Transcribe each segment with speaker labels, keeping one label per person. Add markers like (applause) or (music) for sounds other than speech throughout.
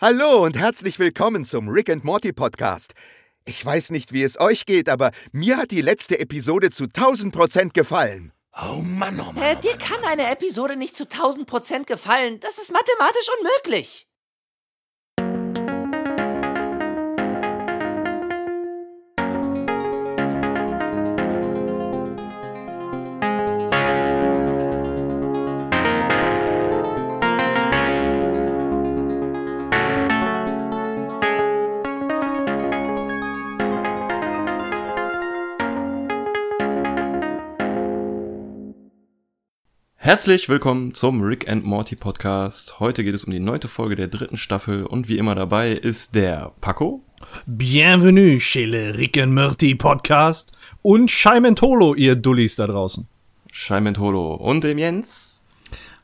Speaker 1: Hallo und herzlich willkommen zum Rick and Morty Podcast. Ich weiß nicht, wie es euch geht, aber mir hat die letzte Episode zu 1000 Prozent gefallen.
Speaker 2: Oh Mann, oh Mann.
Speaker 3: Äh, dir kann eine Episode nicht zu 1000 Prozent gefallen. Das ist mathematisch unmöglich.
Speaker 4: Herzlich willkommen zum Rick and Morty Podcast. Heute geht es um die neunte Folge der dritten Staffel und wie immer dabei ist der Paco.
Speaker 5: Bienvenue chez le Rick and Morty Podcast und Scheimentolo, ihr Dullis da draußen.
Speaker 4: Scheimentolo und dem Jens.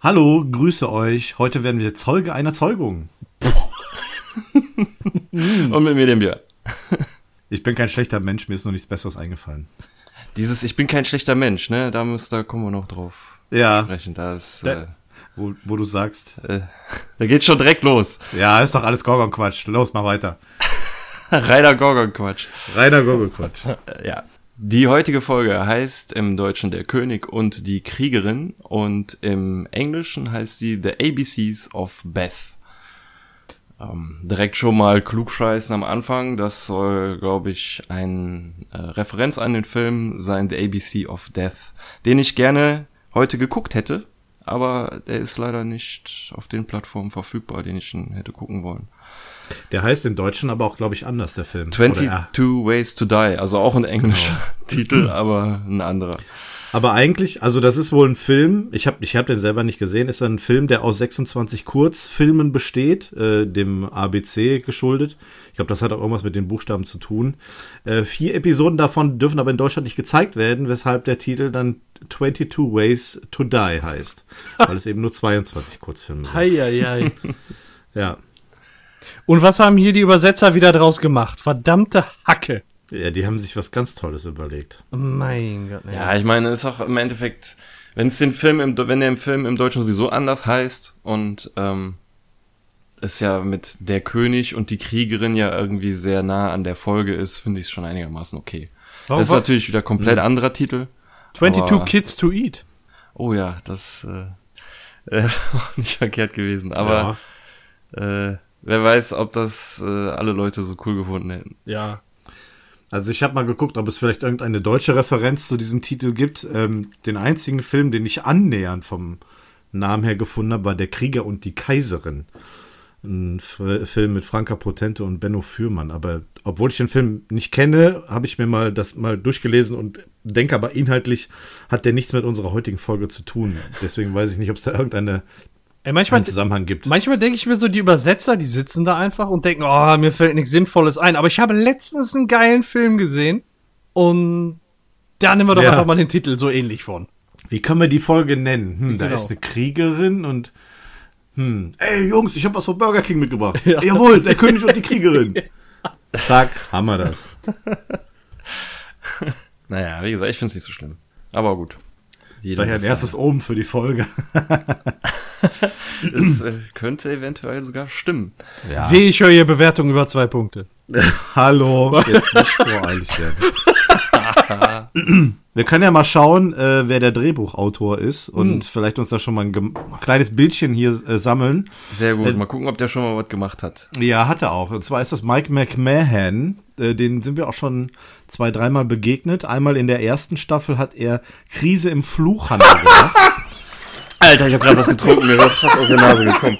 Speaker 2: Hallo, grüße euch. Heute werden wir Zeuge einer Zeugung. (laughs)
Speaker 4: und mit mir dem Björn.
Speaker 2: Ich bin kein schlechter Mensch, mir ist noch nichts Besseres eingefallen.
Speaker 4: Dieses Ich bin kein schlechter Mensch, ne? Da, muss, da kommen wir noch drauf
Speaker 2: Ja,
Speaker 4: sprechen. Das,
Speaker 5: Da-
Speaker 4: äh,
Speaker 2: wo, wo du sagst.
Speaker 4: äh, da geht's schon direkt los.
Speaker 2: Ja, ist doch alles Gorgon-Quatsch. Los, mach weiter. (laughs)
Speaker 4: Reiner Gorgon-Quatsch.
Speaker 2: Reiner Gorgon-Quatsch.
Speaker 4: Äh, Ja. Die heutige Folge heißt im Deutschen Der König und die Kriegerin und im Englischen heißt sie The ABCs of Beth. Ähm, direkt schon mal klugscheißen am Anfang. Das soll, glaube ich, ein äh, Referenz an den Film sein, The ABC of Death, den ich gerne heute geguckt hätte, aber der ist leider nicht auf den Plattformen verfügbar, den ich hätte gucken wollen.
Speaker 2: Der heißt im Deutschen aber auch, glaube ich, anders, der Film.
Speaker 4: 22
Speaker 2: Oder, ja.
Speaker 4: Ways to Die, also auch ein englischer (laughs) Titel, aber ein anderer.
Speaker 2: Aber eigentlich, also das ist wohl ein Film, ich habe ich hab den selber nicht gesehen, ist ein Film, der aus 26 Kurzfilmen besteht, äh, dem ABC geschuldet. Ich glaube, das hat auch irgendwas mit den Buchstaben zu tun. Äh, vier Episoden davon dürfen aber in Deutschland nicht gezeigt werden, weshalb der Titel dann 22 Ways to Die heißt. Weil es eben nur 22 Kurzfilme sind.
Speaker 5: Heieiei.
Speaker 2: Ja.
Speaker 5: Und was haben hier die Übersetzer wieder draus gemacht? Verdammte Hacke.
Speaker 2: Ja, die haben sich was ganz Tolles überlegt.
Speaker 5: Mein Gott. ey.
Speaker 4: Ja, ich meine, ist auch im Endeffekt, wenn es den Film im, wenn der im Film im Deutschen sowieso anders heißt und ähm, es ja mit der König und die Kriegerin ja irgendwie sehr nah an der Folge ist, finde ich es schon einigermaßen okay.
Speaker 5: Warum-
Speaker 4: das ist natürlich wieder komplett anderer Titel.
Speaker 5: 22
Speaker 4: aber-
Speaker 5: Kids to Eat.
Speaker 4: Oh ja, das äh, (laughs) äh, nicht verkehrt gewesen. Aber äh, wer weiß, ob das äh, alle Leute so cool gefunden hätten.
Speaker 5: Ja.
Speaker 2: Also ich habe mal geguckt, ob es vielleicht irgendeine deutsche Referenz zu diesem Titel gibt. Ähm, den einzigen Film, den ich annähernd vom Namen her gefunden habe, war Der Krieger und die Kaiserin. Ein F Film mit Franka Potente und Benno Fürmann. Aber obwohl ich den Film nicht kenne, habe ich mir mal das mal durchgelesen und denke aber inhaltlich hat der nichts mit unserer heutigen Folge zu tun. Deswegen weiß ich nicht, ob es da irgendeine
Speaker 5: Ey, manchmal,
Speaker 2: einen Zusammenhang gibt.
Speaker 5: manchmal denke ich mir so, die Übersetzer, die sitzen da einfach und denken, oh, mir fällt nichts Sinnvolles ein. Aber ich habe letztens einen geilen Film gesehen und da nehmen wir doch
Speaker 2: Ja.
Speaker 5: einfach mal den Titel so ähnlich von.
Speaker 2: Wie können wir die Folge nennen? Hm, da
Speaker 5: Genau.
Speaker 2: ist eine Kriegerin und hm, ey Jungs, ich habe was von Burger King mitgebracht.
Speaker 5: Ja.
Speaker 2: Jawohl, der König und die (laughs) Kriegerin. Zack, haben wir das. (laughs)
Speaker 4: Naja, wie gesagt, ich finde es nicht so schlimm. Aber gut. Jeder
Speaker 2: Vielleicht ein erstes Omen für die Folge. (laughs)
Speaker 4: Es äh, könnte eventuell sogar stimmen.
Speaker 2: Ja.
Speaker 5: Weh, ich höre hier Bewertung über zwei Punkte. (laughs)
Speaker 2: Hallo, (laughs) jetzt nicht voreilig werden. (laughs) Wir können ja mal schauen, äh, wer der Drehbuchautor ist und vielleicht uns da schon mal ein kleines Bildchen hier äh, sammeln.
Speaker 4: Sehr gut.
Speaker 2: Äh,
Speaker 4: Mal gucken, ob der schon mal was gemacht hat.
Speaker 2: Ja, hat er auch. Und zwar ist das Mike McMahon. Äh, Den sind wir auch schon zwei, dreimal begegnet. Einmal in der ersten Staffel hat er Krise im Fluchhandel (laughs) gemacht.
Speaker 4: Alter, ich habe gerade was getrunken, mir ist fast aus der Nase gekommen.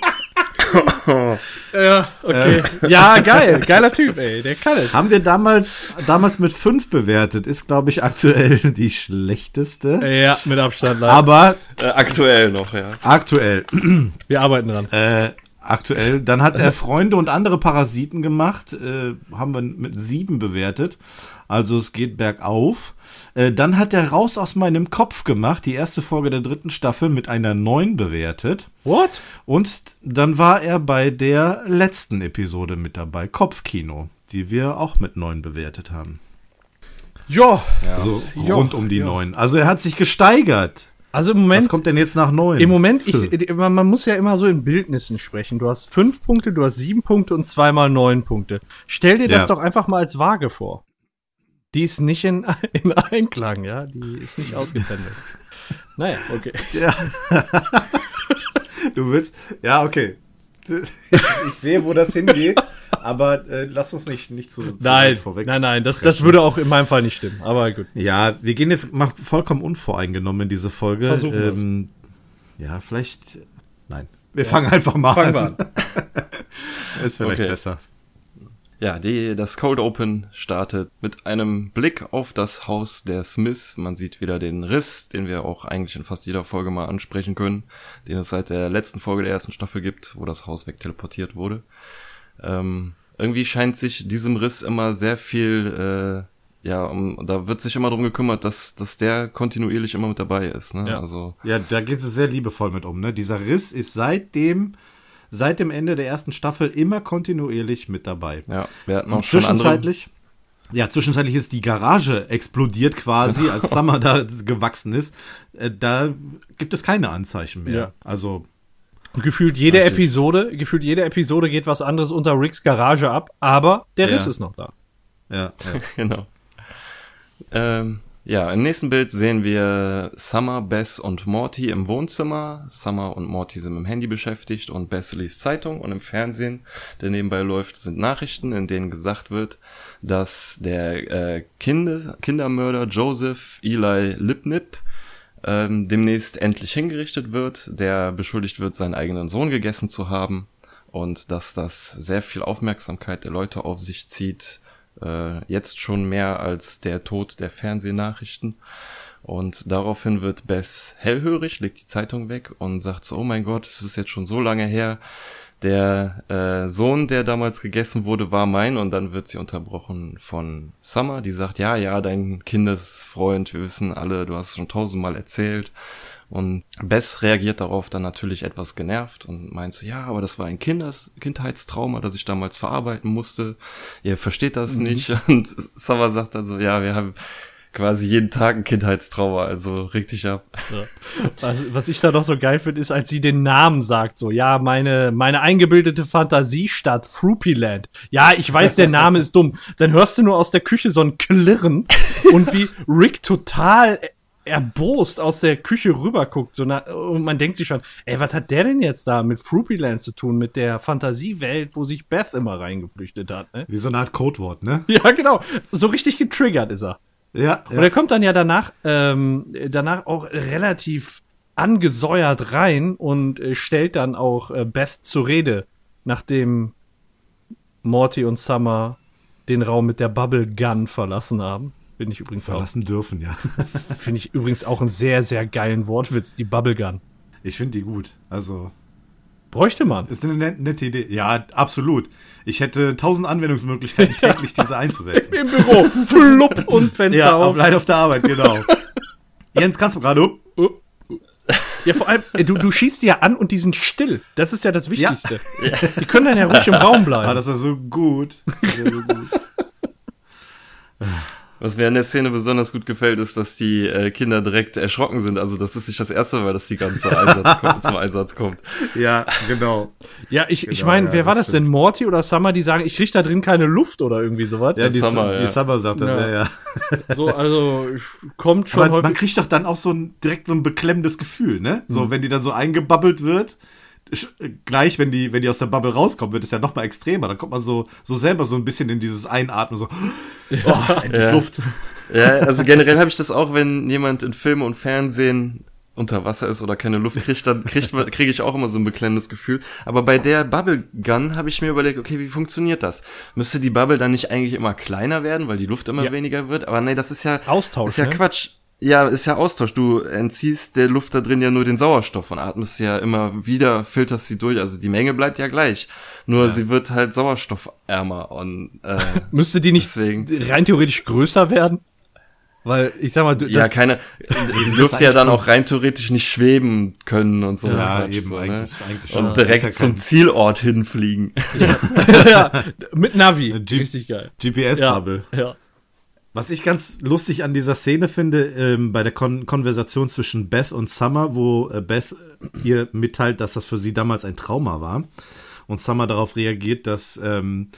Speaker 4: (laughs)
Speaker 5: Ja, okay. ja, geil. Geiler Typ, ey. Der kann es.
Speaker 2: Haben wir damals, damals mit fünf bewertet. Ist, glaube ich, aktuell (laughs) die schlechteste.
Speaker 5: Ja, mit Abstand. leider.
Speaker 2: Aber
Speaker 4: Äh, aktuell noch, ja.
Speaker 2: aktuell. (clears throat)
Speaker 5: Wir arbeiten dran.
Speaker 2: Äh, aktuell. Dann hat er Freunde und andere Parasiten gemacht. Äh, haben wir mit sieben bewertet. Also es geht bergauf. Äh, dann hat er Raus aus meinem Kopf gemacht. Die erste Folge der dritten Staffel mit einer neun bewertet.
Speaker 5: What?
Speaker 2: Und dann war er bei der letzten Episode mit dabei. Kopfkino. Die wir auch mit neun bewertet haben.
Speaker 5: Ja.
Speaker 2: Also
Speaker 5: Ja,
Speaker 2: rund um die neun. Also er hat sich gesteigert.
Speaker 5: Also im Moment,
Speaker 2: Was kommt denn jetzt nach neun?
Speaker 5: im Moment, ich, man, man muss ja immer so in Bildnissen sprechen. Du hast fünf Punkte, du hast sieben Punkte und zweimal neun Punkte. Stell dir das
Speaker 2: Ja.
Speaker 5: doch einfach mal als Waage vor. Die ist nicht in, (laughs) in Einklang, ja. Die ist nicht ausgependelt. (laughs) naja, okay.
Speaker 2: Ja. (laughs) du willst. Ja, okay. (laughs) Ich sehe, wo das hingeht, aber äh, lass uns nicht, nicht zu, zu
Speaker 5: Nein,
Speaker 2: vorweg.
Speaker 5: nein, nein, das, das würde auch in meinem Fall nicht stimmen. Aber gut.
Speaker 2: Ja, wir gehen jetzt mal vollkommen unvoreingenommen in diese Folge.
Speaker 5: Versuchen
Speaker 2: ähm, Ja, vielleicht. Nein. Wir fangen einfach mal
Speaker 5: Fangen
Speaker 2: an.
Speaker 5: wir an. (laughs)
Speaker 2: Ist vielleicht
Speaker 4: Okay.
Speaker 2: besser.
Speaker 4: Ja, die, das Cold Open startet mit einem Blick auf das Haus der Smiths. Man sieht wieder den Riss, den wir auch eigentlich in fast jeder Folge mal ansprechen können, den es seit der letzten Folge der ersten Staffel gibt, wo das Haus wegteleportiert wurde. Ähm, irgendwie scheint sich diesem Riss immer sehr viel, äh, ja, um, da wird sich immer drum gekümmert, dass, dass der kontinuierlich immer mit dabei ist. Ne?
Speaker 5: Ja.
Speaker 4: Also
Speaker 2: Ja, da geht es sehr liebevoll mit um. Ne? Dieser Riss ist seitdem, seit dem Ende der ersten Staffel immer kontinuierlich mit dabei.
Speaker 4: ja, wir hatten auch
Speaker 2: Und
Speaker 4: schon andere.
Speaker 2: zwischenzeitlich, ja, zwischenzeitlich ist die Garage explodiert quasi, (laughs) als Summer da gewachsen ist. Äh, Da gibt es keine Anzeichen mehr.
Speaker 5: Ja.
Speaker 2: Also,
Speaker 5: Gefühlt jede
Speaker 2: Richtig.
Speaker 5: Episode, gefühlt jede Episode geht was anderes unter Ricks Garage ab, aber der
Speaker 2: Ja.
Speaker 5: Riss ist noch da.
Speaker 2: ja, ja. (laughs)
Speaker 4: genau. Ähm, ja, im nächsten Bild sehen wir Summer, Bess und Morty im Wohnzimmer. Summer und Morty sind mit dem Handy beschäftigt und Bess liest Zeitung. Und im Fernsehen, der nebenbei läuft, sind Nachrichten, in denen gesagt wird, dass der äh, Kinder, Kindermörder Joseph Eli Lipnip ähm, demnächst endlich hingerichtet wird, der beschuldigt wird, seinen eigenen Sohn gegessen zu haben. Und dass das sehr viel Aufmerksamkeit der Leute auf sich zieht, äh, jetzt schon mehr als der Tod der Fernsehnachrichten. Und daraufhin wird Bess hellhörig, legt die Zeitung weg und sagt so, oh mein Gott, es ist jetzt schon so lange her. Der äh, Sohn, der damals gegessen wurde, war mein und dann wird sie unterbrochen von Summer, die sagt, ja, ja, dein Kindesfreund, wir wissen alle, du hast es schon tausendmal erzählt. Und Bess reagiert darauf dann natürlich etwas genervt und meint so, ja, aber das war ein Kindes Kindheitstrauma, das ich damals verarbeiten musste. Ihr versteht das nicht. (laughs) Und Summer sagt dann so, ja, wir haben quasi jeden Tag ein Kindheitstrauma, also reg dich ab.
Speaker 5: Was, was ich da noch so geil finde, ist, als sie den Namen sagt, so, ja, meine, meine eingebildete Fantasiestadt, Fruppyland. Ja, ich weiß, der Name ist dumm. Dann hörst du nur aus der Küche so ein Klirren und wie Rick total erbost aus der Küche rüberguckt. So na, und man denkt sich schon, ey, was hat der denn jetzt da mit Fruppyland zu tun, mit der Fantasiewelt, wo sich Beth immer reingeflüchtet hat, ne?
Speaker 2: Wie so eine Art Codewort, ne? (laughs)
Speaker 5: Ja, genau. So richtig getriggert ist er.
Speaker 2: Ja,
Speaker 5: Und er kommt dann ja danach, ähm, danach auch relativ angesäuert rein und äh, stellt dann auch äh, Beth zur Rede, nachdem Morty und Summer den Raum mit der Bubble Gun verlassen haben. Finde ich übrigens auch,
Speaker 2: verlassen dürfen, ja. (laughs)
Speaker 5: finde ich übrigens auch einen sehr, sehr geilen Wortwitz, die Bubble Gun.
Speaker 2: Ich finde die gut. Also,
Speaker 5: Bräuchte man.
Speaker 2: ist eine net- nette Idee. Ja, absolut. Ich hätte tausend Anwendungsmöglichkeiten, täglich diese (laughs) einzusetzen.
Speaker 5: Im Büro. Flupp und Fenster
Speaker 2: Ja,
Speaker 5: auf.
Speaker 2: leider auf der Arbeit, genau. (laughs) Jens, kannst du gerade?
Speaker 5: Ja, vor allem, du, du schießt die ja an und die sind still. Das ist ja das Wichtigste. Die können dann ja ruhig im Raum bleiben.
Speaker 2: Ah, das war so gut. Das war so gut.
Speaker 4: Was mir an der Szene besonders gut gefällt, ist, dass die äh, Kinder direkt erschrocken sind. Also das ist nicht das erste Mal, dass die ganze Einsatz (laughs) kommt, zum Einsatz kommt.
Speaker 2: Ja, genau.
Speaker 5: Ja, ich, ich
Speaker 2: Genau,
Speaker 5: meine,
Speaker 2: ja,
Speaker 5: wer war
Speaker 2: das
Speaker 5: das denn? Morty oder Summer, die sagen, ich krieg da drin keine Luft oder irgendwie sowas?
Speaker 2: Ja, die
Speaker 4: Summer,
Speaker 2: die Summer sagt das, ja,
Speaker 5: Ja.
Speaker 2: ja.
Speaker 5: So, also kommt schon
Speaker 2: Aber man
Speaker 5: häufig.
Speaker 2: kriegt doch dann auch so ein, direkt so ein beklemmendes Gefühl, ne? So, wenn die dann so eingebabbelt wird, gleich, wenn die, wenn die aus der Bubble rauskommt, wird es ja noch mal extremer. Dann kommt man so, so selber so ein bisschen in dieses Einatmen, so, oh, endlich
Speaker 4: Ja.
Speaker 2: Luft.
Speaker 4: Ja, also generell habe ich das auch, wenn jemand in Film und Fernsehen unter Wasser ist oder keine Luft kriegt, dann kriegt, kriege ich auch immer so ein beklemmendes Gefühl. Aber bei der Bubble Gun habe ich mir überlegt, okay, wie funktioniert das? Müsste die Bubble dann nicht eigentlich immer kleiner werden, weil die Luft immer
Speaker 5: Ja.
Speaker 4: weniger wird? Aber nee, das ist ja
Speaker 5: Austausch,
Speaker 4: Ist ja
Speaker 5: ne?
Speaker 4: Quatsch. Ja, ist ja Austausch. Du entziehst der Luft da drin ja nur den Sauerstoff und atmest ja immer wieder, filterst sie durch. Also die Menge bleibt ja gleich. Nur sie wird halt sauerstoffärmer und äh, (laughs)
Speaker 5: Müsste die nicht
Speaker 4: deswegen.
Speaker 5: rein theoretisch größer werden? Weil, ich sag mal, du,
Speaker 4: Ja, keine. (laughs) Sie dürfte ja dann auch rein theoretisch nicht schweben können und so.
Speaker 2: Ja,
Speaker 4: Quatsch,
Speaker 2: eben,
Speaker 4: so,
Speaker 2: eigentlich- eigentlich schon.
Speaker 4: Und direkt
Speaker 2: ja
Speaker 4: zum Zielort hinfliegen.
Speaker 5: ja, (laughs) mit Navi.
Speaker 2: Jeep-
Speaker 5: Richtig geil.
Speaker 2: GPS-Bubble.
Speaker 5: Ja, ja.
Speaker 2: Was ich ganz lustig an dieser Szene finde, ähm, bei der Kon Konversation zwischen Beth und Summer, wo äh, Beth ihr mitteilt, dass das für sie damals ein Trauma war. Und Summer darauf reagiert, dass ähm,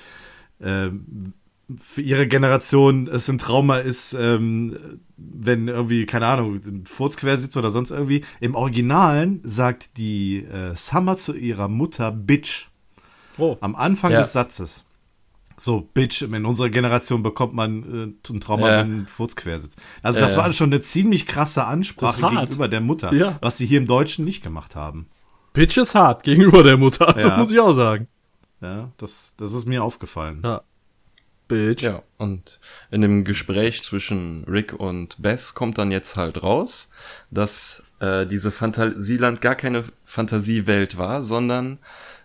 Speaker 2: äh, für ihre Generation es ein Trauma ist, ähm, wenn irgendwie, keine Ahnung, ein Furz quer sitzt oder sonst irgendwie. Im Originalen sagt die äh, Summer zu ihrer Mutter Bitch.
Speaker 5: Oh.
Speaker 2: Am Anfang
Speaker 4: Ja.
Speaker 2: des Satzes. So, Bitch, in unserer Generation bekommt man äh, ein Trauma,
Speaker 4: Ja.
Speaker 2: wenn ein Furz quer sitzt. Also das
Speaker 4: Ja.
Speaker 2: war schon eine ziemlich krasse Ansprache gegenüber der Mutter,
Speaker 5: Ja.
Speaker 2: was sie hier im Deutschen nicht gemacht haben.
Speaker 5: Bitch ist hart gegenüber der Mutter, (laughs) also
Speaker 2: Ja.
Speaker 5: muss ich auch sagen.
Speaker 2: Ja, das, das ist mir aufgefallen.
Speaker 5: Ja. Bitch.
Speaker 4: Ja, und in dem Gespräch zwischen Rick und Bess kommt dann jetzt halt raus, dass äh, diese Fantasieland gar keine Fantasiewelt war, sondern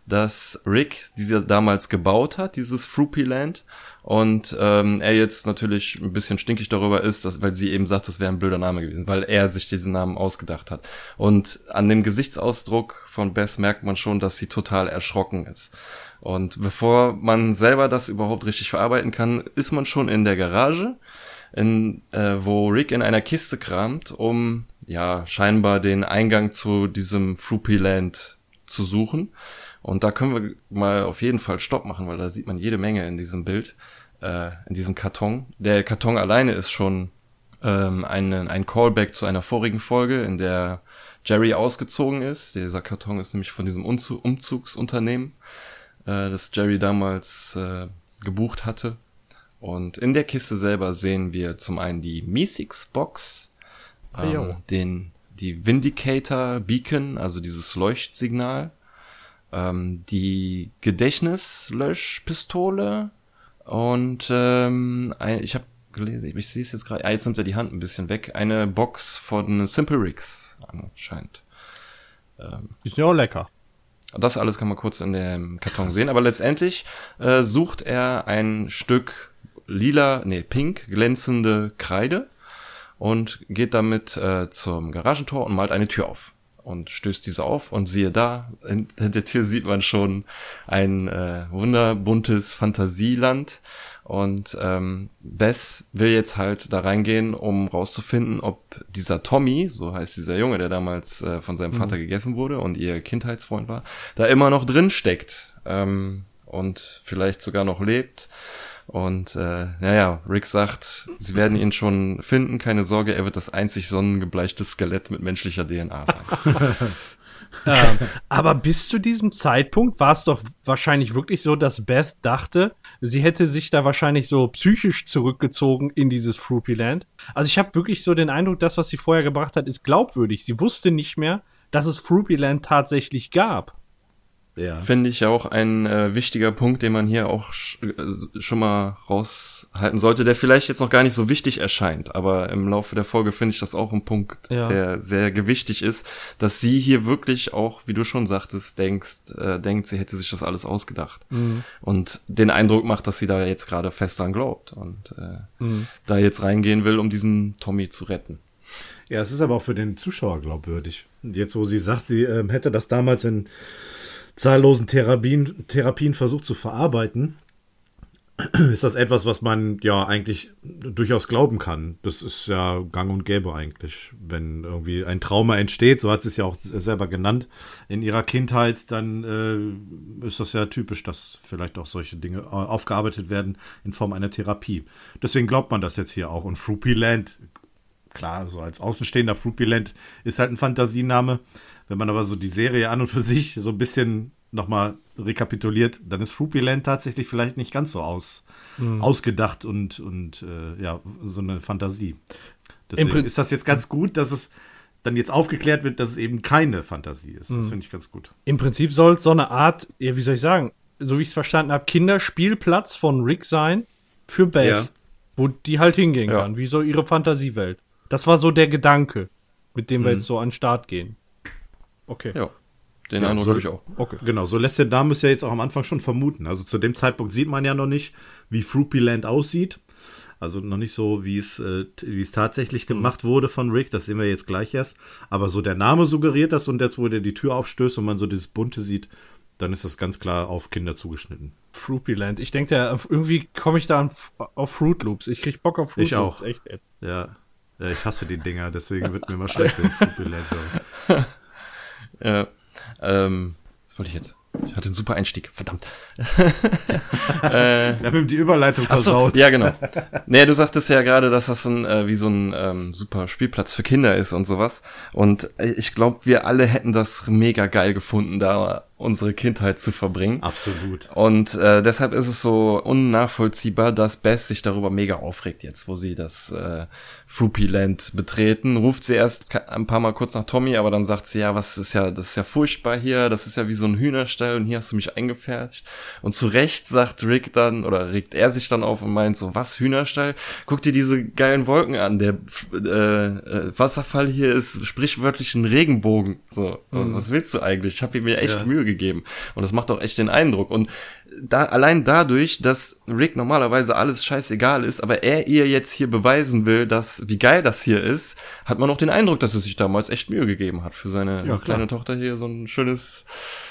Speaker 4: dass Rick diese damals gebaut hat, dieses Fruppyland, und ähm, er jetzt natürlich ein bisschen stinkig darüber ist, dass, weil sie eben sagt, das wäre ein blöder Name gewesen, weil er sich diesen Namen ausgedacht hat. Und an dem Gesichtsausdruck von Bess merkt man schon, dass sie total erschrocken ist. Und bevor man selber das überhaupt richtig verarbeiten kann, ist man schon in der Garage, in, äh, wo Rick in einer Kiste kramt, um ja scheinbar den Eingang zu diesem Fruppyland zu suchen. Und da können wir mal auf jeden Fall Stopp machen, weil da sieht man jede Menge in diesem Bild, äh, in diesem Karton. Der Karton alleine ist schon ähm, ein, ein Callback zu einer vorigen Folge, in der Jerry ausgezogen ist. Dieser Karton ist nämlich von diesem Umzu Umzugsunternehmen, äh, das Jerry damals äh, gebucht hatte. Und in der Kiste selber sehen wir zum einen die Meesix Box, ähm, den, die Vindicator Beacon, also dieses Leuchtsignal, ähm, die Gedächtnislöschpistole und ähm, ein, ich habe gelesen, ich sehe es jetzt gerade, ah, jetzt nimmt er die Hand ein bisschen weg, eine Box von Simple Rigs anscheinend.
Speaker 5: Die sind ja auch lecker.
Speaker 4: Das alles kann man kurz in dem Karton sehen, aber letztendlich äh, sucht er ein Stück lila, nee, pink glänzende Kreide und geht damit äh, zum Garagentor und malt eine Tür auf und stößt diese auf und siehe da, hinter der Tür sieht man schon ein äh, wunderbuntes Fantasieland und ähm, Bess will jetzt halt da reingehen, um rauszufinden, ob dieser Tommy, so heißt dieser Junge, der damals äh, von seinem Vater gegessen wurde und ihr Kindheitsfreund war, da immer noch drin steckt ähm, und vielleicht sogar noch lebt. Und äh, naja, Rick sagt, sie werden ihn schon finden, keine Sorge, er wird das einzig sonnengebleichte Skelett mit menschlicher DNA sein. (laughs)
Speaker 5: ähm, aber bis zu diesem Zeitpunkt war es doch wahrscheinlich wirklich so, dass Beth dachte, sie hätte sich da wahrscheinlich so psychisch zurückgezogen in dieses Fruppyland. Also ich habe wirklich so den Eindruck, das, was sie vorher gebracht hat, ist glaubwürdig. Sie wusste nicht mehr, dass es Fruppyland tatsächlich gab.
Speaker 2: Ja.
Speaker 4: Finde ich auch ein äh, wichtiger Punkt, den man hier auch sch äh, schon mal raushalten sollte, der vielleicht jetzt noch gar nicht so wichtig erscheint, aber im Laufe der Folge finde ich das auch ein Punkt,
Speaker 5: Ja.
Speaker 4: der sehr gewichtig ist, dass sie hier wirklich auch, wie du schon sagtest, denkst, äh, denkt, sie hätte sich das alles ausgedacht und den Eindruck macht, dass sie da jetzt gerade fest dran glaubt und äh, da jetzt reingehen will, um diesen Tommy zu retten.
Speaker 2: Ja, es ist aber auch für den Zuschauer glaubwürdig. Jetzt, wo sie sagt, sie ähm, hätte das damals in zahllosen Therapien, Therapien versucht zu verarbeiten, (clears throat) ist das etwas, was man ja eigentlich durchaus glauben kann. Das ist ja gang und gäbe eigentlich. Wenn irgendwie ein Trauma entsteht, so hat sie es ja auch selber genannt, in ihrer Kindheit, dann äh, ist das ja typisch, dass vielleicht auch solche Dinge äh, aufgearbeitet werden in Form einer Therapie. Deswegen glaubt man das jetzt hier auch. Und Fruppyland klar, so als Außenstehender Fruppyland ist halt ein Fantasiename. Wenn man aber so die Serie an und für sich so ein bisschen nochmal rekapituliert, dann ist Fruppyland tatsächlich vielleicht nicht ganz so aus, ausgedacht und, und äh, ja, so eine Fantasie. Deswegen ist das jetzt ganz gut, dass es dann jetzt aufgeklärt wird, dass es eben keine Fantasie ist. Das finde ich ganz gut.
Speaker 5: Im Prinzip soll es so eine Art, ja, wie soll ich sagen, so wie ich es verstanden habe, Kinderspielplatz von Rick sein für Beth,
Speaker 2: Ja.
Speaker 5: wo die halt hingehen
Speaker 4: Ja.
Speaker 5: kann, wie so ihre Fantasiewelt. Das war so der Gedanke, mit dem
Speaker 2: Mhm.
Speaker 5: wir jetzt so an den Start gehen. Okay.
Speaker 4: Ja, den
Speaker 2: Ja,
Speaker 4: Eindruck
Speaker 2: soll-
Speaker 4: habe ich auch.
Speaker 5: Okay.
Speaker 2: Genau, so lässt der Dame es ja jetzt auch am Anfang schon vermuten. Also zu dem Zeitpunkt sieht man ja noch nicht, wie Fruppyland aussieht. Also noch nicht so, wie es, äh, wie es tatsächlich gemacht wurde von Rick. Das sehen wir jetzt gleich erst. Aber so der Name suggeriert das und jetzt, wo der die Tür aufstößt und man so dieses Bunte sieht, dann ist das ganz klar auf Kinder zugeschnitten.
Speaker 5: Fruityland. Ich denke, da irgendwie komme ich da an, auf Fruit Loops. Ich krieg Bock auf Fruit
Speaker 2: Ich
Speaker 5: Loops.
Speaker 2: auch.
Speaker 5: Echt, ey.
Speaker 2: Ja. ja ich hasse die Dinger, deswegen wird mir immer schlecht, wenn ich Fruityland höre. (laughs)
Speaker 4: Ja. Ähm, was wollte ich jetzt? Ich hatte einen super Einstieg, verdammt. (laughs)
Speaker 2: Wir haben die Überleitung
Speaker 4: Ach so,
Speaker 2: versaut.
Speaker 4: ja, genau. Nee, du sagtest ja gerade, dass das ein, äh, wie so ein ähm, super Spielplatz für Kinder ist und sowas. Und äh, ich glaube, wir alle hätten das mega geil gefunden, da unsere Kindheit zu verbringen.
Speaker 2: Absolut.
Speaker 4: Und äh, deshalb ist es so unnachvollziehbar, dass Bess sich darüber mega aufregt jetzt, wo sie das äh, Fruppy-Land betreten. Ruft sie erst ein paar Mal kurz nach Tommy, aber dann sagt sie, ja, was ist ja, das ist ja furchtbar hier, das ist ja wie so ein Hühnerstall und hier hast du mich eingepfercht. Und zu Recht sagt Rick dann, oder regt er sich dann auf und meint so, was, Hühnerstall? Guck dir diese geilen Wolken an, der äh, äh, Wasserfall hier ist sprichwörtlich ein Regenbogen. So, und was willst du eigentlich? Ich habe mir echt
Speaker 2: Ja.
Speaker 4: Mühe gegeben. Und das macht auch echt den Eindruck. Und da, allein dadurch, dass Rick normalerweise alles scheißegal ist, aber er ihr jetzt hier beweisen will, dass, wie geil das hier ist, hat man auch den Eindruck, dass er sich damals echt Mühe gegeben hat, für seine
Speaker 2: Ja,
Speaker 4: kleine Tochter hier so ein schönes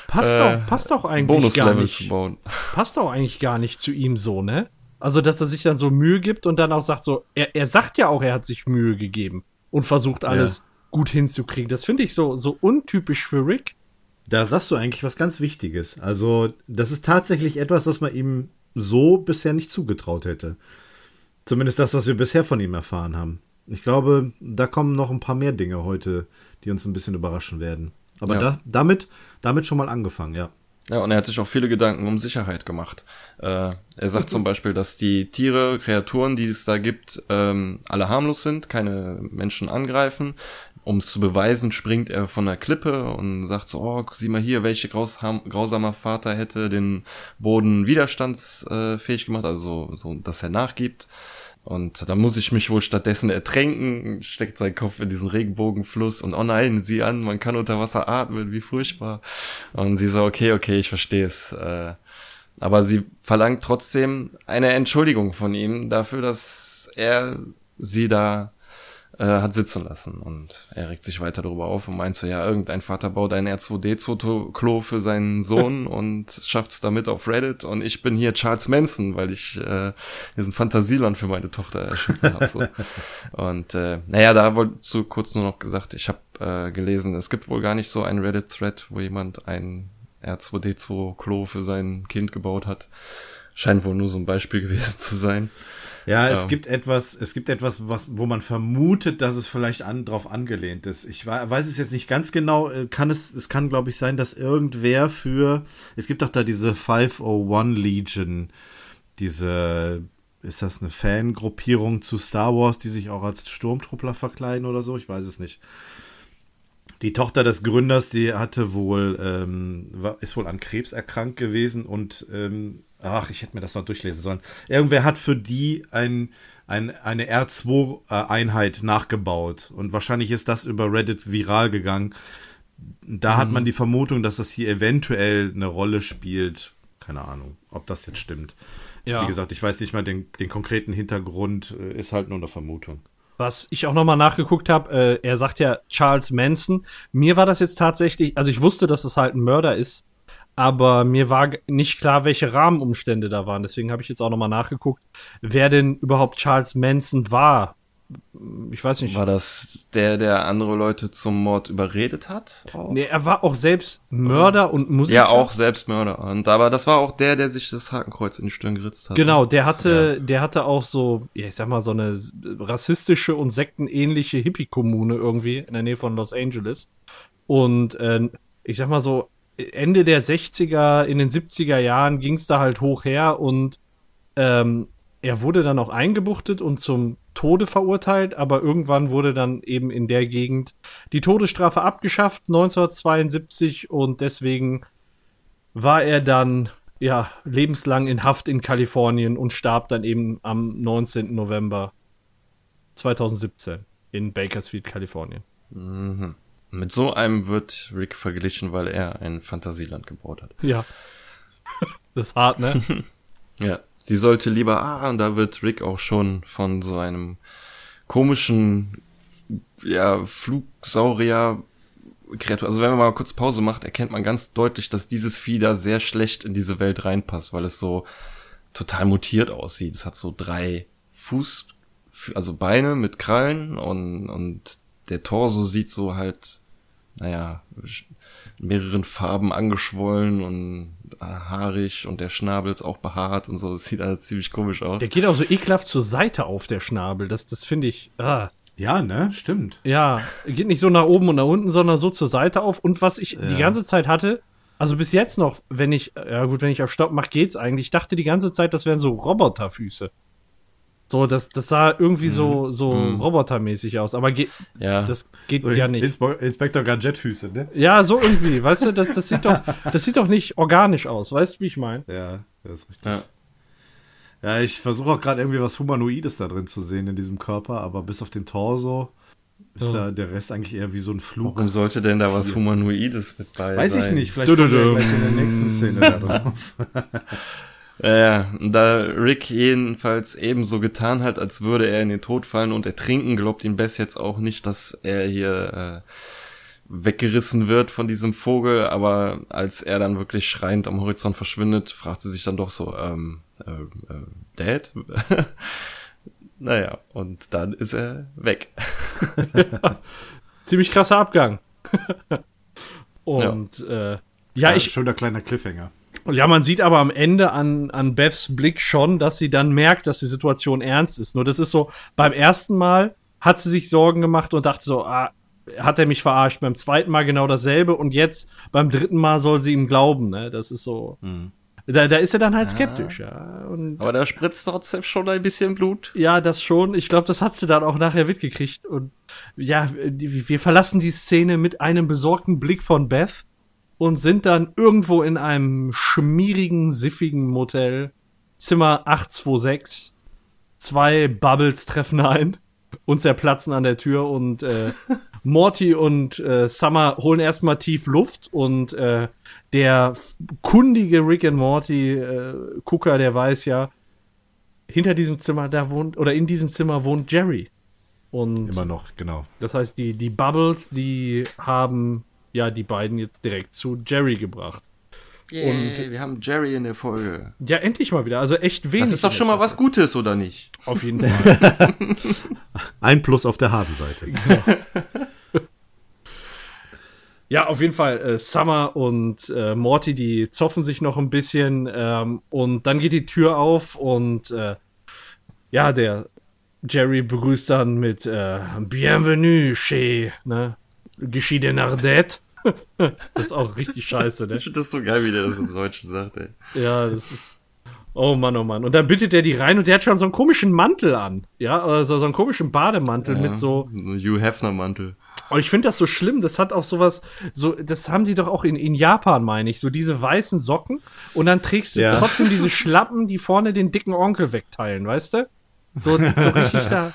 Speaker 5: Passt,
Speaker 4: äh,
Speaker 5: doch, passt doch eigentlich gar
Speaker 4: Bonuslevel
Speaker 5: nicht.
Speaker 4: zu bauen. (laughs)
Speaker 5: passt auch eigentlich gar nicht zu ihm so, ne? Also, dass er sich dann so Mühe gibt und dann auch sagt so, er, er sagt ja auch, er hat sich Mühe gegeben und versucht alles gut hinzukriegen. Das finde ich so, so untypisch für Rick.
Speaker 2: Da sagst du eigentlich was ganz Wichtiges. Also, das ist tatsächlich etwas, was man ihm so bisher nicht zugetraut hätte. Zumindest das, was wir bisher von ihm erfahren haben. Ich glaube, da kommen noch ein paar mehr Dinge heute, die uns ein bisschen überraschen werden. Aber
Speaker 4: Ja.
Speaker 2: da, damit, damit schon mal angefangen, ja.
Speaker 4: Ja, und er hat sich auch viele Gedanken um Sicherheit gemacht. Äh, er sagt zum Beispiel, dass die Tiere, Kreaturen, die es da gibt, ähm, alle harmlos sind, keine Menschen angreifen. Um es zu beweisen, springt er von der Klippe und sagt so, oh, sieh mal hier, welche grausam, grausamer Vater hätte den Boden widerstandsfähig gemacht, also so, dass er nachgibt. Und da muss ich mich wohl stattdessen ertränken, steckt sein Kopf in diesen Regenbogenfluss und oh nein, sieh an, man kann unter Wasser atmen, wie furchtbar. Und sie so, okay, okay, ich verstehe es. Äh, aber sie verlangt trotzdem eine Entschuldigung von ihm dafür, dass er sie da äh, hat sitzen lassen. Und er regt sich weiter darüber auf und meint so, ja, irgendein Vater baut ein R2D2-Klo für seinen Sohn (laughs) und schafft es damit auf Reddit. Und ich bin hier Charles Manson, weil ich äh, diesen Fantasieland für meine Tochter erschaffen habe. So. (laughs) Und äh, naja, da wurde so kurz nur noch gesagt, ich habe äh, gelesen, es gibt wohl gar nicht so einen Reddit-Thread, wo jemand ein R2D2-Klo für sein Kind gebaut hat. Scheint wohl nur so ein Beispiel (laughs) gewesen zu sein.
Speaker 2: Ja, es
Speaker 4: Ja.
Speaker 2: gibt etwas, es gibt etwas, was, wo man vermutet, dass es vielleicht an, drauf angelehnt ist. Ich weiß es jetzt nicht ganz genau. äh, Kann es, es kann, glaube ich, sein, dass irgendwer für, es gibt doch da diese 501 Legion, diese, ist das eine Fangruppierung zu Star Wars, die sich auch als Sturmtruppler verkleiden oder so? Ich weiß es nicht. Die Tochter des Gründers, die hatte wohl, ähm, war, ist wohl an Krebs erkrankt gewesen und, ähm, ach, ich hätte mir das noch durchlesen sollen. Irgendwer hat für die ein, ein, eine R2-Einheit nachgebaut und wahrscheinlich ist das über Reddit viral gegangen. Da hat man die Vermutung, dass das hier eventuell eine Rolle spielt. Keine Ahnung, ob das jetzt stimmt.
Speaker 5: Ja.
Speaker 2: Wie gesagt, ich weiß nicht mal den, den konkreten Hintergrund, äh, ist halt nur eine Vermutung.
Speaker 5: Was ich auch nochmal nachgeguckt habe, äh, er sagt ja Charles Manson. Mir war das jetzt tatsächlich, also ich wusste, dass es halt ein Mörder ist, aber mir war nicht klar, welche Rahmenumstände da waren. Deswegen habe ich jetzt auch nochmal nachgeguckt, wer denn überhaupt Charles Manson war. Ich weiß nicht.
Speaker 4: War das der, der andere Leute zum Mord überredet hat? Auch?
Speaker 5: Nee, er war auch selbst Mörder und Musiker.
Speaker 4: Ja, auch Selbstmörder. Und aber das war auch der, der sich das Hakenkreuz in die Stirn geritzt hat.
Speaker 5: Genau, der hatte, der hatte auch so, ja, ich sag mal, so eine rassistische und sektenähnliche Hippie-Kommune irgendwie in der Nähe von Los Angeles. Und äh, ich sag mal so, Ende der 60er, in den 70er Jahren ging es da halt hoch her und ähm, er wurde dann auch eingebuchtet und zum Tode verurteilt, aber irgendwann wurde dann eben in der Gegend die Todesstrafe abgeschafft, 1972, und deswegen war er dann ja lebenslang in Haft in Kalifornien und starb dann eben am 19. November 2017 in Bakersfield, Kalifornien.
Speaker 4: Mit so einem wird Rick verglichen, weil er ein Fantasieland gebaut hat.
Speaker 5: Ja. Das ist hart, ne? (laughs)
Speaker 4: Ja. Sie sollte lieber, ah, und da wird Rick auch schon von so einem komischen, ja, Flugsaurier Kreatur. Also wenn man mal kurz Pause macht, erkennt man ganz deutlich, dass dieses Vieh da sehr schlecht in diese Welt reinpasst, weil es so total mutiert aussieht. Es hat so drei Fuß, also Beine mit Krallen und, und der Torso sieht so halt, naja, in mehreren Farben angeschwollen und haarig und der Schnabel ist auch behaart und so. Das sieht alles ziemlich komisch aus.
Speaker 5: Der geht auch so ekelhaft zur Seite auf, der Schnabel. Das, das finde ich. Ah.
Speaker 2: Ja, ne? Stimmt.
Speaker 5: Ja, geht nicht so nach oben und nach unten, sondern so zur Seite auf. Und was ich die ganze Zeit hatte, also bis jetzt noch, wenn ich, ja gut, wenn ich auf Stopp mache, geht's eigentlich. Ich dachte die ganze Zeit, das wären so Roboterfüße. So, das, das sah irgendwie so, so robotermäßig aus. Aber geht,
Speaker 4: Ja.
Speaker 5: das geht
Speaker 2: So
Speaker 5: ja nicht.
Speaker 2: Inspo Inspektor Gadgetfüße, ne?
Speaker 5: Ja, so irgendwie, weißt du, das, das sieht doch, das sieht doch nicht organisch aus, weißt du, wie ich meine?
Speaker 2: Ja, das ist richtig.
Speaker 4: Ja.
Speaker 2: Ja, ich versuche auch gerade irgendwie was Humanoides da drin zu sehen in diesem Körper, aber bis auf den Torso ist da der Rest eigentlich eher wie so ein Flug.
Speaker 4: Warum sollte denn da was Humanoides mit bei
Speaker 2: Weiß
Speaker 4: sein?
Speaker 2: ich nicht, vielleicht
Speaker 5: Du, du,
Speaker 2: kommen wir
Speaker 5: du.
Speaker 2: gleich in der nächsten Szene da drauf. (laughs) (laughs)
Speaker 4: Ja, ja, da Rick jedenfalls ebenso getan hat, als würde er in den Tod fallen und ertrinken, glaubt ihn Bess jetzt auch nicht, dass er hier äh, weggerissen wird von diesem Vogel, aber als er dann wirklich schreiend am Horizont verschwindet, fragt sie sich dann doch so, ähm, äh, äh, Dad? (laughs) naja, und dann ist er weg. (laughs)
Speaker 5: Ziemlich krasser Abgang. (laughs) Und äh, ja,
Speaker 2: Ja,
Speaker 5: ich,
Speaker 2: schöner kleiner Cliffhanger.
Speaker 5: Ja, man sieht aber am Ende an, an Beths Blick schon, dass sie dann merkt, dass die Situation ernst ist. Nur das ist so, beim ersten Mal hat sie sich Sorgen gemacht und dachte so, ah, hat er mich verarscht. Beim zweiten Mal genau dasselbe und jetzt beim dritten Mal soll sie ihm glauben. Ne? Das ist so. Da, da ist er dann halt skeptisch, ja. Und
Speaker 4: Aber da spritzt trotzdem schon ein bisschen Blut.
Speaker 5: Ja, das schon. Ich glaube, das hat sie dann auch nachher mitgekriegt. Und ja, wir verlassen die Szene mit einem besorgten Blick von Beth und sind dann irgendwo in einem schmierigen, siffigen Motel. Zimmer 826. Zwei Bubbles treffen ein und zerplatzen an der Tür und äh, (laughs) Morty und äh, Summer holen erstmal tief Luft und äh, der kundige Rick and Morty äh, Gucker, der weiß ja, hinter diesem Zimmer, da wohnt, oder in diesem Zimmer wohnt Jerry. Und
Speaker 2: Immer noch, genau.
Speaker 5: das heißt, die, die Bubbles, die haben ja die beiden jetzt direkt zu Jerry gebracht.
Speaker 4: Yeah, wir haben Jerry in der Folge.
Speaker 5: Ja, endlich mal wieder. Also echt wenig.
Speaker 4: Das ist doch schon mal was Gutes, oder nicht?
Speaker 5: Auf jeden (laughs) Fall.
Speaker 2: Ein Plus auf der Habenseite. (laughs)
Speaker 5: ja, auf jeden Fall. Äh, Summer und äh, Morty, die zoffen sich noch ein bisschen. Ähm, und dann geht die Tür auf und äh, ja, der Jerry begrüßt dann mit äh, Bienvenue chez, ne? Geschieht de Nardet. (laughs) das ist auch richtig scheiße, ne?
Speaker 4: Ich finde das so geil, wie der das im Deutschen sagt, ey.
Speaker 5: Ja, das ist. Oh Mann, oh Mann. Und dann bittet er die rein und der hat schon so einen komischen Mantel an. Ja, also so einen komischen Bademantel mit so.
Speaker 4: Hugh Hefner Mantel.
Speaker 5: Oh, ich finde das so schlimm. Das hat auch sowas. So, das haben die doch auch in, in Japan, meine ich. So diese weißen Socken. Und dann trägst du
Speaker 2: Ja.
Speaker 5: trotzdem diese (laughs) Schlappen, die vorne den dicken Onkel wegteilen, weißt du? So, so richtig da,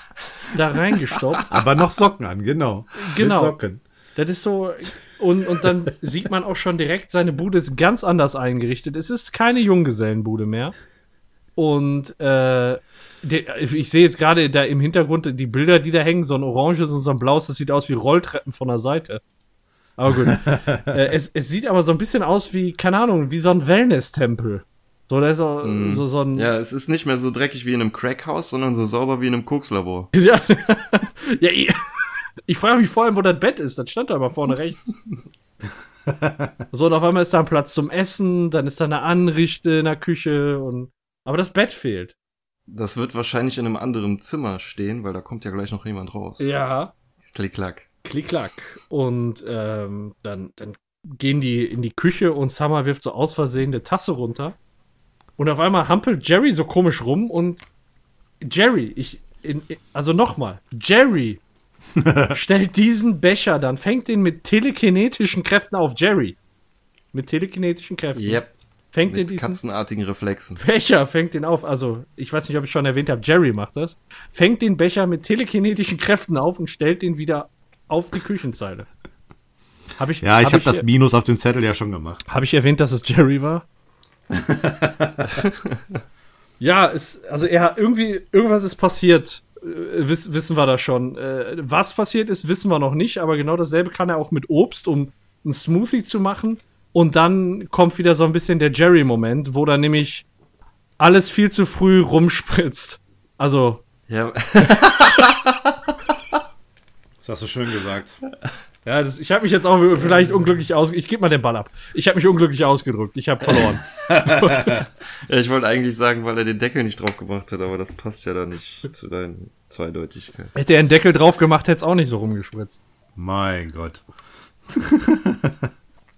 Speaker 5: da reingestopft.
Speaker 2: Aber noch Socken an, genau.
Speaker 5: Genau.
Speaker 2: Mit Socken.
Speaker 5: Das ist so. Und, und dann (laughs) sieht man auch schon direkt, seine Bude ist ganz anders eingerichtet. Es ist keine Junggesellenbude mehr. Und äh, der, ich sehe jetzt gerade da im Hintergrund die Bilder, die da hängen, so ein oranges und so ein blaues, das sieht aus wie Rolltreppen von der Seite. Aber gut. (laughs) äh, es, es sieht aber so ein bisschen aus wie, keine Ahnung, wie so ein Wellness-Tempel. So, da ist auch so, so ein.
Speaker 4: Ja, es ist nicht mehr so dreckig wie in einem Crackhaus, sondern so sauber wie in einem Kokslabor. (laughs)
Speaker 5: Ja, ja ich, frage mich vor allem, wo das Bett ist. Das stand da aber vorne rechts. (laughs) So, und auf einmal ist da ein Platz zum Essen, dann ist da eine Anrichte in der Küche und. Aber das Bett fehlt.
Speaker 4: Das wird wahrscheinlich in einem anderen Zimmer stehen, weil da kommt ja gleich noch jemand raus.
Speaker 5: Ja.
Speaker 4: Klick, klack.
Speaker 5: Klick-Klack. Und ähm, dann, dann gehen die in die Küche und Summer wirft so aus Versehen eine Tasse runter. Und auf einmal hampelt Jerry so komisch rum und Jerry, ich, in, also nochmal, Jerry (laughs) stellt diesen Becher dann, fängt den mit telekinetischen Kräften auf Jerry. Mit telekinetischen Kräften.
Speaker 4: Yep.
Speaker 5: Fängt den
Speaker 4: Mit
Speaker 5: diesen
Speaker 4: katzenartigen Reflexen.
Speaker 5: Becher, fängt den auf. Also, ich weiß nicht, ob ich schon erwähnt habe, Jerry macht das. Fängt den Becher mit telekinetischen Kräften auf und stellt den wieder auf die Küchenzeile. Hab ich,
Speaker 2: Ja, ich
Speaker 5: hab
Speaker 2: habe das Minus auf dem Zettel ja schon gemacht.
Speaker 5: Habe ich erwähnt, dass es Jerry war? (laughs) ja, es, also er irgendwie, irgendwas ist passiert. Äh, wiss, wissen wir das schon. Äh, was passiert ist, wissen wir noch nicht, aber genau dasselbe kann er auch mit Obst, um einen Smoothie zu machen. Und dann kommt wieder so ein bisschen der Jerry-Moment, wo dann nämlich alles viel zu früh rumspritzt. Also,
Speaker 4: Ja, (laughs)
Speaker 2: Das hast du schön gesagt.
Speaker 5: ja, das, ich habe mich jetzt auch vielleicht unglücklich aus. Ich gebe mal den Ball ab. Ich habe mich unglücklich ausgedrückt. Ich habe verloren. (laughs)
Speaker 4: Ja, ich wollte eigentlich sagen, weil er den Deckel nicht drauf gemacht hat, aber das passt ja da nicht (laughs) zu deinen Zweideutigkeit.
Speaker 5: Hätte er einen Deckel drauf gemacht, hätte es auch nicht so rumgespritzt.
Speaker 2: Mein Gott. (laughs)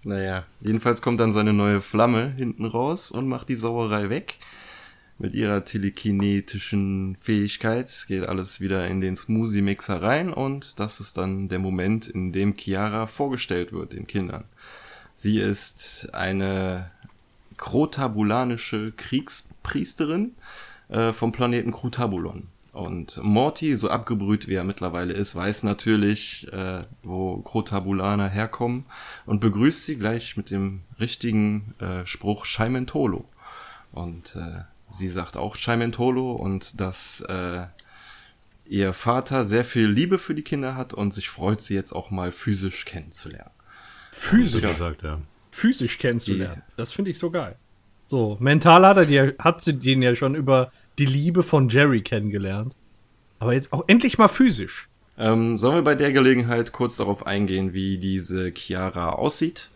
Speaker 4: Naja, jedenfalls kommt dann seine neue Flamme hinten raus und macht die Sauerei weg. Mit ihrer telekinetischen Fähigkeit geht alles wieder in den Smoothie-Mixer rein und das ist dann der Moment, in dem Chiara vorgestellt wird den Kindern. Sie ist eine krotabulanische Kriegspriesterin äh, vom Planeten Krutabulon. Und Morty, so abgebrüht wie er mittlerweile ist, weiß natürlich, äh, wo Krotabulaner herkommen und begrüßt sie gleich mit dem richtigen äh, Spruch Scheimentolo. Und äh, sie sagt auch Scheimentolo und dass äh, ihr Vater sehr viel Liebe für die Kinder hat und sich freut, sie jetzt auch mal physisch kennenzulernen.
Speaker 5: Physisch,
Speaker 2: Wie gesagt, ja.
Speaker 5: physisch kennenzulernen. Das finde ich so geil. So, mental hat er die, hat sie den ja schon über die Liebe von Jerry kennengelernt. Aber jetzt auch endlich mal physisch.
Speaker 4: Ähm, sollen wir bei der Gelegenheit kurz darauf eingehen, wie diese Chiara aussieht?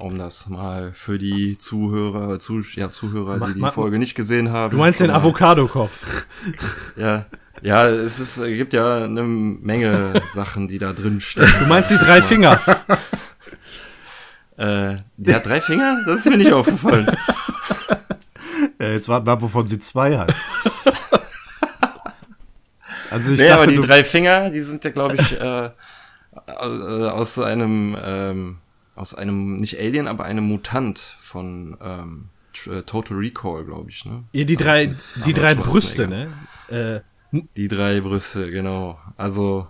Speaker 4: Um das mal für die Zuhörer, zu, ja, Zuhörer, die die
Speaker 5: ma-
Speaker 4: Folge nicht gesehen haben.
Speaker 5: Du meinst den Avocado-Kopf. (laughs)
Speaker 4: Ja, ja, es ist, es gibt ja eine Menge (laughs) Sachen, die da drin stehen.
Speaker 5: Du meinst die drei Finger. (laughs)
Speaker 4: Äh, die hat drei Finger? Das ist mir nicht aufgefallen.
Speaker 2: Äh, jetzt warten wir ab, wovon sie zwei hat. (laughs) Also ich
Speaker 4: nee,
Speaker 2: dachte,
Speaker 4: aber die drei Finger, die sind ja, glaube ich, äh, äh, aus einem, ähm, aus einem, nicht Alien, aber einem Mutant von ähm, äh, Total Recall, glaube ich, ne?
Speaker 5: Ja, die drei,
Speaker 4: Mit
Speaker 5: die drei Brüste, ne? Äh,
Speaker 4: Die drei Brüste, genau. Also,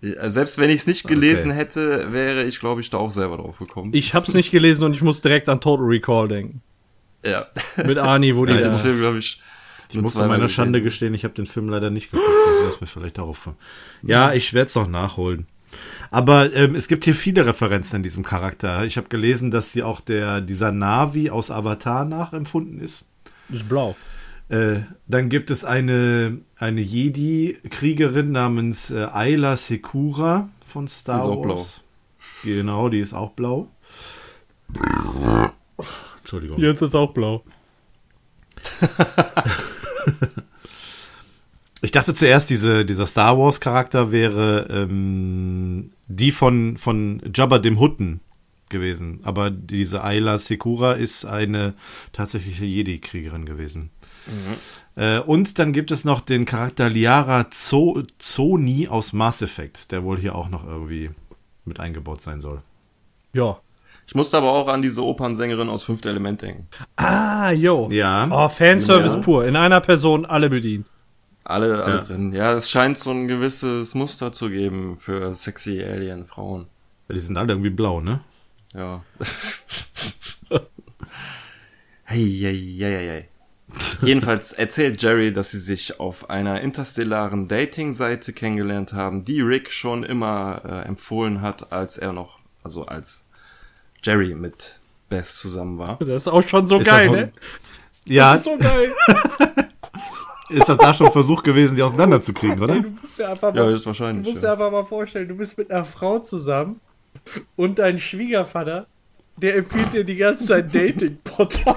Speaker 4: äh, selbst wenn ich es nicht gelesen
Speaker 2: Okay.
Speaker 4: hätte, wäre ich, glaube ich, da auch selber drauf gekommen.
Speaker 5: ich hab's nicht gelesen und ich muss direkt an Total Recall denken.
Speaker 4: Ja.
Speaker 5: Mit Arnie, wo die
Speaker 4: ja, den Film, glaube ich.
Speaker 2: ich muss meiner
Speaker 4: gesehen.
Speaker 2: Schande gestehen, ich habe den Film leider nicht geguckt, sonst wäre es mir vielleicht darauf kommen. Ja, ich werde es noch nachholen. Aber ähm, es gibt hier viele Referenzen in diesem Charakter. Ich habe gelesen, dass sie auch der dieser Navi aus Avatar nachempfunden ist.
Speaker 5: ist blau.
Speaker 2: Äh, dann gibt es eine, eine Jedi-Kriegerin namens äh, Ayla Sekura von Star
Speaker 4: Die ist auch
Speaker 2: Wars. Genau, die ist auch blau. Entschuldigung.
Speaker 5: Jetzt ist auch blau. (laughs)
Speaker 2: Ich dachte zuerst, diese, dieser Star Wars-Charakter wäre ähm, die von, von Jabba dem Hutten gewesen. Aber diese Ayla Sekura ist eine tatsächliche Jedi-Kriegerin gewesen. Äh, und dann gibt es noch den Charakter Liara Zo Zoni aus Mass Effect, der wohl hier auch noch irgendwie mit eingebaut sein soll.
Speaker 5: Ja.
Speaker 4: Ich musste aber auch an diese Opernsängerin aus Fünfte Element denken.
Speaker 5: Ah, yo.
Speaker 2: Ja.
Speaker 5: Oh, Fanservice
Speaker 4: Ja.
Speaker 5: pur. In einer Person alle bedient.
Speaker 4: Alle, alle
Speaker 2: Ja.
Speaker 4: drin. Ja, es scheint so ein gewisses Muster zu geben für sexy Alien-Frauen.
Speaker 2: Die sind alle irgendwie blau, ne?
Speaker 4: Ja. (laughs) hey, hey, hey, hey, hey. Jedenfalls erzählt Jerry, dass sie sich auf einer interstellaren Dating-Seite kennengelernt haben, die Rick schon immer äh, empfohlen hat, als er noch, also als Jerry mit Beth zusammen war.
Speaker 5: Das ist auch schon so
Speaker 2: Ist
Speaker 5: geil,
Speaker 2: so-
Speaker 5: ne?
Speaker 2: Ja,
Speaker 5: Das ist so geil. (laughs)
Speaker 2: ist das da schon ein Versuch gewesen, die auseinanderzukriegen, oder?
Speaker 5: Du musst dir einfach
Speaker 4: Ja,
Speaker 5: mal,
Speaker 4: ist wahrscheinlich.
Speaker 5: du musst
Speaker 4: ja.
Speaker 5: dir einfach mal vorstellen, du bist mit einer Frau zusammen und dein Schwiegervater, der empfiehlt dir die ganze Zeit (laughs) Dating-Portal.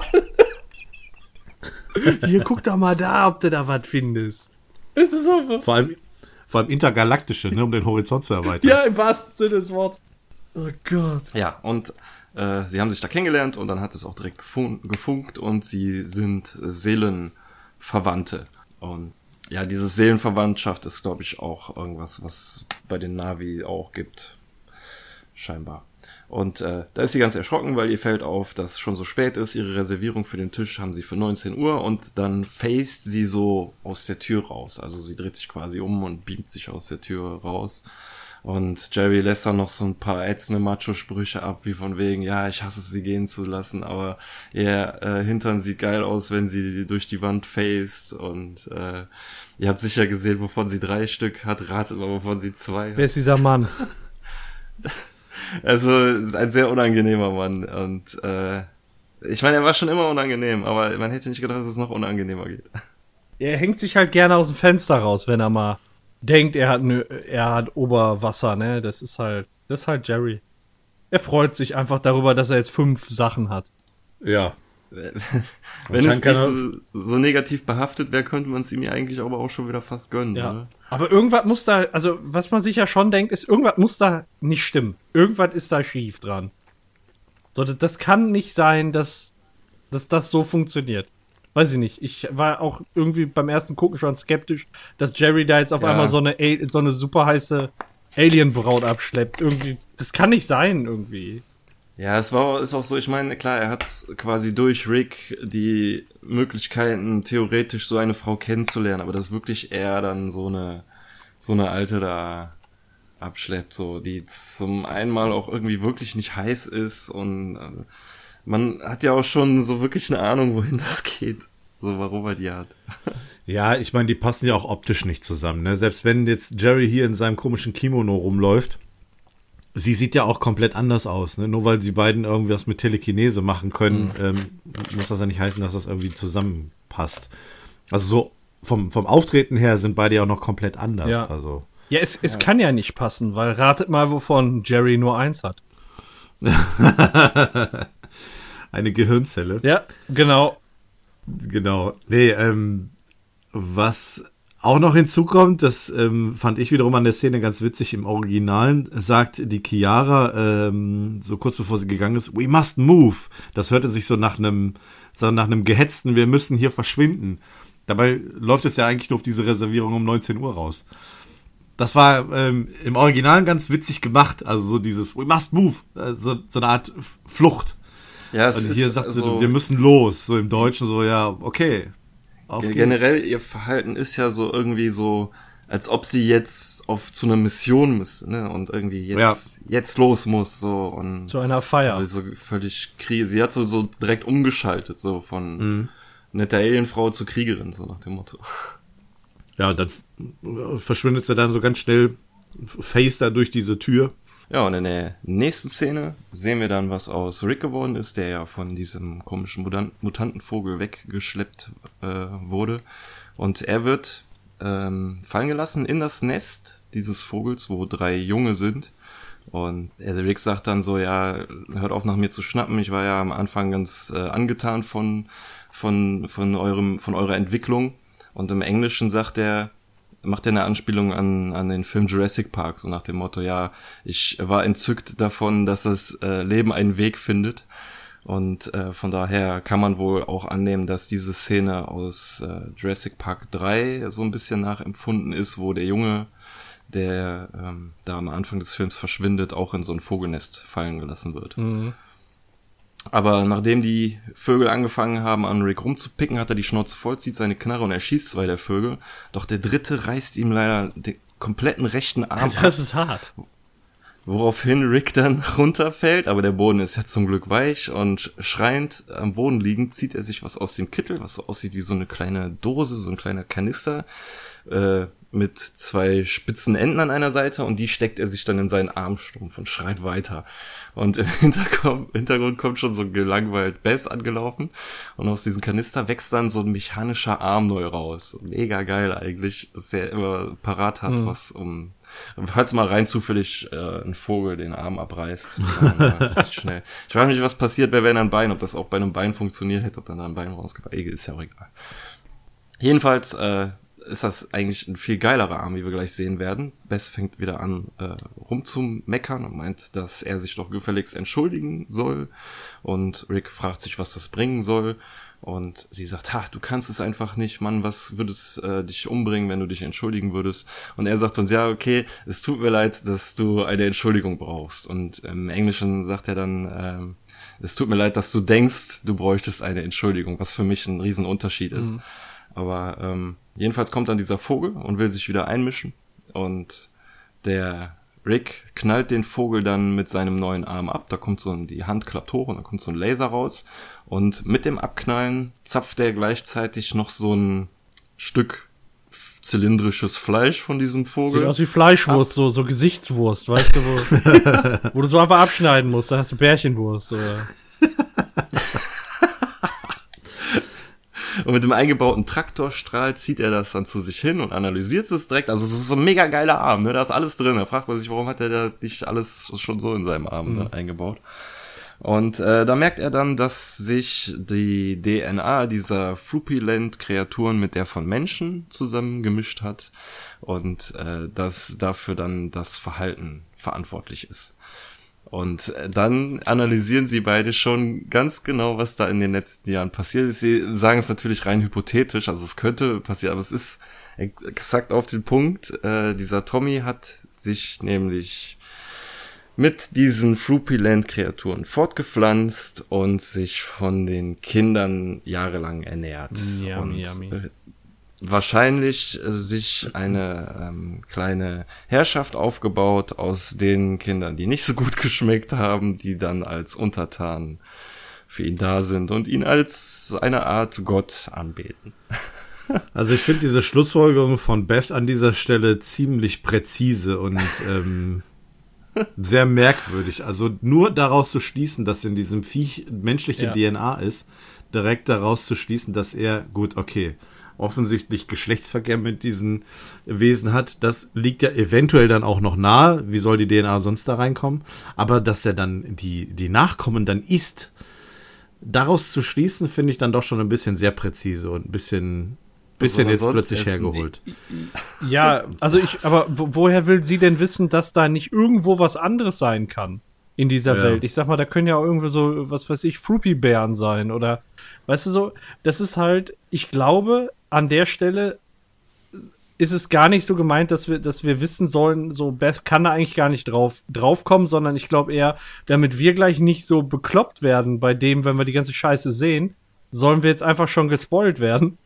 Speaker 5: (laughs) Hier, guck doch mal da, ob du da was findest. Es ist so.
Speaker 2: Vor allem, vor allem intergalaktische, ne, um den Horizont zu erweitern.
Speaker 5: Ja, im wahrsten Sinne des Wortes. Oh Gott.
Speaker 4: Ja, und äh, sie haben sich da kennengelernt und dann hat es auch direkt gefun gefunkt und sie sind Seelenverwandte. Und ja, diese Seelenverwandtschaft ist, glaube ich, auch irgendwas, was bei den Navi auch gibt. Scheinbar. Und äh, da ist sie ganz erschrocken, weil ihr fällt auf, dass schon so spät ist. Ihre Reservierung für den Tisch haben sie für 19 Uhr und dann faced sie so aus der Tür raus. Also sie dreht sich quasi um und beamt sich aus der Tür raus. Und Jerry lässt dann noch so ein paar ätzende Macho-Sprüche ab, wie von wegen, ja, ich hasse es, sie gehen zu lassen, aber ihr äh, Hintern sieht geil aus, wenn sie durch die Wand face und äh, ihr habt sicher gesehen, wovon sie drei Stück hat, ratet mal, wovon sie zwei hat.
Speaker 5: Wer ist dieser Mann? (laughs)
Speaker 4: Also, ist ein sehr unangenehmer Mann und äh, ich meine, er war schon immer unangenehm, aber man hätte nicht gedacht, dass es noch unangenehmer geht.
Speaker 5: Er hängt sich halt gerne aus dem Fenster raus, wenn er mal denkt, er hat, er hat Oberwasser, ne? Das ist halt, das ist halt Jerry. Er freut sich einfach darüber, dass er jetzt fünf Sachen hat.
Speaker 2: Ja.
Speaker 4: Wenn es nicht so, so negativ behaftet wäre, könnte man es ihm ja eigentlich aber auch schon wieder fast gönnen.
Speaker 5: Ja.
Speaker 4: Oder?
Speaker 5: Aber irgendwas muss da, also was man sich ja schon denkt, ist, irgendwas muss da nicht stimmen. Irgendwas ist da schief dran. So, das, das kann nicht sein, dass, dass das so funktioniert. Weiß ich nicht. Ich war auch irgendwie beim ersten Gucken schon skeptisch, dass Jerry da jetzt auf
Speaker 4: Ja.
Speaker 5: einmal so eine, so eine super heiße Alien-Braut abschleppt. Irgendwie, das kann nicht sein, irgendwie.
Speaker 4: Ja, es war ist auch so, ich meine, klar, er hat quasi durch Rick die Möglichkeiten, theoretisch so eine Frau kennenzulernen, aber dass wirklich er dann so eine so eine alte da abschleppt, so die zum einmal auch irgendwie wirklich nicht heiß ist und äh, man hat ja auch schon so wirklich eine Ahnung, wohin das geht, so warum er die hat.
Speaker 2: Ja, ich meine, die passen ja auch optisch nicht zusammen. Ne? Selbst wenn jetzt Jerry hier in seinem komischen Kimono rumläuft, sie sieht ja auch komplett anders aus. Ne? Nur weil die beiden irgendwas mit Telekinese machen können, ähm, muss das ja nicht heißen, dass das irgendwie zusammenpasst. Also so vom, vom Auftreten her sind beide ja auch noch komplett anders.
Speaker 5: Ja.
Speaker 2: Also.
Speaker 5: Ja, es, es kann ja nicht passen, weil ratet mal, wovon Jerry nur eins hat. (laughs)
Speaker 2: Eine Gehirnzelle.
Speaker 5: Ja, genau.
Speaker 2: Genau. Nee, ähm, was auch noch hinzukommt, das ähm, fand ich wiederum an der Szene ganz witzig im Originalen, sagt die Chiara, ähm, so kurz bevor sie gegangen ist, we must move. Das hörte sich so nach einem, so nach einem gehetzten, wir müssen hier verschwinden. Dabei läuft es ja eigentlich nur auf diese Reservierung um 19 Uhr raus. Das war ähm, im Original ganz witzig gemacht, also so dieses we must move, äh, so, so eine Art Flucht.
Speaker 4: Ja, es
Speaker 2: Und hier
Speaker 4: ist
Speaker 2: sagt sie,
Speaker 4: so,
Speaker 2: wir müssen los. So im Deutschen so, ja, okay. Auf geht's.
Speaker 4: generell ihr Verhalten ist ja so irgendwie so, als ob sie jetzt auf zu einer Mission müsste, ne? Und irgendwie jetzt jetzt los muss so und
Speaker 5: Zu einer Feier.
Speaker 4: also völlig Krise. Sie hat so so direkt umgeschaltet so von
Speaker 2: Mhm.
Speaker 4: netter Alienfrau zur Kriegerin so nach dem Motto.
Speaker 2: Ja, dann f- verschwindet sie dann so ganz schnell face da durch diese Tür.
Speaker 4: Ja, und in der nächsten Szene sehen wir dann, was aus Rick geworden ist, der ja von diesem komischen Mutan Mutantenvogel weggeschleppt äh, wurde. Und er wird ähm, fallen gelassen in das Nest dieses Vogels, wo drei Junge sind. Und also Rick sagt dann so, ja, hört auf nach mir zu schnappen. Ich war ja am Anfang ganz äh, angetan von, von, von eurem, von eurer Entwicklung. Und im Englischen sagt er, macht er eine Anspielung an, an den Film Jurassic Park, so nach dem Motto, ja, ich war entzückt davon, dass das äh, Leben einen Weg findet. Und äh, von daher kann man wohl auch annehmen, dass diese Szene aus äh, Jurassic Park 3 so ein bisschen nachempfunden ist, wo der Junge, der ähm, da am Anfang des Films verschwindet, auch in so ein Vogelnest fallen gelassen wird. Aber nachdem die Vögel angefangen haben, an Rick rumzupicken, hat er die Schnauze voll, zieht seine Knarre und erschießt zwei der Vögel. Doch der dritte reißt ihm leider den kompletten rechten Arm. (laughs)
Speaker 5: Das ist hart.
Speaker 4: Woraufhin Rick dann runterfällt, aber der Boden ist ja zum Glück weich und schreiend am Boden liegend zieht er sich was aus dem Kittel, was so aussieht wie so eine kleine Dose, so ein kleiner Kanister äh, mit zwei spitzen Enden an einer Seite und die steckt er sich dann in seinen Armstumpf und schreit weiter. Und im (laughs) Hintergrund, Hintergrund kommt schon so ein gelangweilt Bass angelaufen und aus diesem Kanister wächst dann so ein mechanischer Arm neu raus. Mega geil eigentlich, dass er immer parat hat, was um Falls mal rein zufällig äh, ein Vogel den Arm abreißt, (laughs) dann, äh, schnell. Ich frage mich, was passiert wäre, wenn ein Bein, ob das auch bei einem Bein funktioniert hätte, ob dann da ein Bein rausgeht. Ist ja auch egal. Jedenfalls äh, ist das eigentlich ein viel geilerer Arm, wie wir gleich sehen werden. Bess fängt wieder an äh, rumzumeckern und meint, dass er sich doch gefälligst entschuldigen soll. Und Rick fragt sich, was das bringen soll. Und sie sagt, ha, du kannst es einfach nicht, Mann, was würde es äh, dich umbringen, wenn du dich entschuldigen würdest? Und er sagt uns, ja, okay, es tut mir leid, dass du eine Entschuldigung brauchst. Und im Englischen sagt er dann, ähm, es tut mir leid, dass du denkst, du bräuchtest eine Entschuldigung, was für mich ein Riesenunterschied ist. Aber ähm, jedenfalls kommt dann dieser Vogel und will sich wieder einmischen. Und der Rick knallt den Vogel dann mit seinem neuen Arm ab. Da kommt so ein, die Hand klappt hoch und da kommt so ein Laser raus. Und mit dem Abknallen zapft er gleichzeitig noch so ein Stück zylindrisches Fleisch von diesem Vogel.
Speaker 5: Sieht aus wie Fleischwurst, so, so Gesichtswurst, weißt du, wo, (laughs) wo du so einfach abschneiden musst, da hast du Bärchenwurst. Oder. (laughs)
Speaker 4: Und mit dem eingebauten Traktorstrahl zieht er das dann zu sich hin und analysiert es direkt. Also es ist so ein mega geiler Arm, ne? Da ist alles drin. Da fragt man sich, warum hat er da nicht alles schon so in seinem Arm ne, eingebaut? Und äh, da merkt er dann, dass sich die DNA dieser Frupiland-Kreaturen mit der von Menschen zusammengemischt hat und äh, dass dafür dann das Verhalten verantwortlich ist. Und äh, dann analysieren sie beide schon ganz genau, was da in den letzten Jahren passiert ist. Sie sagen es natürlich rein hypothetisch, also es könnte passieren, aber es ist ex exakt auf den Punkt. Äh, dieser Tommy hat sich nämlich mit diesen Fruityland-Kreaturen fortgepflanzt und sich von den Kindern jahrelang ernährt.
Speaker 5: Yummy,
Speaker 4: und
Speaker 5: yummy.
Speaker 4: äh, wahrscheinlich äh, sich eine ähm, kleine Herrschaft aufgebaut aus den Kindern, die nicht so gut (laughs) geschmeckt haben, die dann als Untertanen für ihn da sind und ihn als eine Art Gott anbeten. (laughs)
Speaker 2: Also ich finde diese Schlussfolgerung von Beth an dieser Stelle ziemlich präzise und ähm, (laughs) sehr merkwürdig. Also nur daraus zu schließen, dass in diesem Viech menschliche
Speaker 5: Ja.
Speaker 2: DNA ist, direkt daraus zu schließen, dass er, gut, okay, offensichtlich Geschlechtsverkehr mit diesen Wesen hat, das liegt ja eventuell dann auch noch nahe. Wie soll die DNA sonst da reinkommen? Aber dass er dann die, die Nachkommen dann isst, daraus zu schließen, finde ich dann doch schon ein bisschen sehr präzise und ein bisschen, bisschen jetzt plötzlich
Speaker 4: essen?
Speaker 2: hergeholt.
Speaker 5: Ja, also ich, aber wo, woher will sie denn wissen, dass da nicht irgendwo was anderes sein kann in dieser
Speaker 2: Ja.
Speaker 5: Welt? Ich sag mal, da können ja auch irgendwie so, was weiß ich, Fruity-Bären sein oder, weißt du so, das ist halt, ich glaube, an der Stelle ist es gar nicht so gemeint, dass wir, dass wir wissen sollen, so Beth kann da eigentlich gar nicht drauf, draufkommen, sondern ich glaube eher, damit wir gleich nicht so bekloppt werden bei dem, wenn wir die ganze Scheiße sehen, sollen wir jetzt einfach schon gespoilt werden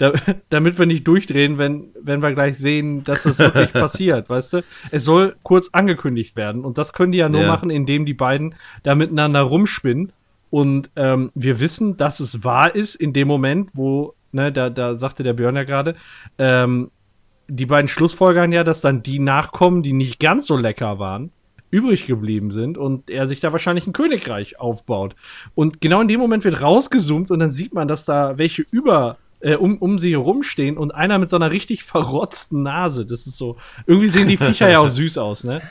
Speaker 5: da, damit wir nicht durchdrehen, wenn, wenn wir gleich sehen, dass das wirklich (laughs) passiert, weißt du? Es soll kurz angekündigt werden und das können die ja nur
Speaker 2: Ja.
Speaker 5: machen, indem die beiden da miteinander rumspinnen und ähm, wir wissen, dass es wahr ist in dem Moment, wo, ne, da, da sagte der Björn ja gerade, ähm, die beiden Schlussfolgern ja, dass dann die Nachkommen, die nicht ganz so lecker waren, übrig geblieben sind und er sich da wahrscheinlich ein Königreich aufbaut. Und genau in dem Moment wird rausgezoomt und dann sieht man, dass da welche über äh, um, um sie herumstehen und einer mit so einer richtig (laughs) verrotzten Nase. Das ist so. Irgendwie sehen die Viecher ja auch süß aus, ne?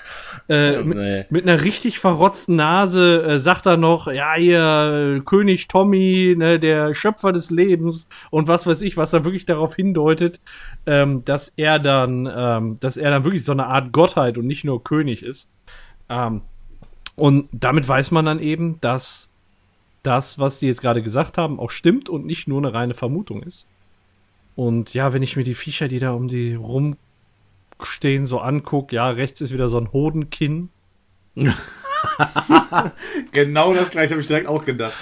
Speaker 5: Äh, mit,
Speaker 4: nee.
Speaker 5: mit einer richtig verrotzten Nase äh, sagt er noch, ja, hier, äh, König Tommy, ne, der Schöpfer des Lebens und was weiß ich, was da wirklich darauf hindeutet, ähm, dass er dann, ähm, dass er dann wirklich so eine Art Gottheit und nicht nur König ist. Ähm, und damit weiß man dann eben, dass das, was die jetzt gerade gesagt haben, auch stimmt und nicht nur eine reine Vermutung ist. Und ja, wenn ich mir die Viecher, die da um die rumstehen, so angucke, ja, rechts ist wieder so ein Hodenkinn. (laughs)
Speaker 2: Genau das gleiche habe ich direkt auch gedacht.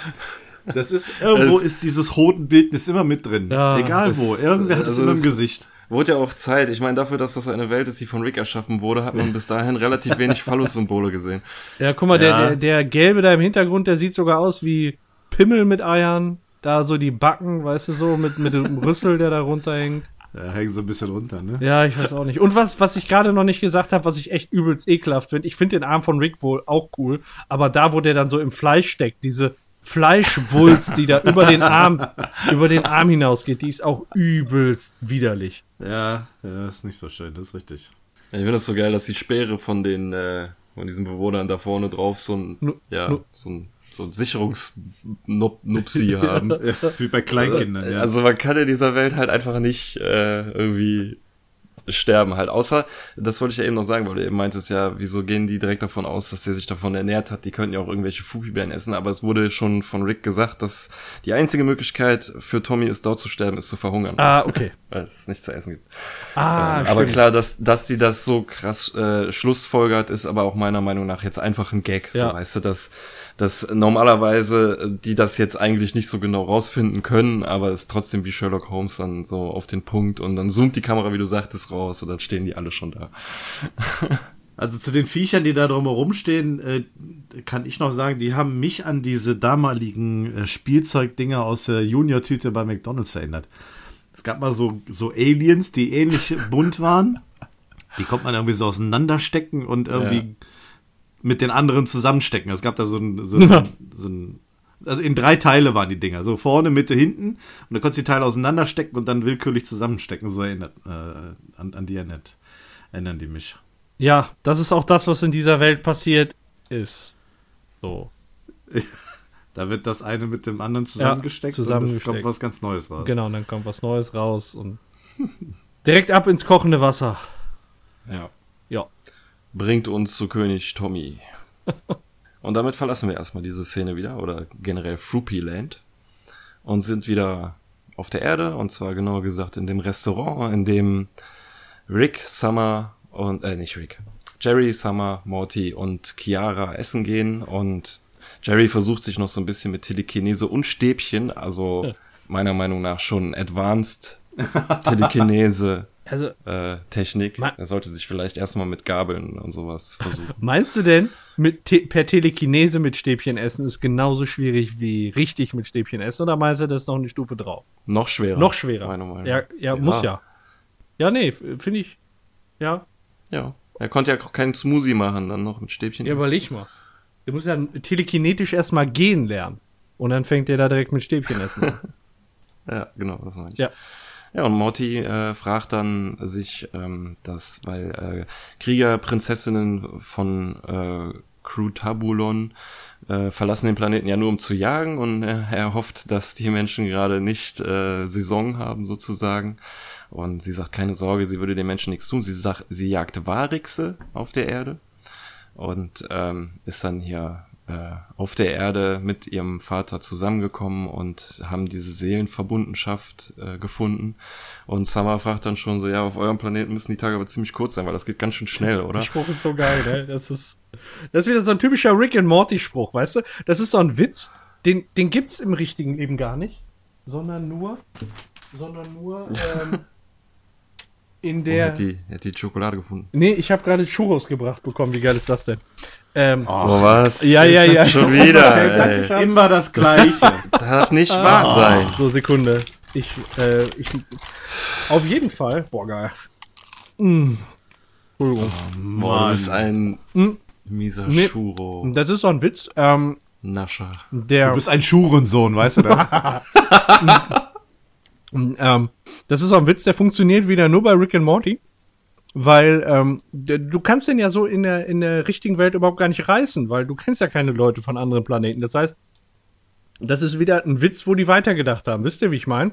Speaker 2: Das ist, (laughs) irgendwo
Speaker 4: Es-
Speaker 2: ist dieses Hodenbildnis immer mit drin.
Speaker 5: Ja,
Speaker 2: Egal wo. Irgendwer hat es
Speaker 4: also
Speaker 2: immer im
Speaker 4: es-
Speaker 2: Gesicht.
Speaker 4: Wurde ja auch Zeit. Ich meine, dafür, dass das eine Welt ist, die von Rick erschaffen wurde, hat man bis dahin relativ wenig (laughs) Phallus-Symbole gesehen.
Speaker 5: Ja, guck mal,
Speaker 2: Ja.
Speaker 5: Der, der, der Gelbe da im Hintergrund, der sieht sogar aus wie Pimmel mit Eiern. Da so die Backen, weißt du, so mit, mit dem (laughs) Rüssel, der da runterhängt.
Speaker 2: Da hängen so ein bisschen runter, ne?
Speaker 5: Ja, ich weiß auch nicht. Und was, was ich gerade noch nicht gesagt habe, was ich echt übelst ekelhaft finde, ich finde den Arm von Rick wohl auch cool, aber da, wo der dann so im Fleisch steckt, diese Fleischwulst, die da über den Arm, über den Arm hinausgeht, die ist auch übelst widerlich.
Speaker 2: Ja, ja, ist nicht so schön, das ist richtig.
Speaker 4: Ich finde das so geil, dass die Speere von den, äh, von diesen Bewohnern da vorne drauf so ein,
Speaker 5: Nu-
Speaker 4: ja, so ein, so ein Sicherungsnupsi (laughs) haben.
Speaker 2: Ja, wie bei Kleinkindern, ja.
Speaker 4: Also man kann in dieser Welt halt einfach nicht äh, irgendwie sterben halt. Außer, das wollte ich ja eben noch sagen, weil du eben meintest ja, wieso gehen die direkt davon aus, dass der sich davon ernährt hat, die könnten ja auch irgendwelche Fugibären essen, aber es wurde schon von Rick gesagt, dass die einzige Möglichkeit für Tommy ist, dort zu sterben, ist zu verhungern.
Speaker 5: Ah, okay. (laughs)
Speaker 4: Weil es nichts zu essen gibt.
Speaker 5: Ah,
Speaker 4: Ähm, aber klar, dass, dass sie das so krass äh, schlussfolgert, ist aber auch meiner Meinung nach jetzt einfach ein Gag.
Speaker 5: Ja.
Speaker 4: So, weißt du, dass, dass normalerweise äh, die das jetzt eigentlich nicht so genau rausfinden können, aber es ist trotzdem wie Sherlock Holmes dann so auf den Punkt und dann zoomt die Kamera, wie du sagtest, raus und dann stehen die alle schon da. (laughs)
Speaker 2: Also zu den Viechern, die da drumherum stehen, äh, kann ich noch sagen, die haben mich an diese damaligen äh, Spielzeugdinger aus der Junior-Tüte bei McDonalds erinnert. Es gab mal so, so Aliens, die ähnlich bunt waren. Die konnte man irgendwie so auseinanderstecken und irgendwie
Speaker 4: Ja.
Speaker 2: Mit den anderen zusammenstecken. Es gab da so ein, so ein, (laughs) so ein also in drei Teile waren die Dinger. So vorne, Mitte, hinten. Und da konntest du die Teile auseinanderstecken und dann willkürlich zusammenstecken. So erinnert, äh, an, an die erinnert, erinnern die mich.
Speaker 5: Ja, das ist auch das, was in dieser Welt passiert ist. So. (laughs)
Speaker 2: Da wird das eine mit dem anderen zusammengesteckt, und es
Speaker 5: zusammengesteckt.
Speaker 2: kommt was ganz Neues raus.
Speaker 5: Genau, und dann kommt was Neues raus und direkt ab ins kochende Wasser.
Speaker 4: Ja. Bringt uns zu König Tommy. (laughs) und damit verlassen wir erstmal diese Szene wieder, oder generell Fruppy Land. Und sind wieder auf der Erde, und zwar genauer gesagt in dem Restaurant, in dem Rick, Summer und, äh, nicht Rick, Jerry, Summer, Morty und Chiara essen gehen und Jerry versucht sich noch so ein bisschen mit Telekinese und Stäbchen, also (laughs) meiner Meinung nach schon Advanced Telekinese
Speaker 5: Also,
Speaker 4: äh, Technik. Er sollte sich vielleicht erstmal mit Gabeln und sowas versuchen. (laughs)
Speaker 5: meinst du denn, mit te per Telekinese mit Stäbchen essen ist genauso schwierig wie richtig mit Stäbchen essen? Oder meinst du, das ist noch eine Stufe drauf?
Speaker 4: noch schwerer.
Speaker 5: Noch schwerer.
Speaker 4: Meiner Meinung
Speaker 5: Ja,
Speaker 4: nach.
Speaker 5: ja, muss ja. Ja, nee, finde ich. Ja,
Speaker 4: Ja. Er konnte ja auch keinen Smoothie machen, dann noch mit Stäbchen.
Speaker 5: ja,
Speaker 4: essen.
Speaker 5: überleg mal. Der muss ja telekinetisch erstmal gehen lernen. Und dann fängt er da direkt mit Stäbchen essen an. (laughs)
Speaker 4: Ja, genau, das meine ich.
Speaker 5: Ja.
Speaker 4: Ja, und Morty äh, fragt dann sich, ähm, dass, weil äh, Kriegerprinzessinnen von äh, Crew Tabulon äh, verlassen den Planeten ja nur um zu jagen und äh, er hofft, dass die Menschen gerade nicht äh, Saison haben sozusagen. Und sie sagt, keine Sorge, sie würde den Menschen nichts tun. Sie sagt, sie jagt Warixe auf der Erde und ähm, ist dann hier äh, auf der Erde mit ihrem Vater zusammengekommen und haben diese Seelenverbundenschaft äh, gefunden. Und Summer fragt dann schon so, ja, auf eurem Planeten müssen die Tage aber ziemlich kurz sein, weil das geht ganz schön schnell, oder?
Speaker 5: Der Spruch ist so geil, ne? Das ist, das ist wieder so ein typischer Rick and Morty Spruch, weißt du? Das ist so ein Witz, den, den gibt's im richtigen Leben gar nicht, sondern nur, sondern nur (laughs) ähm, in der.
Speaker 4: hat die, hat die Schokolade gefunden.
Speaker 5: Nee, ich habe gerade Churros gebracht bekommen. Wie geil ist das denn? Ähm,
Speaker 4: Oh, was?
Speaker 5: Ja, ja, ja.
Speaker 4: Schon wieder, (laughs) ey.
Speaker 2: Immer das Gleiche. (laughs)
Speaker 4: Darf nicht
Speaker 5: Ah.
Speaker 4: wahr sein.
Speaker 5: so, Sekunde. Ich, äh, ich. Auf jeden Fall. Boah, geil. Mm. Entschuldigung.
Speaker 4: Boah, du bist ein mieser
Speaker 5: Nee.
Speaker 4: Churo.
Speaker 5: Das ist so ein Witz. Ähm,
Speaker 4: Nascher.
Speaker 5: der.
Speaker 2: Du bist ein Schurensohn, weißt du das? (laughs)
Speaker 5: Ähm, das ist auch ein Witz, der funktioniert wieder nur bei Rick and Morty. Weil ähm, du kannst den ja so in der, in der richtigen Welt überhaupt gar nicht reißen, weil du kennst ja keine Leute von anderen Planeten. Das heißt, das ist wieder ein Witz, wo die weitergedacht haben. Wisst ihr, wie ich meine?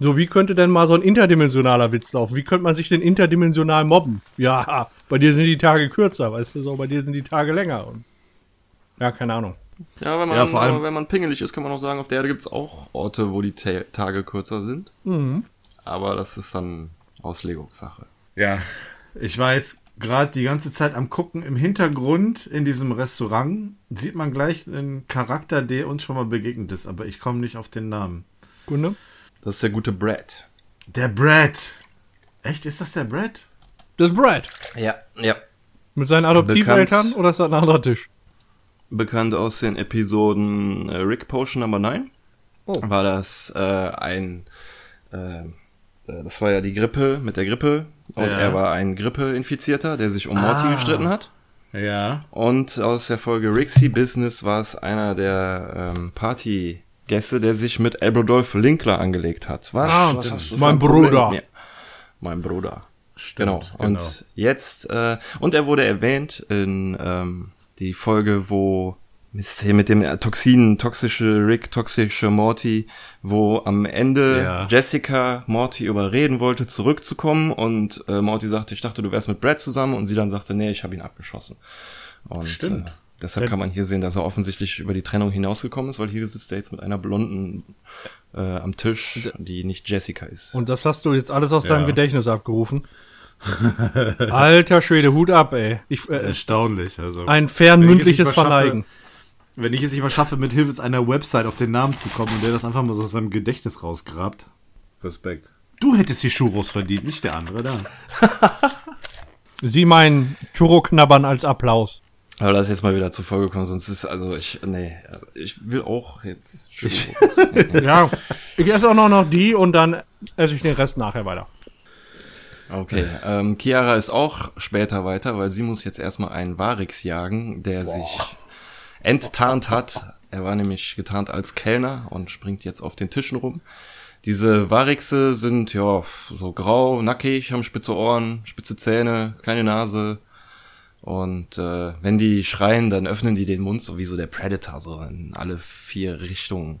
Speaker 5: So, wie könnte denn mal so ein interdimensionaler Witz laufen? Wie könnte man sich denn interdimensional mobben? Ja, bei dir sind die Tage kürzer, weißt du, so, bei dir sind die Tage länger. Und ja, keine Ahnung.
Speaker 4: Ja, wenn man,
Speaker 2: Ja, vor allem-
Speaker 4: wenn man pingelig ist, kann man auch sagen, auf der Erde gibt's auch Orte, wo die Ta Tage kürzer sind.
Speaker 5: Mhm.
Speaker 4: Aber das ist dann Auslegungssache.
Speaker 2: Ja, ich war jetzt gerade die ganze Zeit am gucken. Im Hintergrund in diesem Restaurant sieht man gleich einen Charakter, der uns schon mal begegnet ist, aber ich komme nicht auf den Namen.
Speaker 5: Kunde?
Speaker 4: Das ist der gute Brad.
Speaker 2: Der Brad. Echt, ist das der Brad?
Speaker 5: Das ist Brad.
Speaker 4: Ja, ja.
Speaker 5: Mit seinen Adoptiveltern oder ist das ein anderer Tisch?
Speaker 4: Bekannt aus den Episoden äh, Rick Potion Number 9.
Speaker 5: Oh.
Speaker 4: War das äh, ein, äh, das war ja die Grippe mit der Grippe. Und
Speaker 2: Ja.
Speaker 4: er war ein Grippe-Infizierter, der sich um Morty
Speaker 2: Ah.
Speaker 4: gestritten hat.
Speaker 2: Ja.
Speaker 4: Und aus der Folge Rixie Business war es einer der ähm, Partygäste, der sich mit Albrodolph Linkler angelegt hat. Was?
Speaker 5: Ah,
Speaker 4: Was hast du
Speaker 5: mein Bruder.
Speaker 4: Mein Bruder.
Speaker 2: Stimmt,
Speaker 4: Genau. Und jetzt, äh, und er wurde erwähnt in ähm, die Folge, wo Mist, hier mit dem Toxin, toxische Rick, toxische Morty, wo am Ende
Speaker 2: Ja.
Speaker 4: Jessica Morty überreden wollte, zurückzukommen und äh, Morty sagte, ich dachte, du wärst mit Brad zusammen und sie dann sagte, nee, ich habe ihn abgeschossen. Und,
Speaker 2: Stimmt.
Speaker 4: Äh, deshalb kann man hier sehen, dass er offensichtlich über die Trennung hinausgekommen ist, weil hier sitzt er jetzt mit einer Blonden äh, am Tisch, die nicht Jessica ist.
Speaker 5: Und das hast du jetzt alles aus deinem
Speaker 2: Ja.
Speaker 5: Gedächtnis abgerufen. (laughs) Alter Schwede, Hut ab, ey. Ich, äh,
Speaker 2: Erstaunlich. Also,
Speaker 5: ein fernmündliches
Speaker 2: schaffe-
Speaker 5: Verneigen.
Speaker 2: Wenn ich es nicht mal schaffe, mit Hilfe einer Website auf den Namen zu kommen und der das einfach mal so aus seinem Gedächtnis rausgrabt. Respekt. Du hättest die Churros verdient, nicht der andere da. (laughs)
Speaker 5: Sie meinen Churro-Knabbern als Applaus.
Speaker 4: Aber lass jetzt mal wieder zu Folge kommen, sonst ist also ich, nee, ich will auch jetzt. (laughs)
Speaker 5: ja, ich esse auch noch, noch die und dann esse ich den Rest nachher weiter.
Speaker 4: Okay, ähm, Chiara ist auch später weiter, weil sie muss jetzt erstmal einen Varix jagen, der Boah. sich enttarnt hat. Er war nämlich getarnt als Kellner und springt jetzt auf den Tischen rum. Diese Varixe sind ja so grau, nackig, haben spitze Ohren, spitze Zähne, keine Nase. Und äh, wenn die schreien, dann öffnen die den Mund so wie so der Predator, so in alle vier Richtungen.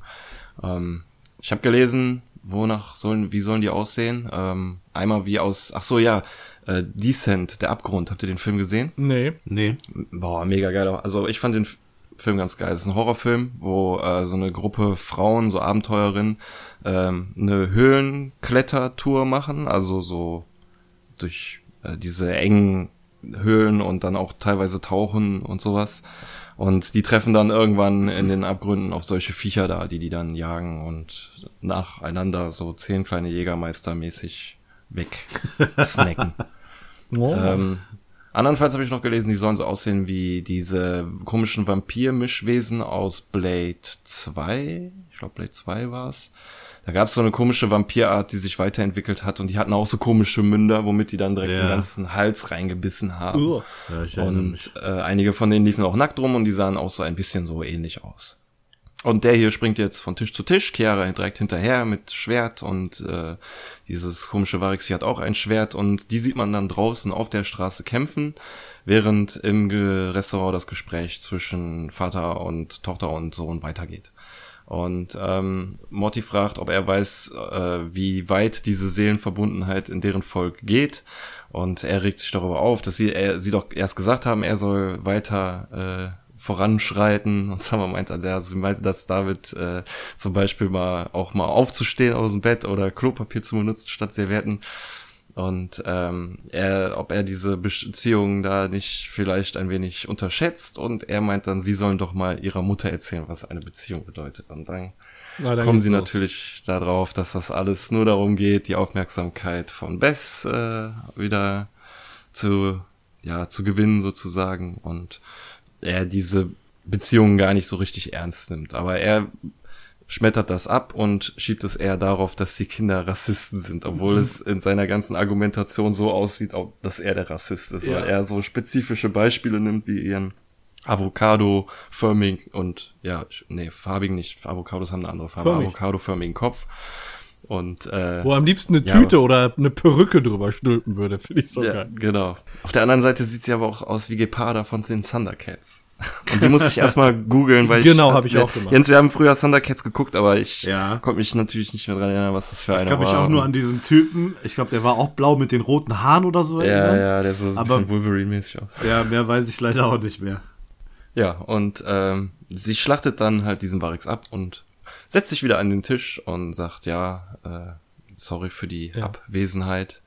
Speaker 4: Ähm, ich habe gelesen, wonach sollen, wie sollen die aussehen? Ähm, einmal wie aus, ach so ja, äh, Descent, der Abgrund. Habt ihr den Film gesehen?
Speaker 5: Nee.
Speaker 2: Nee.
Speaker 4: Boah, mega geil. Also ich fand den Film ganz geil. Es ist ein Horrorfilm, wo äh, so eine Gruppe Frauen, so Abenteuerinnen, ähm, eine Höhlenklettertour machen, also so durch äh, diese engen Höhlen und dann auch teilweise tauchen und sowas. Und die treffen dann irgendwann in den Abgründen auf solche Viecher da, die die dann jagen und nacheinander so zehn kleine Jägermeister mäßig weg snacken. (laughs) oh. ähm, Andernfalls habe ich noch gelesen, die sollen so aussehen wie diese komischen Vampir-Mischwesen aus Blade 2. Ich glaube, Blade 2 war's. Da gab es so eine komische Vampirart, die sich weiterentwickelt hat und die hatten auch so komische Münder, womit die dann direkt ja. den ganzen Hals reingebissen haben. Ja, und äh, einige von denen liefen auch nackt rum und die sahen auch so ein bisschen so ähnlich aus. Und der hier springt jetzt von Tisch zu Tisch, Chiara direkt hinterher mit Schwert und äh, dieses komische Varix hat auch ein Schwert und die sieht man dann draußen auf der Straße kämpfen, während im Restaurant das Gespräch zwischen Vater und Tochter und Sohn weitergeht. Und ähm, Morty fragt, ob er weiß, äh, wie weit diese Seelenverbundenheit in deren Volk geht. Und er regt sich darüber auf, dass sie, er, sie doch erst gesagt haben, er soll weiter äh, voranschreiten. (laughs) Und Summer meint, also ja, sie meinte, dass David äh, zum Beispiel mal auch mal aufzustehen aus dem Bett oder Klopapier zu benutzen statt Servietten. Und ähm, er, ob er diese Beziehungen da nicht vielleicht ein wenig unterschätzt und er meint dann, sie sollen doch mal ihrer Mutter erzählen, was eine Beziehung bedeutet. Und dann, dann kommen sie los. natürlich darauf, dass das alles nur darum geht, die Aufmerksamkeit von Bess äh, wieder zu, ja, zu gewinnen sozusagen und er diese Beziehungen gar nicht so richtig ernst nimmt. Aber er schmettert das ab und schiebt es eher darauf, dass die Kinder Rassisten sind, obwohl es in seiner ganzen Argumentation so aussieht, dass er der Rassist ist, ja. weil er so spezifische Beispiele nimmt wie ihren Avocado-förmigen und ja, nee, farbigen nicht, Avocados haben eine andere Farbe, Avocado-förmigen Kopf. Und, äh,
Speaker 5: Wo am liebsten eine Tüte ja, oder eine Perücke drüber stülpen würde, finde ich so
Speaker 4: ja,
Speaker 5: geil.
Speaker 4: Genau. Auf der anderen Seite sieht sie aber auch aus wie Geparda von den Thundercats. Und die musste ich erstmal googeln, weil
Speaker 5: genau, ich. Genau, habe ich auch gemacht.
Speaker 4: Jens, wir haben früher Thundercats geguckt, aber ich ja. konnte mich natürlich nicht mehr dran erinnern, was das für einer
Speaker 2: war. Ich kann mich auch nur an diesen Typen, ich glaube, der war auch blau mit den roten Haaren oder so.
Speaker 4: Ja, erinnern. ja, der so ein aber, bisschen Wolverine-mäßig aus.
Speaker 2: Ja, mehr weiß ich leider auch nicht mehr.
Speaker 4: Ja, und ähm, sie schlachtet dann halt diesen Barix ab und setzt sich wieder an den Tisch und sagt, ja, äh, sorry für die ja. Abwesenheit.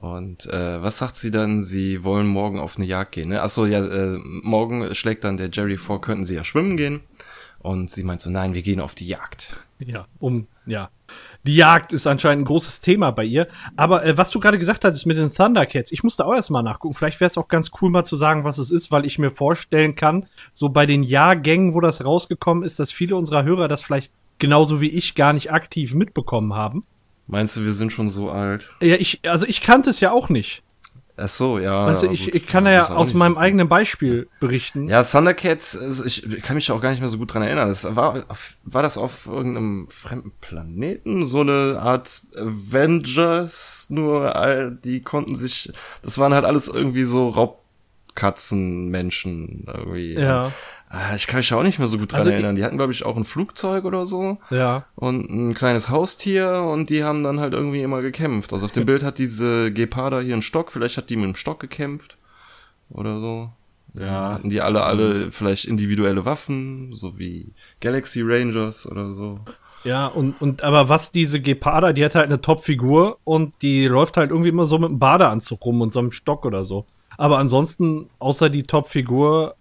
Speaker 4: Und äh, was sagt sie dann? Sie wollen morgen auf eine Jagd gehen. Ne? Achso, ja, äh, morgen schlägt dann der Jerry vor, könnten sie ja schwimmen gehen. Und sie meint so, nein, wir gehen auf die Jagd.
Speaker 5: Ja, um, ja. Die Jagd ist anscheinend ein großes Thema bei ihr. Aber äh, was du gerade gesagt hattest mit den Thundercats, ich musste auch erstmal nachgucken. Vielleicht wäre es auch ganz cool, mal zu sagen, was es ist, weil ich mir vorstellen kann, so bei den Jahrgängen, wo das rausgekommen ist, dass viele unserer Hörer das vielleicht genauso wie ich gar nicht aktiv mitbekommen haben.
Speaker 4: Meinst du, wir sind schon so alt?
Speaker 5: Ja, ich, also ich kannte es ja auch nicht.
Speaker 4: Ach so, ja.
Speaker 5: Also ich, ich kann ja, ja aus meinem so eigenen Beispiel berichten.
Speaker 4: Ja, Thundercats, also ich kann mich auch gar nicht mehr so gut dran erinnern. Das war, war das auf irgendeinem fremden Planeten? So eine Art Avengers, nur die konnten sich, das waren halt alles irgendwie so Raubkatzenmenschen irgendwie.
Speaker 5: Ja.
Speaker 4: Ah, ich kann mich auch nicht mehr so gut dran also erinnern. Die hatten, glaube ich, auch ein Flugzeug oder so.
Speaker 5: Ja.
Speaker 4: Und ein kleines Haustier und die haben dann halt irgendwie immer gekämpft. Also auf dem Bild hat diese Geparda hier einen Stock, vielleicht hat die mit dem Stock gekämpft. Oder so. Ja. Hatten die alle, alle vielleicht individuelle Waffen, so wie Galaxy Rangers oder so.
Speaker 5: Ja, und, und aber was diese Geparda, die hat halt eine Top-Figur und die läuft halt irgendwie immer so mit einem Badeanzug rum und so einem Stock oder so. Aber ansonsten, außer die Top-Figur,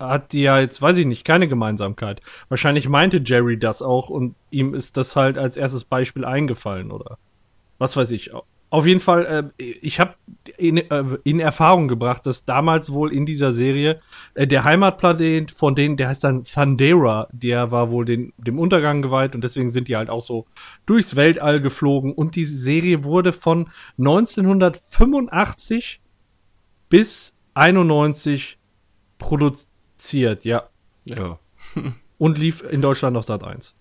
Speaker 5: hat die ja jetzt, weiß ich nicht, keine Gemeinsamkeit. Wahrscheinlich meinte Jerry das auch und ihm ist das halt als erstes Beispiel eingefallen, oder? Was weiß ich. Auf jeden Fall, äh, ich habe in, äh, in Erfahrung gebracht, dass damals wohl in dieser Serie äh, der Heimatplanet von denen, der heißt dann Thundera, der war wohl den, dem Untergang geweiht und deswegen sind die halt auch so durchs Weltall geflogen. Und die Serie wurde von 1985 bis 91 produziert, ja.
Speaker 4: Ja. (laughs)
Speaker 5: Und lief in Deutschland auf Sat 1.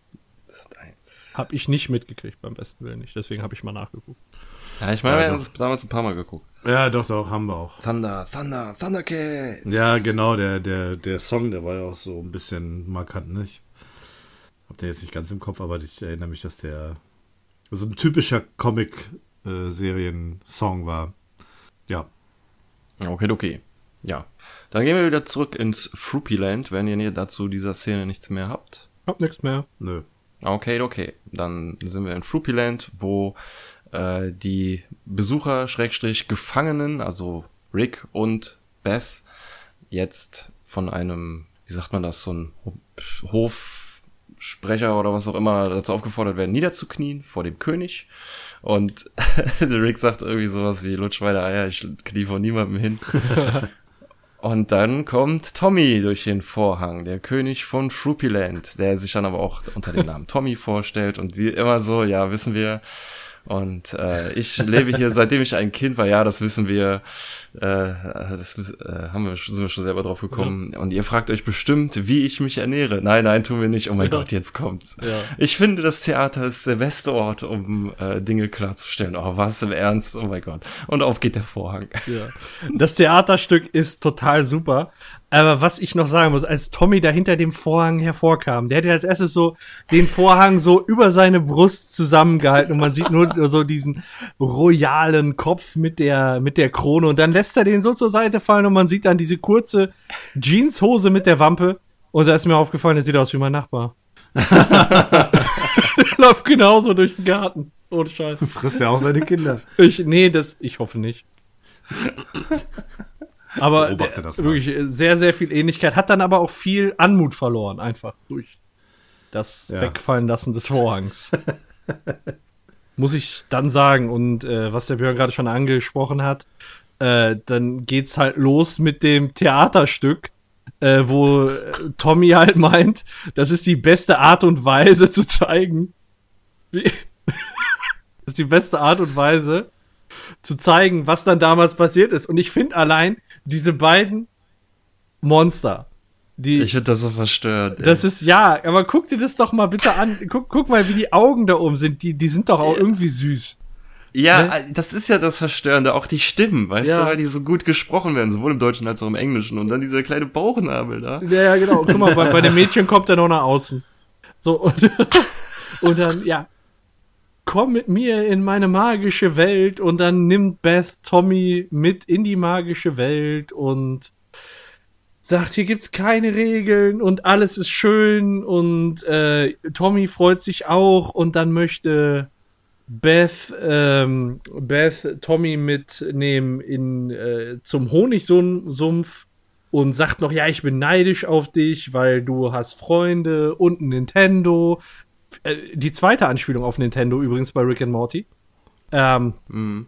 Speaker 4: Das ist eins.
Speaker 5: Hab ich nicht mitgekriegt, beim besten Willen nicht. Deswegen habe ich mal nachgeguckt.
Speaker 4: Ja, ich meine, wir haben das damals ein paar Mal geguckt.
Speaker 2: Ja, doch, doch, haben wir auch.
Speaker 4: Thunder, Thunder, Thundercats.
Speaker 2: Ja, genau, der, der, der Song, der war ja auch so ein bisschen markant, nicht? Hab den jetzt nicht ganz im Kopf, aber ich erinnere mich, dass der so ein typischer Comic-Serien-Song war. Ja.
Speaker 4: Okay, okay. Ja. Dann gehen wir wieder zurück ins Fruppyland, wenn ihr dazu dieser Szene nichts mehr habt.
Speaker 5: Hab nichts mehr.
Speaker 2: Nö.
Speaker 4: Okay, okay. Dann sind wir in Fruppyland, wo äh, die Besucher, Schrägstrich, Gefangenen, also Rick und Bess, jetzt von einem, wie sagt man das, so ein Hofsprecher oder was auch immer dazu aufgefordert werden, niederzuknien vor dem König. Und (laughs) Rick sagt irgendwie sowas wie, lutsch meine Eier, ich knie vor niemandem hin. (laughs) Und dann kommt Tommy durch den Vorhang, der König von Fruppyland, der sich dann aber auch unter dem Namen Tommy vorstellt und sie immer so, ja, wissen wir. Und äh, ich lebe hier, seitdem ich ein Kind war, ja, das wissen wir, äh, das äh, haben wir, sind wir schon selber drauf gekommen. Und ihr fragt euch bestimmt, wie ich mich ernähre. Nein, nein, tun wir nicht. Oh mein
Speaker 5: Ja.
Speaker 4: Gott, jetzt kommt's.
Speaker 5: Ja.
Speaker 4: Ich finde, das Theater ist der beste Ort, um äh, Dinge klarzustellen. Oh, was im Ernst? Oh mein Gott. Und auf geht der Vorhang.
Speaker 5: Ja. Das Theaterstück ist total super. Aber was ich noch sagen muss, als Tommy da hinter dem Vorhang hervorkam, der hat ja als erstes so den Vorhang so über seine Brust zusammengehalten und man sieht nur so diesen royalen Kopf mit der, mit der Krone und dann lässt er den so zur Seite fallen und man sieht dann diese kurze Jeanshose mit der Wampe und da ist mir aufgefallen, der sieht aus wie mein Nachbar. (laughs) der läuft genauso durch den Garten. Ohne Scheiß.
Speaker 2: Frisst ja auch seine Kinder.
Speaker 5: Ich, nee, das, ich hoffe nicht. Aber
Speaker 2: Beobachte
Speaker 5: der-
Speaker 2: das mal.
Speaker 5: wirklich äh, sehr, sehr viel Ähnlichkeit. Hat dann aber auch viel Anmut verloren, einfach durch das
Speaker 2: Ja.
Speaker 5: Wegfallen lassen des Vorhangs. (laughs) Muss ich dann sagen. Und äh, was der Björn gerade schon angesprochen hat, äh, dann geht's halt los mit dem Theaterstück, äh, wo äh, Tommy halt meint, das ist die beste Art und Weise zu zeigen. Wie, (laughs) das ist die beste Art und Weise zu zeigen, was dann damals passiert ist. Und ich finde allein diese beiden Monster, die
Speaker 4: Ich finde das so verstört. ey.
Speaker 5: das ist ja, aber guck dir das doch mal bitte an. Guck, guck mal, wie die Augen da oben sind. Die, die sind doch auch irgendwie süß.
Speaker 4: Ja,
Speaker 5: Ne?
Speaker 4: äh, das ist ja das Verstörende, auch die Stimmen, weißt
Speaker 5: Ja.
Speaker 4: du, weil die so gut gesprochen werden, sowohl im Deutschen als auch im Englischen. Und dann dieser kleine Bauchnabel da.
Speaker 5: Ja, ja, genau. Guck mal, bei, bei dem Mädchen kommt er noch nach außen. So, und, (laughs) und dann, ja, komm mit mir in meine magische Welt und dann nimmt Beth Tommy mit in die magische Welt und sagt, hier gibt's keine Regeln und alles ist schön und äh, Tommy freut sich auch und dann möchte Beth, ähm, Beth Tommy mitnehmen in, äh, zum Honigsumpf und sagt noch, ja, ich bin neidisch auf dich, weil du hast Freunde und ein Nintendo. Äh, die zweite Anspielung auf Nintendo übrigens bei Rick and Morty. Ähm,
Speaker 4: Mhm.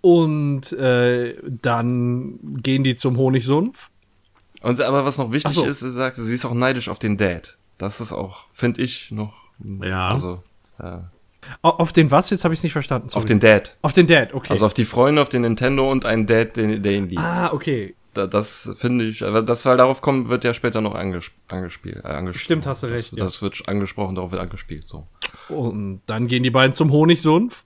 Speaker 5: und äh, dann gehen die zum Honigsumpf.
Speaker 4: Und aber was noch wichtig
Speaker 5: so.
Speaker 4: ist, sie sagt, sie ist auch neidisch auf den Dad. Das ist auch, finde ich, noch.
Speaker 2: Ja.
Speaker 4: Also, äh,
Speaker 5: Au- Auf den was? Jetzt habe ich es nicht verstanden. sorry.
Speaker 4: auf den Dad.
Speaker 5: auf den Dad, okay.
Speaker 4: Also auf die Freunde, auf den Nintendo und einen Dad, den, der ihn liebt.
Speaker 5: ah, okay.
Speaker 4: Da, das finde ich, aber das, weil darauf kommt, wird ja später noch anges angespielt. Äh, angesprochen.
Speaker 5: Stimmt, hast du recht,
Speaker 4: Das,
Speaker 5: ja.
Speaker 4: das wird angesprochen, darauf wird angespielt, so.
Speaker 5: Und dann gehen die beiden zum Honigsumpf.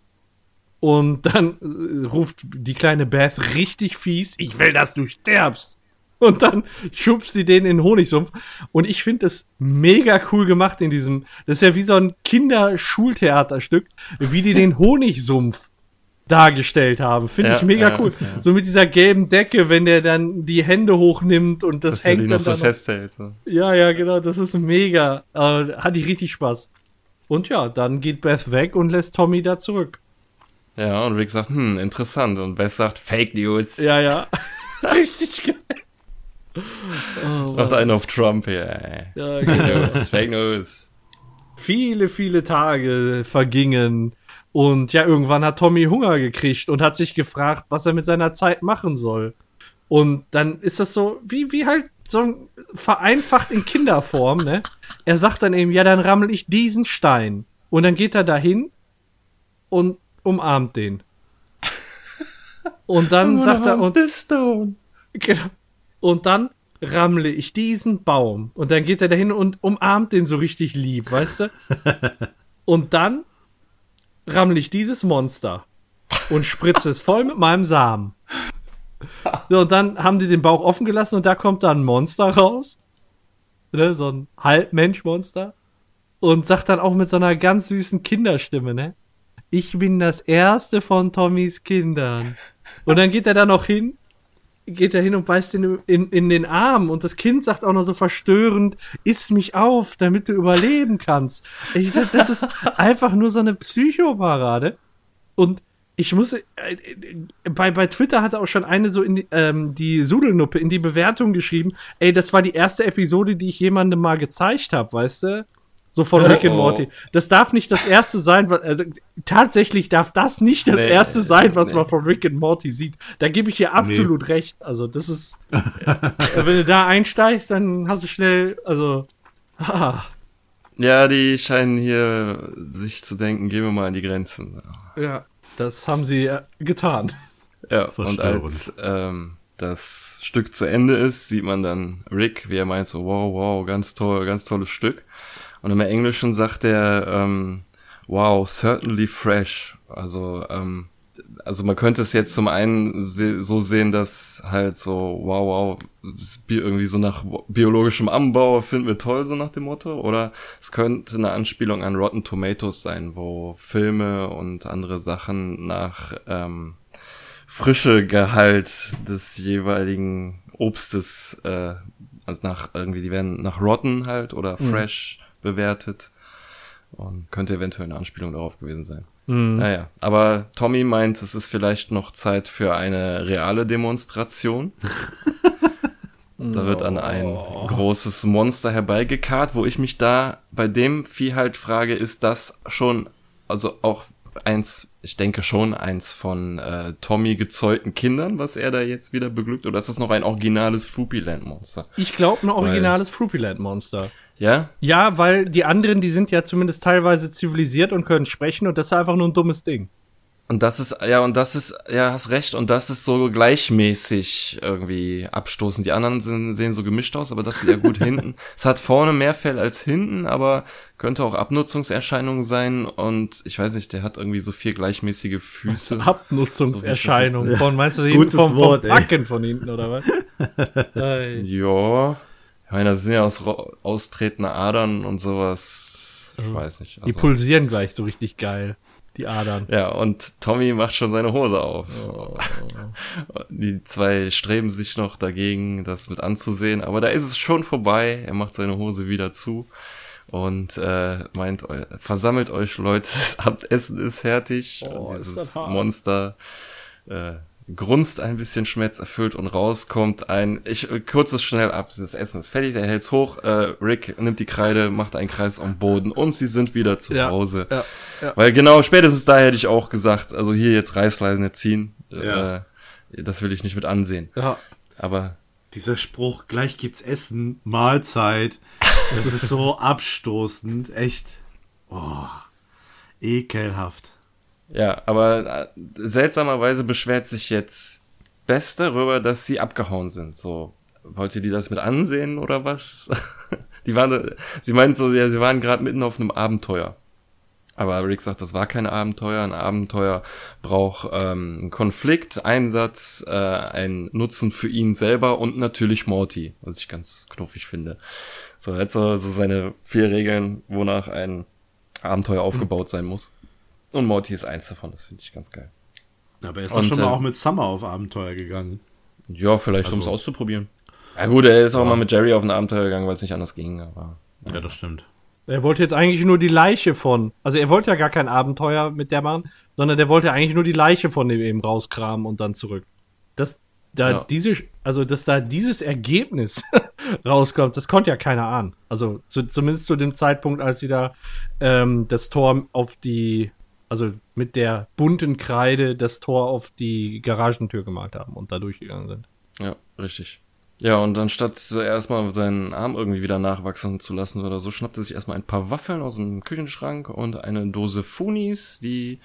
Speaker 5: Und dann äh, ruft die kleine Beth richtig fies, ich will, dass du stirbst. Und dann schubst sie den in den Honigsumpf. Und ich finde das mega cool gemacht in diesem, das ist ja wie so ein Kinderschultheaterstück, wie die den (laughs) Honigsumpf dargestellt haben. Finde
Speaker 4: Ja,
Speaker 5: ich mega
Speaker 4: ja,
Speaker 5: cool.
Speaker 4: ja.
Speaker 5: So mit dieser gelben Decke, wenn der dann die Hände hochnimmt und das
Speaker 4: Dass die
Speaker 5: hängt dann
Speaker 4: so festhält. So.
Speaker 5: ja, ja, genau, das ist mega. Äh, hatte ich richtig Spaß. Und ja, dann geht Beth weg und lässt Tommy da zurück.
Speaker 4: Ja, und Rick sagt, hm, interessant. Und Beth sagt, Fake News.
Speaker 5: Ja, ja. (laughs) richtig geil. Oh,
Speaker 4: Macht einen auf Trump hier.
Speaker 5: ja,
Speaker 4: Fake
Speaker 5: genau.
Speaker 4: News, Fake News.
Speaker 5: viele, viele Tage vergingen Und ja, irgendwann hat Tommy Hunger gekriegt und hat sich gefragt, was er mit seiner Zeit machen soll. Und dann ist das so, wie, wie halt so ein vereinfacht in Kinderform, ne? Er sagt dann eben, ja, dann rammel ich diesen Stein. Und dann geht er dahin und umarmt den. Und dann sagt er, und,
Speaker 4: Stone.
Speaker 5: genau, und dann rammle ich diesen Baum. Und dann geht er dahin und umarmt den so richtig lieb, weißt du? (laughs) Und dann rammle ich dieses Monster und spritze es voll mit meinem Samen. So, und dann haben die den Bauch offen gelassen und da kommt dann ein Monster raus. Ne, so ein Halbmensch-Monster. Und sagt dann auch mit so einer ganz süßen Kinderstimme, ne? Ich bin das erste von Tommys Kindern. Und dann geht er da noch hin, geht er hin und beißt ihn in, in den Arm. Und das Kind sagt auch noch so verstörend, iss mich auf, damit du überleben kannst. Ich, das, das ist einfach nur so eine Psychoparade. Und ich muss, äh, bei, bei Twitter hat auch schon eine so in die, ähm, die Sudelnuppe in die Bewertung geschrieben, ey, das war die erste Episode, die ich jemandem mal gezeigt habe, weißt du? So von Rick and
Speaker 4: Oh.
Speaker 5: Morty. Das darf nicht das erste sein, was, also tatsächlich darf das nicht das
Speaker 4: Nee,
Speaker 5: erste sein, was
Speaker 4: nee.
Speaker 5: man von Rick and Morty sieht. Da gebe ich dir absolut recht. Also, das ist, (laughs) wenn du da einsteigst, dann hast du schnell, also, ah, (laughs)
Speaker 4: Ja, die scheinen hier sich zu denken, gehen wir mal an die Grenzen.
Speaker 5: ja, das haben sie äh, getan.
Speaker 4: Ja, und
Speaker 2: Verstörend.
Speaker 4: als ähm, das Stück zu Ende ist, sieht man dann Rick, wie er meint so, wow, wow, ganz toll, ganz tolles Stück. Und im Englischen sagt er, ähm, wow, certainly fresh. Also, ähm, also man könnte es jetzt zum einen so sehen, dass halt so, wow, wow, irgendwie so nach biologischem Anbau finden wir toll, so nach dem Motto. Oder es könnte eine Anspielung an Rotten Tomatoes sein, wo Filme und andere Sachen nach ähm, Frischegehalt des jeweiligen Obstes, äh, also nach irgendwie, die werden nach Rotten halt oder Fresh bewertet. Und könnte eventuell eine Anspielung darauf gewesen sein. Naja, aber Tommy meint, es ist vielleicht noch Zeit für eine reale Demonstration. (laughs) da wird an ein großes Monster herbeigekarrt, wo ich mich da bei dem Vieh halt frage, ist das schon, also auch eins, ich denke schon eins von äh, Tommy gezeugten Kindern, was er da jetzt wieder beglückt, oder ist das noch ein originales Fruppyland Monster?
Speaker 5: Ich glaube, ein originales Fruppyland-Monster.
Speaker 4: Ja?
Speaker 5: Ja, weil die anderen, die sind ja zumindest teilweise zivilisiert und können sprechen und das ist einfach nur ein dummes Ding.
Speaker 4: Und das ist, ja, und das ist, ja, hast recht, und das ist so gleichmäßig irgendwie abstoßend. Die anderen sind, sehen so gemischt aus, aber das sieht ja gut (laughs) hinten. Es hat vorne mehr Fell als hinten, aber könnte auch Abnutzungserscheinungen sein und ich weiß nicht, der hat irgendwie so vier gleichmäßige Füße. (laughs)
Speaker 5: Abnutzungserscheinung
Speaker 4: So
Speaker 5: von, meinst du, hinten
Speaker 2: Gutes
Speaker 5: vom, vom
Speaker 2: Wort, ey.
Speaker 5: Backen von hinten oder was? (laughs) Ey.
Speaker 4: Ja. Ich meine, das sind ja aus, austretende Adern und sowas. Ich weiß nicht.
Speaker 5: Die
Speaker 4: Also,
Speaker 5: pulsieren gleich so richtig geil, die Adern.
Speaker 4: ja, und Tommy macht schon seine Hose auf. (laughs) Die zwei streben sich noch dagegen, das mit anzusehen, aber da ist es schon vorbei. Er macht seine Hose wieder zu und äh, meint, versammelt euch Leute, (laughs) das Abendessen ist fertig.
Speaker 5: Oh,
Speaker 4: und
Speaker 5: ist
Speaker 4: dieses
Speaker 5: das.
Speaker 4: Monster äh, grunzt ein bisschen schmerzerfüllt und rauskommt ein, ich äh, kurz es schnell ab, dieses Essen ist fertig, er hält's hoch, äh, Rick nimmt die Kreide, macht einen Kreis am Boden und sie sind wieder zu
Speaker 5: Ja,
Speaker 4: Hause.
Speaker 5: ja, ja.
Speaker 4: Weil genau, spätestens da hätte ich auch gesagt, also hier jetzt Reißleine ziehen,
Speaker 2: Ja.
Speaker 4: äh, das will ich nicht mit ansehen.
Speaker 5: Ja.
Speaker 4: Aber
Speaker 2: Dieser Spruch, gleich gibt's Essen, Mahlzeit, das ist so (laughs) abstoßend, echt. Oh, ekelhaft.
Speaker 4: Ja, aber äh, seltsamerweise beschwert sich jetzt Bess darüber, dass sie abgehauen sind. So, wollt ihr die das mit ansehen oder was? (laughs) die waren, sie meint so, ja, sie waren gerade mitten auf einem Abenteuer. Aber Rick sagt, das war kein Abenteuer. Ein Abenteuer braucht ähm, einen Konflikt, Einsatz, äh, einen Nutzen für ihn selber und natürlich Morty, was ich ganz knuffig finde. So, hat so, so seine vier Regeln, wonach ein Abenteuer aufgebaut sein muss. Und Morty ist eins davon, das finde ich ganz geil.
Speaker 2: Aber er ist
Speaker 4: Und,
Speaker 2: doch schon mal
Speaker 4: äh,
Speaker 2: auch mit Summer auf Abenteuer gegangen.
Speaker 4: Ja, vielleicht um es
Speaker 2: Also-
Speaker 4: auszuprobieren. Ja gut, er ist auch mal mit Jerry auf ein Abenteuer gegangen, weil es nicht anders ging, aber
Speaker 2: Ja, das stimmt.
Speaker 5: Er wollte jetzt eigentlich nur die Leiche von. Also er wollte ja gar kein Abenteuer mit der machen, sondern der wollte eigentlich nur die Leiche von dem eben rauskramen und dann zurück. Dass da
Speaker 4: Ja.
Speaker 5: diese, also dass da dieses Ergebnis (laughs) rauskommt, das konnte ja keiner ahnen. Also zu, zumindest zu dem Zeitpunkt, als sie da ähm, das Tor auf die Also mit der bunten Kreide das Tor auf die Garagentür gemalt haben und da durchgegangen sind.
Speaker 4: Ja, richtig. Ja, und anstatt erstmal seinen Arm irgendwie wieder nachwachsen zu lassen oder so, schnappt er sich erstmal ein paar Waffeln aus dem Küchenschrank und eine Dose Funis, die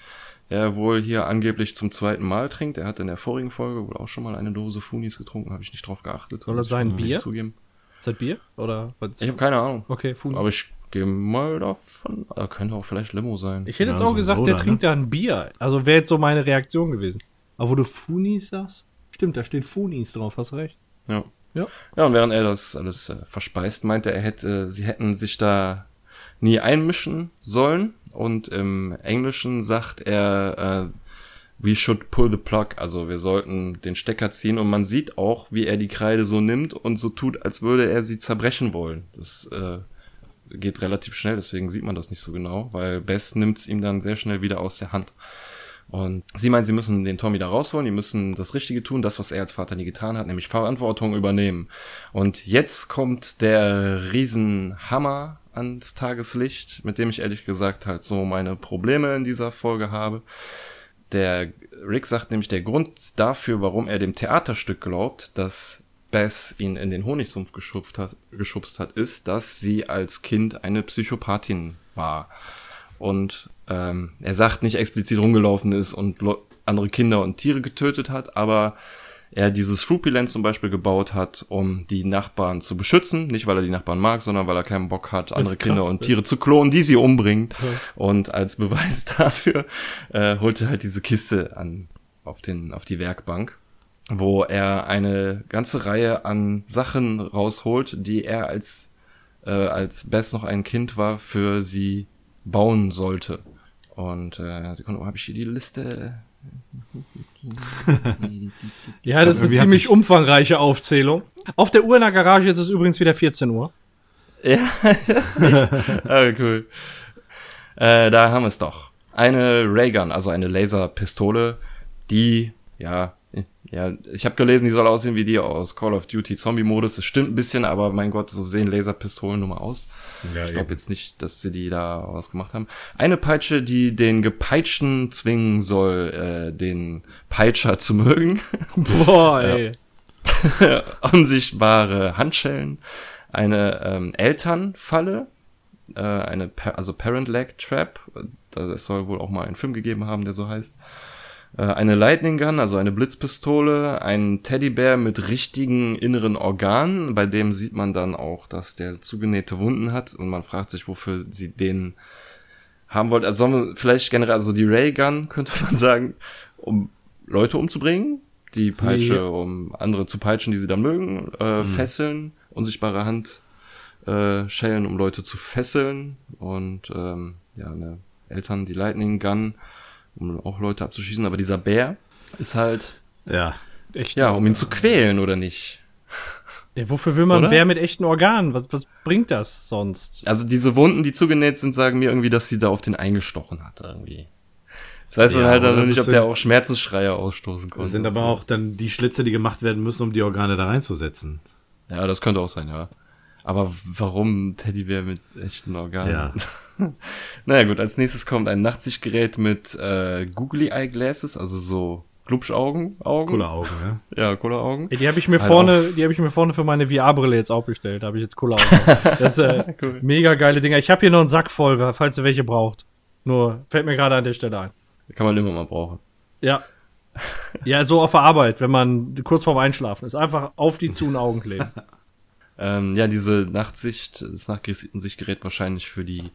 Speaker 4: er wohl hier angeblich zum zweiten Mal trinkt. Er hat in der vorigen Folge wohl auch schon mal eine Dose Funis getrunken, habe ich nicht drauf geachtet.
Speaker 5: Soll das sein Bier?
Speaker 4: Zugeben.
Speaker 5: Ist das Bier? Oder was?
Speaker 4: Ich habe keine Ahnung.
Speaker 5: Okay, Fuß.
Speaker 4: Aber ich gehe mal davon. äh, Könnte auch vielleicht Limo sein.
Speaker 5: Ich hätte
Speaker 2: Ja,
Speaker 5: jetzt auch
Speaker 2: so
Speaker 5: gesagt,
Speaker 2: Soda,
Speaker 5: der
Speaker 2: ne?
Speaker 5: trinkt da ein Bier. Also wäre jetzt so meine Reaktion gewesen. Aber wo du Funis sagst, stimmt, da steht Funis drauf, hast recht.
Speaker 4: Ja.
Speaker 5: Ja.
Speaker 4: Ja, und während er das alles äh, verspeist, meinte er, hätte, sie hätten sich da nie einmischen sollen. Und im Englischen sagt er, äh, we should pull the plug, also wir sollten den Stecker ziehen. Und man sieht auch, wie er die Kreide so nimmt und so tut, als würde er sie zerbrechen wollen. Das äh, geht relativ schnell, deswegen sieht man das nicht so genau, weil Bess nimmt es ihm dann sehr schnell wieder aus der Hand. Und sie meint, sie müssen den Tommy da rausholen, die müssen das Richtige tun, das, was er als Vater nie getan hat, nämlich Verantwortung übernehmen. Und jetzt kommt der Riesenhammer ans Tageslicht, mit dem ich ehrlich gesagt halt so meine Probleme in dieser Folge habe. Der Rick sagt nämlich, der Grund dafür, warum er dem Theaterstück glaubt, dass Bess ihn in den Honigsumpf geschubst hat, geschubst hat, ist, dass sie als Kind eine Psychopathin war. Und ähm, er sagt nicht explizit rumgelaufen ist und andere Kinder und Tiere getötet hat, aber er dieses Fruityland zum Beispiel gebaut hat, um die Nachbarn zu beschützen. Nicht, weil er die Nachbarn mag, sondern weil er keinen Bock hat, andere
Speaker 5: krass,
Speaker 4: Kinder und
Speaker 5: ja.
Speaker 4: Tiere zu klonen, die sie umbringen. Und als Beweis (laughs) dafür äh, holt er halt diese Kiste an auf, den, auf die Werkbank, wo er eine ganze Reihe an Sachen rausholt, die er als, äh, als Bess noch ein Kind war, für sie bauen sollte. Und äh, Sekunde, wo habe ich hier die Liste? (laughs)
Speaker 5: Ja, das ist eine ziemlich umfangreiche Aufzählung. Auf der Uhr in der Garage ist es übrigens wieder 14 Uhr.
Speaker 4: Ja, (laughs) echt? ah, cool. Äh, da haben wir es doch. Eine Raygun, also eine Laserpistole, die, ja, ja, ich habe gelesen, die soll aussehen wie die aus Call of Duty Zombie-Modus. Das stimmt ein bisschen, aber mein Gott, so sehen Laserpistolen nun mal aus.
Speaker 2: Ja,
Speaker 4: ich glaube jetzt nicht, dass sie die da ausgemacht haben. Eine Peitsche, die den Gepeitschten zwingen soll, äh, den Peitscher zu mögen. (laughs)
Speaker 5: Boah, ey. (laughs)
Speaker 4: unsichtbare Handschellen, eine ähm, Elternfalle, äh, eine pa also Parent Leg Trap, äh, es soll wohl auch mal einen Film gegeben haben, der so heißt. Äh, eine Lightning Gun, also eine Blitzpistole, ein Teddybär mit richtigen inneren Organen, bei dem sieht man dann auch, dass der zugenähte Wunden hat und man fragt sich, wofür sie den haben wollte. Also vielleicht generell, also die Ray Gun (laughs) könnte man sagen, um Leute umzubringen, die Peitsche,
Speaker 5: Nee.
Speaker 4: um andere zu peitschen, die sie dann mögen, äh, Fesseln, unsichtbare Hand, äh, Schellen, um Leute zu fesseln und ähm, ja, eine Eltern, die Lightning Gun, um auch Leute abzuschießen, aber dieser Bär ist halt,
Speaker 2: Ja.
Speaker 5: Echt.
Speaker 4: ja, um ihn zu quälen, oder nicht?
Speaker 5: Ja, wofür will man
Speaker 4: Oder?
Speaker 5: einen Bär mit echten Organen? Was, was bringt das sonst?
Speaker 4: Also diese Wunden, die zugenäht sind, sagen mir irgendwie, dass sie da auf den eingestochen hat, irgendwie. Das weiß man
Speaker 2: Ja,
Speaker 4: halt
Speaker 2: oder
Speaker 4: dann noch nicht,
Speaker 2: das
Speaker 4: ob der auch Schmerzensschreie ausstoßen
Speaker 2: Das
Speaker 4: konnte.
Speaker 2: sind aber auch dann die Schlitze, die gemacht werden müssen, um die Organe da reinzusetzen.
Speaker 4: Ja, das könnte auch sein, ja. Aber warum Teddybär mit echten Organen?
Speaker 2: Ja. (laughs) (laughs)
Speaker 4: naja gut, als nächstes kommt ein Nachtsichtgerät mit äh, Googly Eye Glasses, also so Glubschaugen, Augen.
Speaker 2: Coole Augen, ja. (laughs)
Speaker 4: Ja, Cola-Augen.
Speaker 5: Ey, die habe ich mir
Speaker 4: Halt
Speaker 5: vorne,
Speaker 4: auf-
Speaker 5: die habe ich mir vorne für meine VR-Brille jetzt auch bestellt. Da habe ich jetzt Cola auf. Das ist äh, (laughs)
Speaker 4: Cool.
Speaker 5: mega geile Dinger. Ich habe hier noch einen Sack voll, falls ihr welche braucht. Nur fällt mir gerade an der Stelle ein.
Speaker 4: Kann man immer mal brauchen.
Speaker 5: Ja. Ja, so auf der Arbeit, wenn man kurz vorm Einschlafen ist. Einfach auf die zu Augen kleben.
Speaker 4: Ähm, ja, diese Nachtsicht, das Nachtsichtgerät wahrscheinlich für die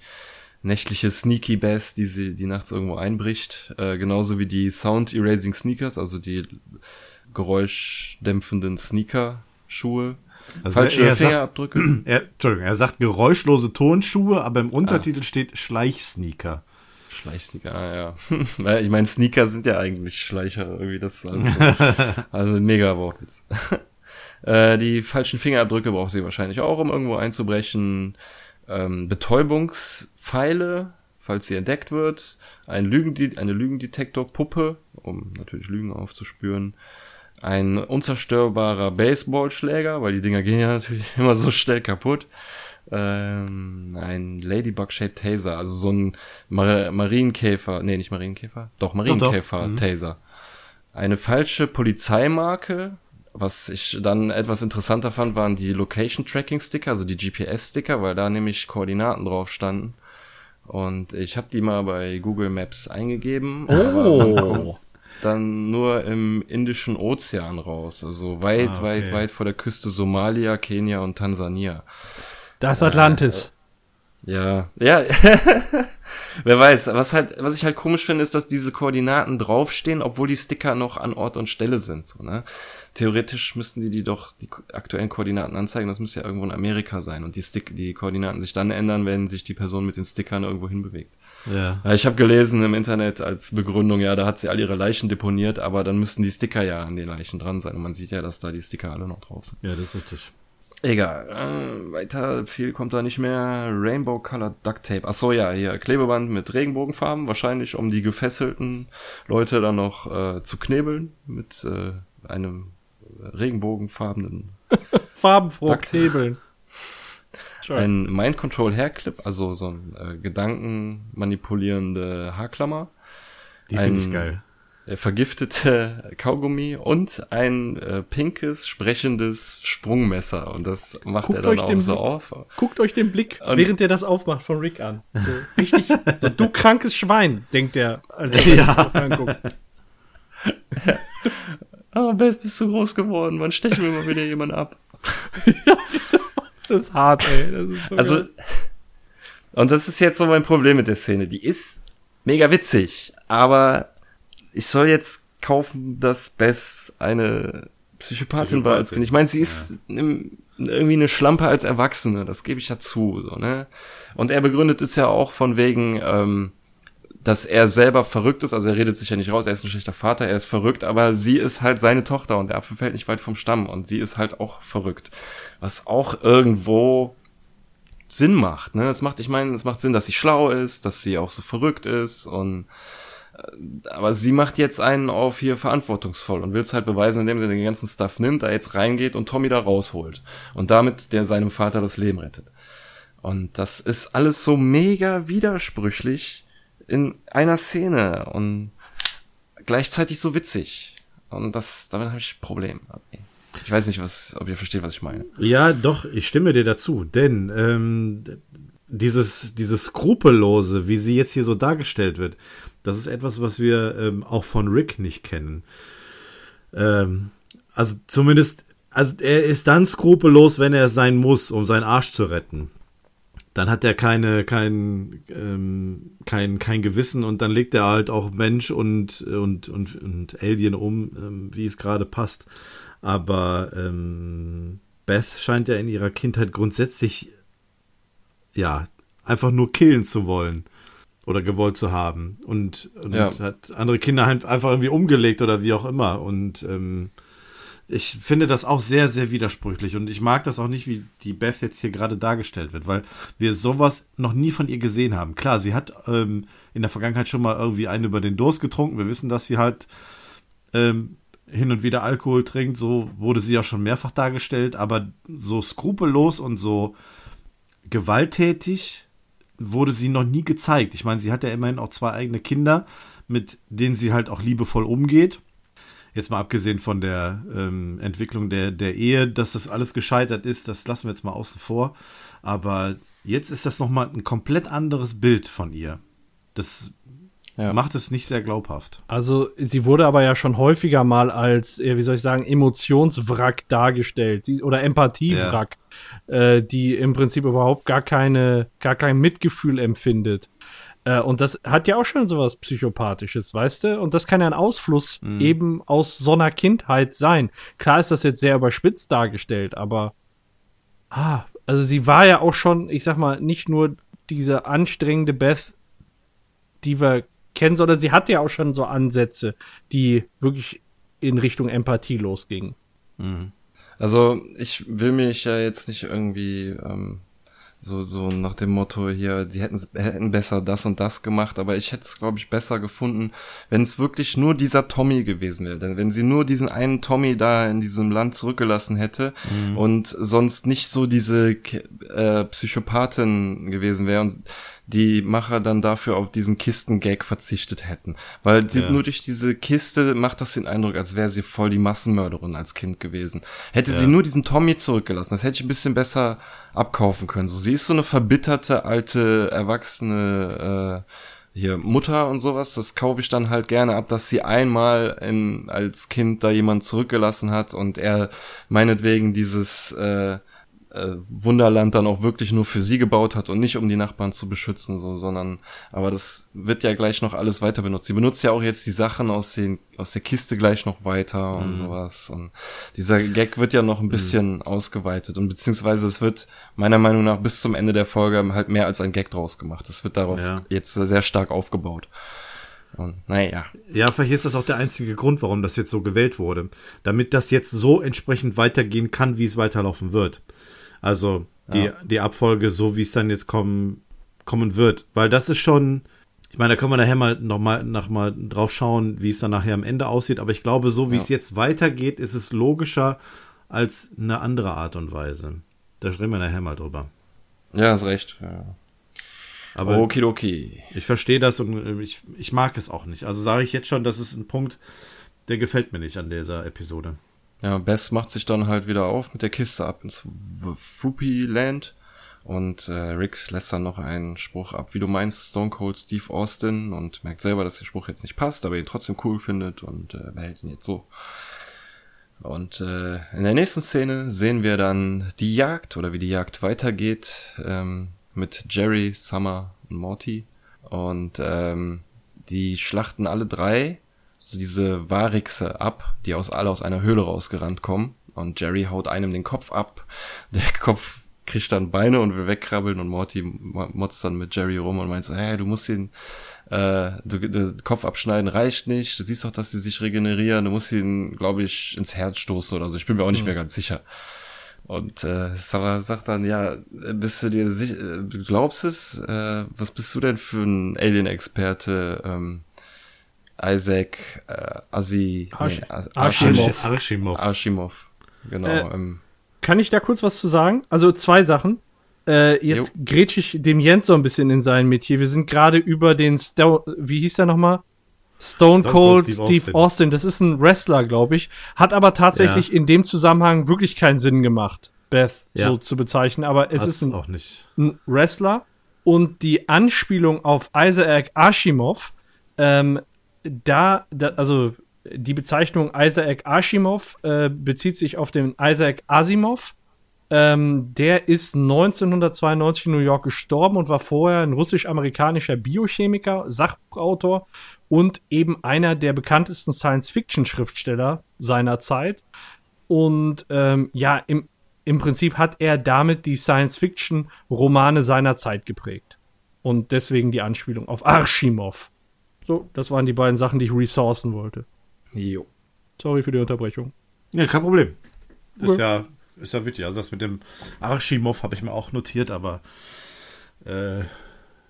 Speaker 4: nächtliche Sneaky Bass, die sie, die nachts irgendwo einbricht, äh, genauso wie die Sound Erasing Sneakers, also die geräuschdämpfenden Sneaker-Schuhe.
Speaker 2: Also
Speaker 4: Falsche
Speaker 2: er sagt,
Speaker 4: Fingerabdrücke. (clears throat)
Speaker 2: er, Entschuldigung, er sagt geräuschlose Tonschuhe, aber im Untertitel steht Schleichsneaker.
Speaker 4: Schleichsneaker, ah, ja. (laughs) Ich meine, Sneaker sind ja eigentlich Schleicher, irgendwie das (laughs) also, also mega Wortwitz. Äh, die falschen Fingerabdrücke braucht sie wahrscheinlich auch, um irgendwo einzubrechen. Ähm, Betäubungspfeile, falls sie entdeckt wird. Ein Lügendi eine Lügendetektorpuppe, um natürlich Lügen aufzuspüren. Ein unzerstörbarer Baseballschläger, weil die Dinger gehen ja natürlich (laughs) immer so schnell kaputt. ähm, ein Ladybug-shaped Taser, also so ein Mar Marienkäfer, nee, nicht Marienkäfer, doch Marienkäfer-Taser. Eine falsche Polizeimarke, was ich dann etwas interessanter fand, waren die Location-Tracking-Sticker, also die GPS-Sticker, weil da nämlich Koordinaten drauf standen. Und ich habe die mal bei Google Maps eingegeben. kommt Dann nur im Indischen Ozean raus, also weit,
Speaker 2: Ah, okay.
Speaker 4: weit, weit vor der Küste Somalia, Kenia und Tansania.
Speaker 5: Das Atlantis.
Speaker 4: Ja, (laughs) ja. Wer weiß, was halt, was ich halt komisch finde, ist, dass diese Koordinaten draufstehen, obwohl die Sticker noch an Ort und Stelle sind, so, ne? Theoretisch müssten die die doch die aktuellen Koordinaten anzeigen. Das müsste ja irgendwo in Amerika sein und die Stick, die Koordinaten sich dann ändern, wenn sich die Person mit den Stickern irgendwo hinbewegt.
Speaker 2: Ja.
Speaker 4: Ich habe gelesen im Internet als Begründung, ja, da hat sie all ihre Leichen deponiert, aber dann müssten die Sticker ja an den Leichen dran sein und man sieht ja, dass da die Sticker alle noch drauf sind.
Speaker 2: ja, das ist richtig.
Speaker 4: Egal, äh, weiter viel kommt da nicht mehr. Rainbow Colored Duct Tape. Ach so, ja, hier Klebeband mit Regenbogenfarben, wahrscheinlich um die gefesselten Leute dann noch äh, zu knebeln mit äh, einem regenbogenfarbenen. (laughs)
Speaker 5: Farbenfroh,
Speaker 4: Duct-
Speaker 5: Hebeln. Sure. (laughs)
Speaker 4: Ein Mind Control Hair Clip, also so ein äh, gedankenmanipulierende Haarklammer.
Speaker 2: Die finde ich geil.
Speaker 4: äh, vergiftete Kaugummi und ein äh, pinkes, sprechendes Sprungmesser. Und das macht
Speaker 5: Guckt
Speaker 4: er dann
Speaker 5: euch
Speaker 4: auch so
Speaker 5: Blick-
Speaker 4: auf.
Speaker 5: Guckt euch den Blick,
Speaker 4: Und-
Speaker 5: während er das aufmacht, von Rick an. So, (laughs) richtig, so, du krankes Schwein, denkt er, als er
Speaker 2: Ja.
Speaker 5: anguckt.
Speaker 4: Ah, Bess, bist du groß geworden? Wann stechen wir mal wieder jemanden ab? (laughs)
Speaker 5: Das ist hart, ey. Das ist so
Speaker 4: Also,
Speaker 5: geil.
Speaker 4: und das ist jetzt so mein Problem mit der Szene. Die ist mega witzig, aber ich soll jetzt kaufen, dass Bess eine Psychopathin war als. Kind. Ich meine, sie ist im- irgendwie eine Schlampe als Erwachsene, das gebe ich ja zu, so, ne? Und er begründet es ja auch von wegen, ähm, dass er selber verrückt ist, also er redet sich ja nicht raus, er ist ein schlechter Vater, er ist verrückt, aber sie ist halt seine Tochter und der Apfel fällt nicht weit vom Stamm und sie ist halt auch verrückt. Was auch irgendwo Sinn macht, ne? Es macht, ich meine, es macht Sinn, dass sie schlau ist, dass sie auch so verrückt ist und äh, aber sie macht jetzt einen auf hier verantwortungsvoll und will es halt beweisen, indem sie den ganzen Stuff nimmt, da jetzt reingeht und Tommy da rausholt und damit der seinem Vater das Leben rettet. Und das ist alles so mega widersprüchlich in einer Szene und gleichzeitig so witzig. Und das, damit habe ich ein Problem. Ich weiß nicht, was, ob ihr versteht, was ich meine.
Speaker 2: Ja, doch, ich stimme dir dazu, denn ähm, dieses, dieses Skrupellose, wie sie jetzt hier so dargestellt wird, das ist etwas, was wir ähm, auch von Rick nicht kennen. Ähm, also zumindest, also er ist dann skrupellos, wenn er sein muss, um seinen Arsch zu retten. Dann hat er keine, kein, ähm, kein, kein Gewissen und dann legt er halt auch Mensch und, und, und, und Alien um, ähm, wie es gerade passt. Aber ähm, Beth scheint ja in ihrer Kindheit grundsätzlich ja einfach nur killen zu wollen oder gewollt zu haben und, und
Speaker 4: Ja.
Speaker 2: hat andere Kinder halt einfach irgendwie umgelegt oder wie auch immer und ähm, ich finde das auch sehr, sehr widersprüchlich und ich mag das auch nicht, wie die Beth jetzt hier gerade dargestellt wird, weil wir sowas noch nie von ihr gesehen haben. Klar, sie hat ähm, in der Vergangenheit schon mal irgendwie einen über den Durst getrunken. Wir wissen, dass sie halt ähm, hin und wieder Alkohol trinkt. So wurde sie ja schon mehrfach dargestellt, aber so skrupellos und so gewalttätig wurde sie noch nie gezeigt. Ich meine, sie hat ja immerhin auch zwei eigene Kinder, mit denen sie halt auch liebevoll umgeht. Jetzt mal abgesehen von der ähm, Entwicklung der, der Ehe, dass das alles gescheitert ist, das lassen wir jetzt mal außen vor. Aber jetzt ist das nochmal ein komplett anderes Bild von ihr. Das
Speaker 4: Ja.
Speaker 2: macht es nicht sehr glaubhaft.
Speaker 5: Also, sie wurde aber ja schon häufiger mal als, wie soll ich sagen, Emotionswrack dargestellt. Sie, oder Empathiewrack, äh, die im Prinzip überhaupt gar keine, gar kein Mitgefühl empfindet. Äh, und das hat ja auch schon sowas Psychopathisches, weißt du? Und das kann ja ein Ausfluss eben aus so einer Kindheit sein. Klar ist das jetzt sehr überspitzt dargestellt, aber ah, also sie war ja auch schon, ich sag mal, nicht nur diese anstrengende Beth, die wir kennen, sondern sie hatte ja auch schon so Ansätze, die wirklich in Richtung Empathie losgingen.
Speaker 4: Also ich will mich ja jetzt nicht irgendwie ähm, So, so nach dem Motto hier, sie hätten, hätten besser das und das gemacht, aber ich hätte es, glaube ich, besser gefunden, wenn es wirklich nur dieser Tommy gewesen wäre. Denn wenn sie nur diesen einen Tommy da in diesem Land zurückgelassen hätte
Speaker 2: Mhm.
Speaker 4: und sonst nicht so diese äh, Psychopathin gewesen wäre und die Macher dann dafür auf diesen Kisten-Gag verzichtet hätten. Weil die,
Speaker 2: Ja.
Speaker 4: nur durch diese Kiste macht das den Eindruck, als wäre sie voll die Massenmörderin als Kind gewesen. Hätte sie nur diesen Tommy zurückgelassen, das hätte ich ein bisschen besser abkaufen können. So, sie ist so eine verbitterte, alte, erwachsene äh, hier Mutter und sowas. Das kaufe ich dann halt gerne ab, dass sie einmal in, als Kind da jemand zurückgelassen hat und er meinetwegen dieses äh, äh, Wunderland dann auch wirklich nur für sie gebaut hat und nicht um die Nachbarn zu beschützen, so, sondern, aber das wird ja gleich noch alles weiter benutzt. Sie benutzt ja auch jetzt die Sachen aus den, aus der Kiste gleich noch weiter und sowas. Und dieser Gag wird ja noch ein bisschen ausgeweitet und beziehungsweise es wird meiner Meinung nach bis zum Ende der Folge halt mehr als ein Gag draus gemacht. Es wird darauf
Speaker 2: Ja.
Speaker 4: jetzt sehr stark aufgebaut. Und naja.
Speaker 2: Ja, vielleicht ist das auch der einzige Grund, warum das jetzt so gewählt wurde. Damit das jetzt so entsprechend weitergehen kann, wie es weiterlaufen wird. Also die, die Abfolge, so wie es dann jetzt kommen, kommen wird. Weil das ist schon, ich meine, da können wir nachher mal noch mal, noch mal drauf schauen, wie es dann nachher am Ende aussieht. Aber ich glaube, so wie
Speaker 4: Ja.
Speaker 2: es jetzt weitergeht, ist es logischer als eine andere Art und Weise. Da reden wir nachher mal drüber.
Speaker 4: Ja, hast recht. Ja.
Speaker 2: Aber
Speaker 4: Okidoki.
Speaker 2: Ich verstehe das und äh, ich, ich mag es auch nicht. Also sage ich jetzt schon, das ist ein Punkt, der gefällt mir nicht an dieser Episode.
Speaker 4: Ja, Bess macht sich dann halt wieder auf mit der Kiste ab ins Fruppy Land und äh, Rick lässt dann noch einen Spruch ab, wie du meinst, Stone Cold Steve Austin und merkt selber, dass der Spruch jetzt nicht passt, aber ihn trotzdem cool findet und äh, behält ihn jetzt so. Und äh, in der nächsten Szene sehen wir dann die Jagd oder wie die Jagd weitergeht ähm, mit Jerry, Summer und Morty. Und ähm, die schlachten alle drei so diese Warixe ab, die aus alle aus einer Höhle rausgerannt kommen. Und Jerry haut einem den Kopf ab. (laughs) Der Kopf kriegt dann Beine und will wegkrabbeln und Morty mo- motzt dann mit Jerry rum und meint so, hey, du musst ihn äh, du, den Kopf abschneiden reicht nicht. Du siehst doch, dass sie sich regenerieren. Du musst ihn, glaube ich, ins Herz stoßen oder so. Ich bin mir auch nicht mehr ganz sicher. Und äh, Sarah sagt dann, ja, bist du dir sicher, äh, du glaubst es? Äh, was bist du denn für ein Alien-Experte? Ähm, Isaac äh, Asi,
Speaker 5: Arsch-
Speaker 4: As-
Speaker 5: Arschimov.
Speaker 2: Arschimov.
Speaker 4: Arschimov. Genau.
Speaker 5: Äh,
Speaker 4: ähm,
Speaker 5: Kann ich da kurz was zu sagen? Also zwei Sachen. Äh, jetzt grätsch ich dem Jens so ein bisschen in sein Metier. Wir sind gerade über den Sto wie hieß der nochmal? Stone,
Speaker 2: Stone
Speaker 5: Cold
Speaker 2: Cold
Speaker 5: Steve,
Speaker 2: Steve
Speaker 5: Austin.
Speaker 2: Austin.
Speaker 5: Das ist ein Wrestler, glaube ich. Hat aber tatsächlich in dem Zusammenhang wirklich keinen Sinn gemacht, Beth
Speaker 2: Ja.
Speaker 5: so zu bezeichnen. Aber es
Speaker 2: Hat's
Speaker 5: ist ein,
Speaker 2: auch nicht.
Speaker 5: ein Wrestler. Und die Anspielung auf Isaac Asimov, ähm, da, da, also die Bezeichnung Isaac Asimov äh, bezieht sich auf den Isaac Asimov. Ähm, der ist 1992 in New York gestorben und war vorher ein russisch-amerikanischer Biochemiker, Sachbuchautor und eben einer der bekanntesten Science-Fiction-Schriftsteller seiner Zeit. Und ähm, ja, im, im Prinzip hat er damit die Science-Fiction-Romane seiner Zeit geprägt. Und deswegen die Anspielung auf Archimov. So, das waren die beiden Sachen, die ich resourcen wollte.
Speaker 4: jo.
Speaker 5: Sorry für die Unterbrechung.
Speaker 2: Ja, kein Problem. Ist
Speaker 5: Okay.
Speaker 2: ja, ist ja wichtig. Also das mit dem Arschimov habe ich mir auch notiert, aber äh,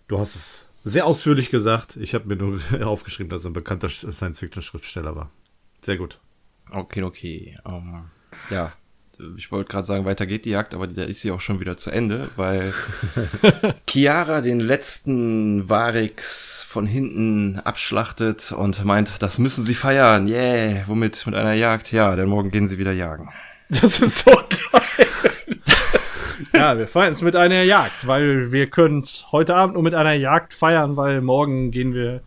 Speaker 2: du hast es sehr ausführlich gesagt. Ich habe mir nur (laughs) aufgeschrieben, dass er ein bekannter Science-Fiction-Schriftsteller war. Sehr gut.
Speaker 4: Okay, okay. Ähm, ja, ich wollte gerade sagen, weiter geht die Jagd, aber da ist sie auch schon wieder zu Ende, weil (laughs) Chiara den letzten Varix von hinten abschlachtet und meint, das müssen sie feiern. Yeah, womit? Mit einer Jagd? Ja, denn morgen gehen sie wieder jagen.
Speaker 5: Das ist so geil. (laughs) ja, wir feiern es mit einer Jagd, weil wir können es heute Abend nur mit einer Jagd feiern, weil morgen gehen wir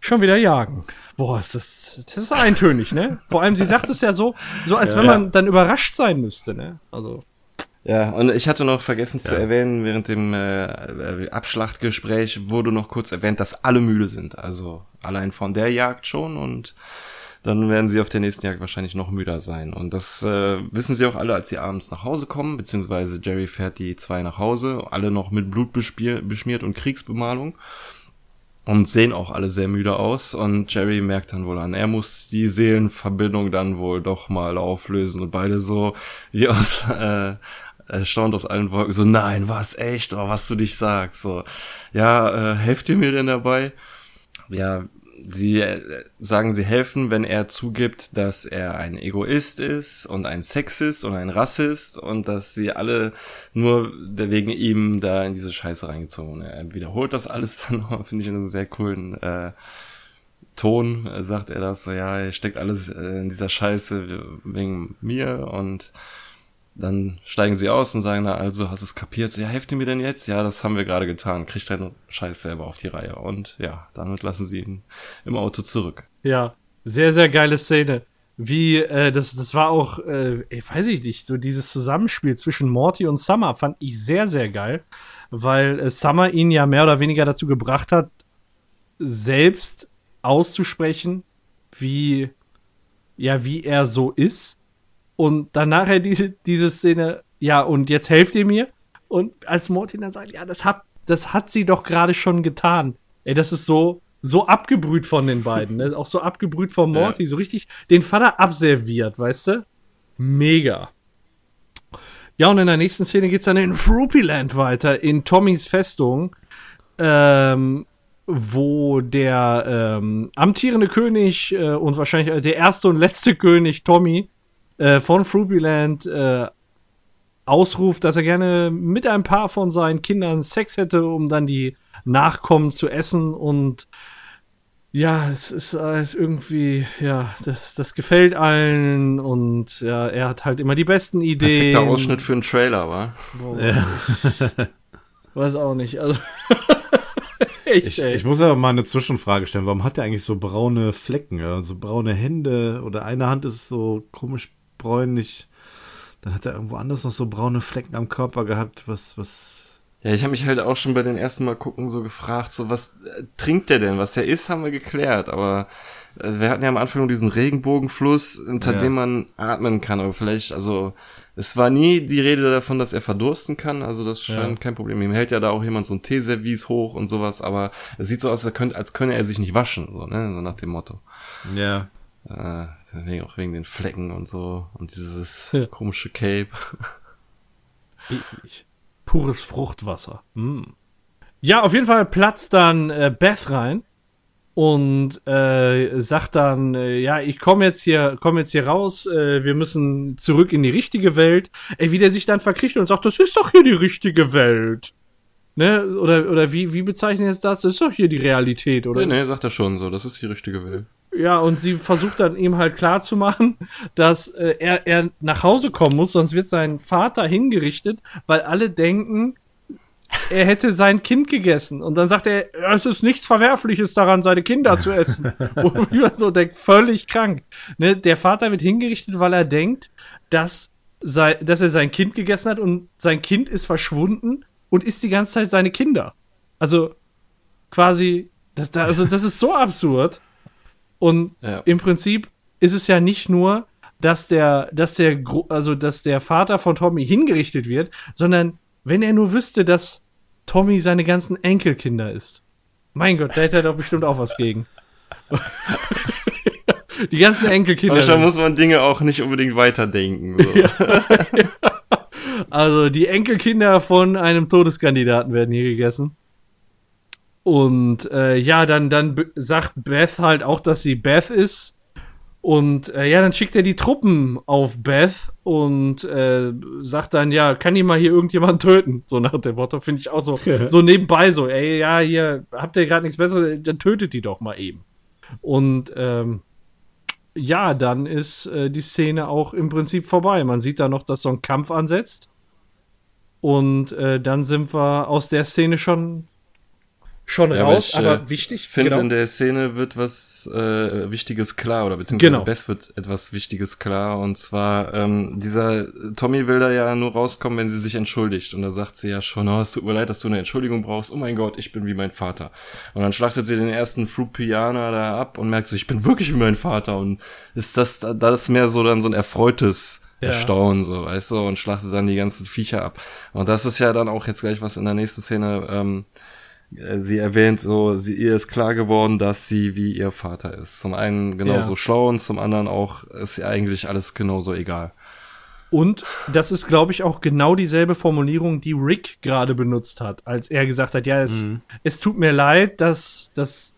Speaker 5: schon wieder jagen. Boah, ist das, das ist eintönig, ne? Vor allem, sie sagt es ja so, so als wenn man dann überrascht sein müsste, ne? Also,
Speaker 4: Ja, und ich hatte noch vergessen zu
Speaker 2: Ja.
Speaker 4: erwähnen, während dem äh, Abschlachtgespräch wurde noch kurz erwähnt, dass alle müde sind. Also allein von der Jagd schon und dann werden sie auf der nächsten Jagd wahrscheinlich noch müder sein. Und das äh, wissen sie auch alle, als sie abends nach Hause kommen, beziehungsweise Jerry fährt die zwei nach Hause, alle noch mit Blut beschmiert und Kriegsbemalung. Und sehen auch alle sehr müde aus. Und Jerry merkt dann wohl an, er muss die Seelenverbindung dann wohl doch mal auflösen. Und beide so wie aus äh, erstaunt aus allen Wolken, so, nein, was, echt, oh, was du dich sagst, so, ja, äh, helft ihr mir denn dabei? Ja, sie äh, sagen, sie helfen, wenn er zugibt, dass er ein Egoist ist und ein Sexist und ein Rassist und dass sie alle nur wegen ihm da in diese Scheiße reingezogen wurden. Er wiederholt das alles (laughs) dann noch, finde ich einen sehr coolen äh, Ton, äh, sagt er das, so, ja, er steckt alles äh, in dieser Scheiße wegen mir und dann steigen sie aus und sagen, na also, hast es kapiert? So, ja, helft ihr mir denn jetzt? Ja, das haben wir gerade getan. Kriegt deinen Scheiß selber auf die Reihe. Und ja, damit lassen sie ihn im Auto zurück.
Speaker 5: Ja, sehr, sehr geile Szene. Wie, äh, das, das war auch, äh, weiß ich nicht, so dieses Zusammenspiel zwischen Morty und Summer fand ich sehr, sehr geil, weil äh, Summer ihn ja mehr oder weniger dazu gebracht hat, selbst auszusprechen, wie, ja, wie er so ist und dann nachher diese, diese Szene, ja, und jetzt helft ihr mir. Und als Morty dann sagt, ja, das hat, das hat sie doch gerade schon getan. Ey, das ist so, so abgebrüht von den beiden. Ne? Auch so abgebrüht von Morty, ja. so richtig den Vater abserviert, weißt du? Mega. Ja, und in der nächsten Szene geht's dann in Fruppyland weiter, in Tommys Festung, ähm, wo der ähm, amtierende König äh, und wahrscheinlich der erste und letzte König Tommy äh, von Frubyland äh, ausruft, dass er gerne mit ein paar von seinen Kindern Sex hätte, um dann die Nachkommen zu essen und ja, es ist, ist irgendwie, ja, das, das gefällt allen und ja, er hat halt immer die besten Ideen.
Speaker 4: Perfekter Ausschnitt für einen Trailer, wa?
Speaker 5: Boah, ja. (laughs) Weiß auch nicht, also. (laughs)
Speaker 2: Echt, ich, ich, muss aber mal eine Zwischenfrage stellen. Warum hat er eigentlich so braune Flecken? Also braune Hände oder eine Hand ist so komisch bräunlich. Dann hat er irgendwo anders noch so braune Flecken am Körper gehabt. Was, was.
Speaker 4: Ja, ich habe mich halt auch schon bei den ersten Mal gucken so gefragt, so was äh, trinkt der denn? Was er ist, haben wir geklärt, aber also wir hatten ja am Anfang nur diesen Regenbogenfluss, unter ja. dem man atmen kann, aber vielleicht, also es war nie die Rede davon, dass er verdursten kann, also das scheint ja. kein Problem. Ihm hält ja da auch jemand so ein Teeservice hoch und sowas, aber es sieht so aus, als könne, als könne er sich nicht waschen, so, ne, so nach dem Motto.
Speaker 2: Ja.
Speaker 4: Äh, wegen, auch wegen den Flecken und so und dieses ja. komische Cape. (laughs)
Speaker 5: Eklig. Pures Fruchtwasser. Mm. Ja, auf jeden Fall platzt dann äh, Beth rein und äh, sagt dann, äh, ja, ich komme jetzt hier, komme jetzt hier raus, äh, wir müssen zurück in die richtige Welt. Ey, wie der sich dann verkriecht und sagt, das ist doch hier die richtige Welt. Ne? Oder, oder wie, wie bezeichnen jetzt das? Das ist doch hier die Realität, oder?
Speaker 4: Nee, nee, sagt er schon so, das ist die richtige Welt.
Speaker 5: Ja, und sie versucht dann ihm halt klarzumachen, dass äh, er, er nach Hause kommen muss, sonst wird sein Vater hingerichtet, weil alle denken, er hätte sein Kind gegessen. Und dann sagt er, es ist nichts Verwerfliches daran, seine Kinder zu essen. (laughs) Wo man so denkt, völlig krank. Ne? Der Vater wird hingerichtet, weil er denkt, dass, sei, dass er sein Kind gegessen hat und sein Kind ist verschwunden und isst die ganze Zeit seine Kinder. Also quasi, das, also das ist so absurd. Und ja. im Prinzip ist es ja nicht nur, dass der, dass der, also dass der Vater von Tommy hingerichtet wird, sondern wenn er nur wüsste, dass Tommy seine ganzen Enkelkinder ist. Mein Gott, da hätte er doch bestimmt auch was gegen. (laughs) Die ganzen Enkelkinder.
Speaker 4: Manchmal muss man Dinge auch nicht unbedingt weiterdenken. So. Ja. (laughs)
Speaker 5: also die Enkelkinder von einem Todeskandidaten werden hier gegessen. Und äh, ja, dann, dann sagt Beth halt auch, dass sie Beth ist. Und äh, ja, dann schickt er die Truppen auf Beth und äh, sagt dann, ja, kann ich mal hier irgendjemand töten? So nach dem Motto, finde ich auch so, so nebenbei so, ey, ja, hier, habt ihr gerade nichts Besseres, dann tötet die doch mal eben. Und ähm, ja, dann ist äh, die Szene auch im Prinzip vorbei. Man sieht da noch, dass so ein Kampf ansetzt. Und äh, dann sind wir aus der Szene schon schon ja, raus, aber, ich, aber äh, wichtig.
Speaker 4: Ich finde, genau. in der Szene wird was äh, Wichtiges klar, oder beziehungsweise genau. Bess wird etwas Wichtiges klar. Und zwar, ähm, dieser Tommy will da ja nur rauskommen, wenn sie sich entschuldigt. Und da sagt sie ja schon, oh, es tut mir leid, dass du eine Entschuldigung brauchst. Oh mein Gott, ich bin wie mein Vater. Und dann schlachtet sie den ersten Frupianer da ab und merkt so, ich bin wirklich wie mein Vater. Und ist das, das ist mehr so dann so ein erfreutes ja. Erstaunen, so, weißt du, und schlachtet dann die ganzen Viecher ab. Und das ist ja dann auch jetzt gleich, was in der nächsten Szene ähm, äh, sie erwähnt, so, sie, ihr ist klar geworden, dass sie wie ihr Vater ist. Zum einen genauso ja. schlau und zum anderen auch ist ihr eigentlich alles genauso egal.
Speaker 5: Und das ist, glaube ich, auch genau dieselbe Formulierung, die Rick gerade benutzt hat, als er gesagt hat, ja, es, es tut mir leid, dass, dass,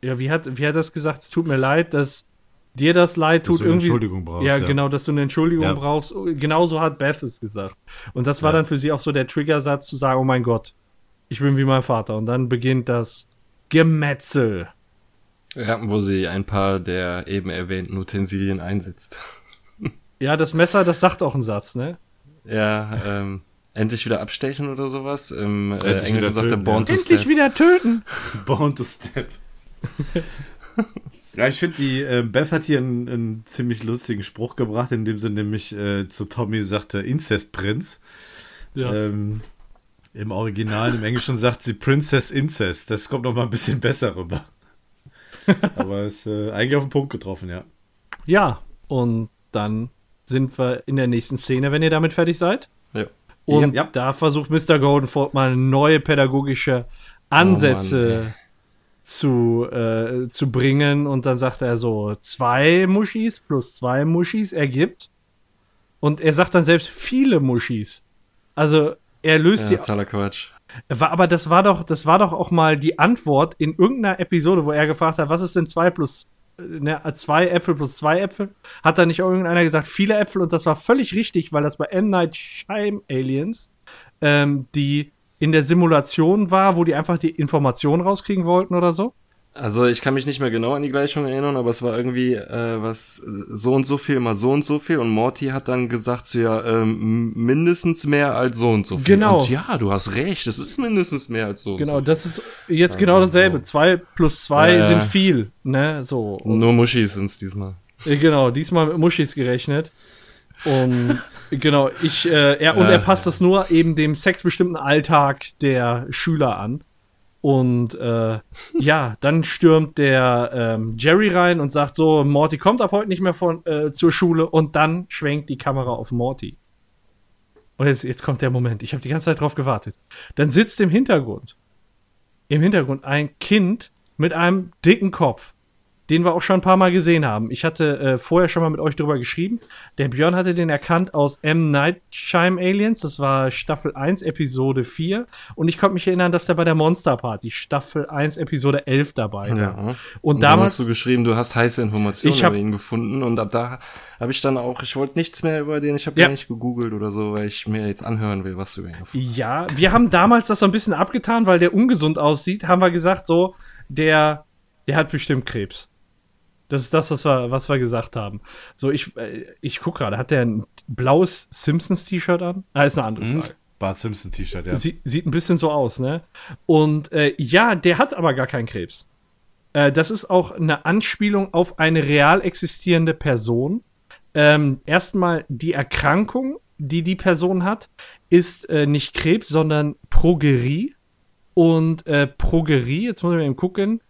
Speaker 5: ja, wie hat, wie hat er das gesagt? Es tut mir leid, dass dir das leid
Speaker 2: Dass
Speaker 5: tut.
Speaker 2: du eine
Speaker 5: irgendwie,
Speaker 2: Entschuldigung brauchst,
Speaker 5: Ja,
Speaker 2: ja.
Speaker 5: genau, dass du eine Entschuldigung
Speaker 2: Ja.
Speaker 5: brauchst. Genauso hat Beth es gesagt. Und das war
Speaker 2: Ja.
Speaker 5: dann für sie auch so der Triggersatz zu sagen, oh mein Gott, ich bin wie mein Vater. Und dann beginnt das Gemetzel.
Speaker 4: Ja, wo sie ein paar der eben erwähnten Utensilien einsetzt. (laughs)
Speaker 5: Ja, das Messer, das sagt auch einen Satz, ne?
Speaker 4: Ja, ähm, endlich wieder abstechen oder sowas. Im äh,
Speaker 2: Endlich
Speaker 4: Englischen
Speaker 2: wieder
Speaker 4: sagt er
Speaker 2: töten,
Speaker 4: Born
Speaker 2: ja.
Speaker 4: to
Speaker 5: Endlich
Speaker 4: Stab.
Speaker 5: wieder töten. (laughs)
Speaker 2: Born to Step. ja, ich finde, die äh, Beth hat hier einen, einen ziemlich lustigen Spruch gebracht, in dem sie nämlich äh, zu Tommy sagte, Inzestprinz.
Speaker 5: Ja.
Speaker 2: Ähm, Im Original, im Englischen sagt sie Princess Incest. Das kommt noch mal ein bisschen besser rüber. Aber ist äh, eigentlich auf den Punkt getroffen, ja.
Speaker 5: Ja, und dann sind wir in der nächsten Szene, wenn ihr damit fertig seid.
Speaker 4: Ja.
Speaker 5: Und
Speaker 2: Ja, ja.
Speaker 5: da versucht Mr. Goldenford mal neue pädagogische Ansätze
Speaker 4: Oh
Speaker 5: zu, äh, zu bringen. Und dann sagt er so, zwei Muschis plus zwei Muschis ergibt. Und er sagt dann selbst viele Muschis. Also er löst
Speaker 4: Ja,
Speaker 5: die
Speaker 4: totaler Quatsch.
Speaker 5: war, aber das war doch, das war doch auch mal die Antwort in irgendeiner Episode, wo er gefragt hat, was ist denn zwei plus äh, ne, zwei Äpfel plus zwei Äpfel? Hat da nicht auch irgendeiner gesagt, viele Äpfel? Und das war völlig richtig, weil das bei M. Night Shyam Aliens, ähm, die in der Simulation war, wo die einfach die Informationen rauskriegen wollten oder so.
Speaker 4: Also ich kann mich nicht mehr genau an die Gleichung erinnern, aber es war irgendwie äh, was äh, so und so viel mal so und so viel und Morty hat dann gesagt so ja ähm, mindestens mehr als so und so viel.
Speaker 5: Genau.
Speaker 4: Und ja, du hast recht, es ist mindestens mehr als so. und
Speaker 5: Genau,
Speaker 4: so
Speaker 5: das ist jetzt genau dasselbe. Zwei plus zwei
Speaker 4: Ja, ja.
Speaker 5: sind viel, ne? So.
Speaker 4: Nur Muschis sind's diesmal.
Speaker 5: Äh, Genau, diesmal mit Muschis gerechnet. Und (laughs) genau, ich, äh, er, und
Speaker 4: Ja.
Speaker 5: er passt das nur eben dem sexbestimmten Alltag der Schüler an. Und äh, ja, dann stürmt der ähm, Jerry rein und sagt so, Morty kommt ab heute nicht mehr von, äh, zur Schule und dann schwenkt die Kamera auf Morty. Und jetzt, jetzt kommt der Moment, ich habe die ganze Zeit drauf gewartet. Dann sitzt im Hintergrund, im Hintergrund ein Kind mit einem dicken Kopf den wir auch schon ein paar Mal gesehen haben. Ich hatte äh, vorher schon mal mit euch drüber geschrieben. Der Björn hatte den erkannt aus M. Night Shyam Aliens. Das war Staffel 1, Episode 4. Und ich konnte mich erinnern, dass der bei der Monster Party Staffel 1, Episode 11 dabei war.
Speaker 4: Ja.
Speaker 5: Und
Speaker 4: dann
Speaker 5: damals
Speaker 4: hast du geschrieben, du hast heiße Informationen
Speaker 5: Ich hab-
Speaker 4: über ihn gefunden und ab da habe ich dann auch, ich wollte nichts mehr über den, ich habe
Speaker 5: Ja.
Speaker 4: gar nicht gegoogelt oder so, weil ich mir jetzt anhören will, was du über ihn gefunden
Speaker 5: Ja, wir haben damals das so ein bisschen abgetan, weil der ungesund aussieht, haben wir gesagt, so, der, der hat bestimmt Krebs. Das ist das, was wir, was wir gesagt haben. So, ich, äh, ich guck gerade, hat der ein blaues Simpsons-T-Shirt an? Ah, ist eine andere
Speaker 2: Hm?
Speaker 5: Frage.
Speaker 2: Bart Simpson T-Shirt, ja.
Speaker 5: Sie, sieht ein bisschen so aus, ne? Und äh, ja, der hat aber gar keinen Krebs. Äh, das ist auch eine Anspielung auf eine real existierende Person. Ähm, erstmal die Erkrankung, die die Person hat, ist äh, nicht Krebs, sondern Progerie. Und äh, Progerie, jetzt muss ich mal eben gucken,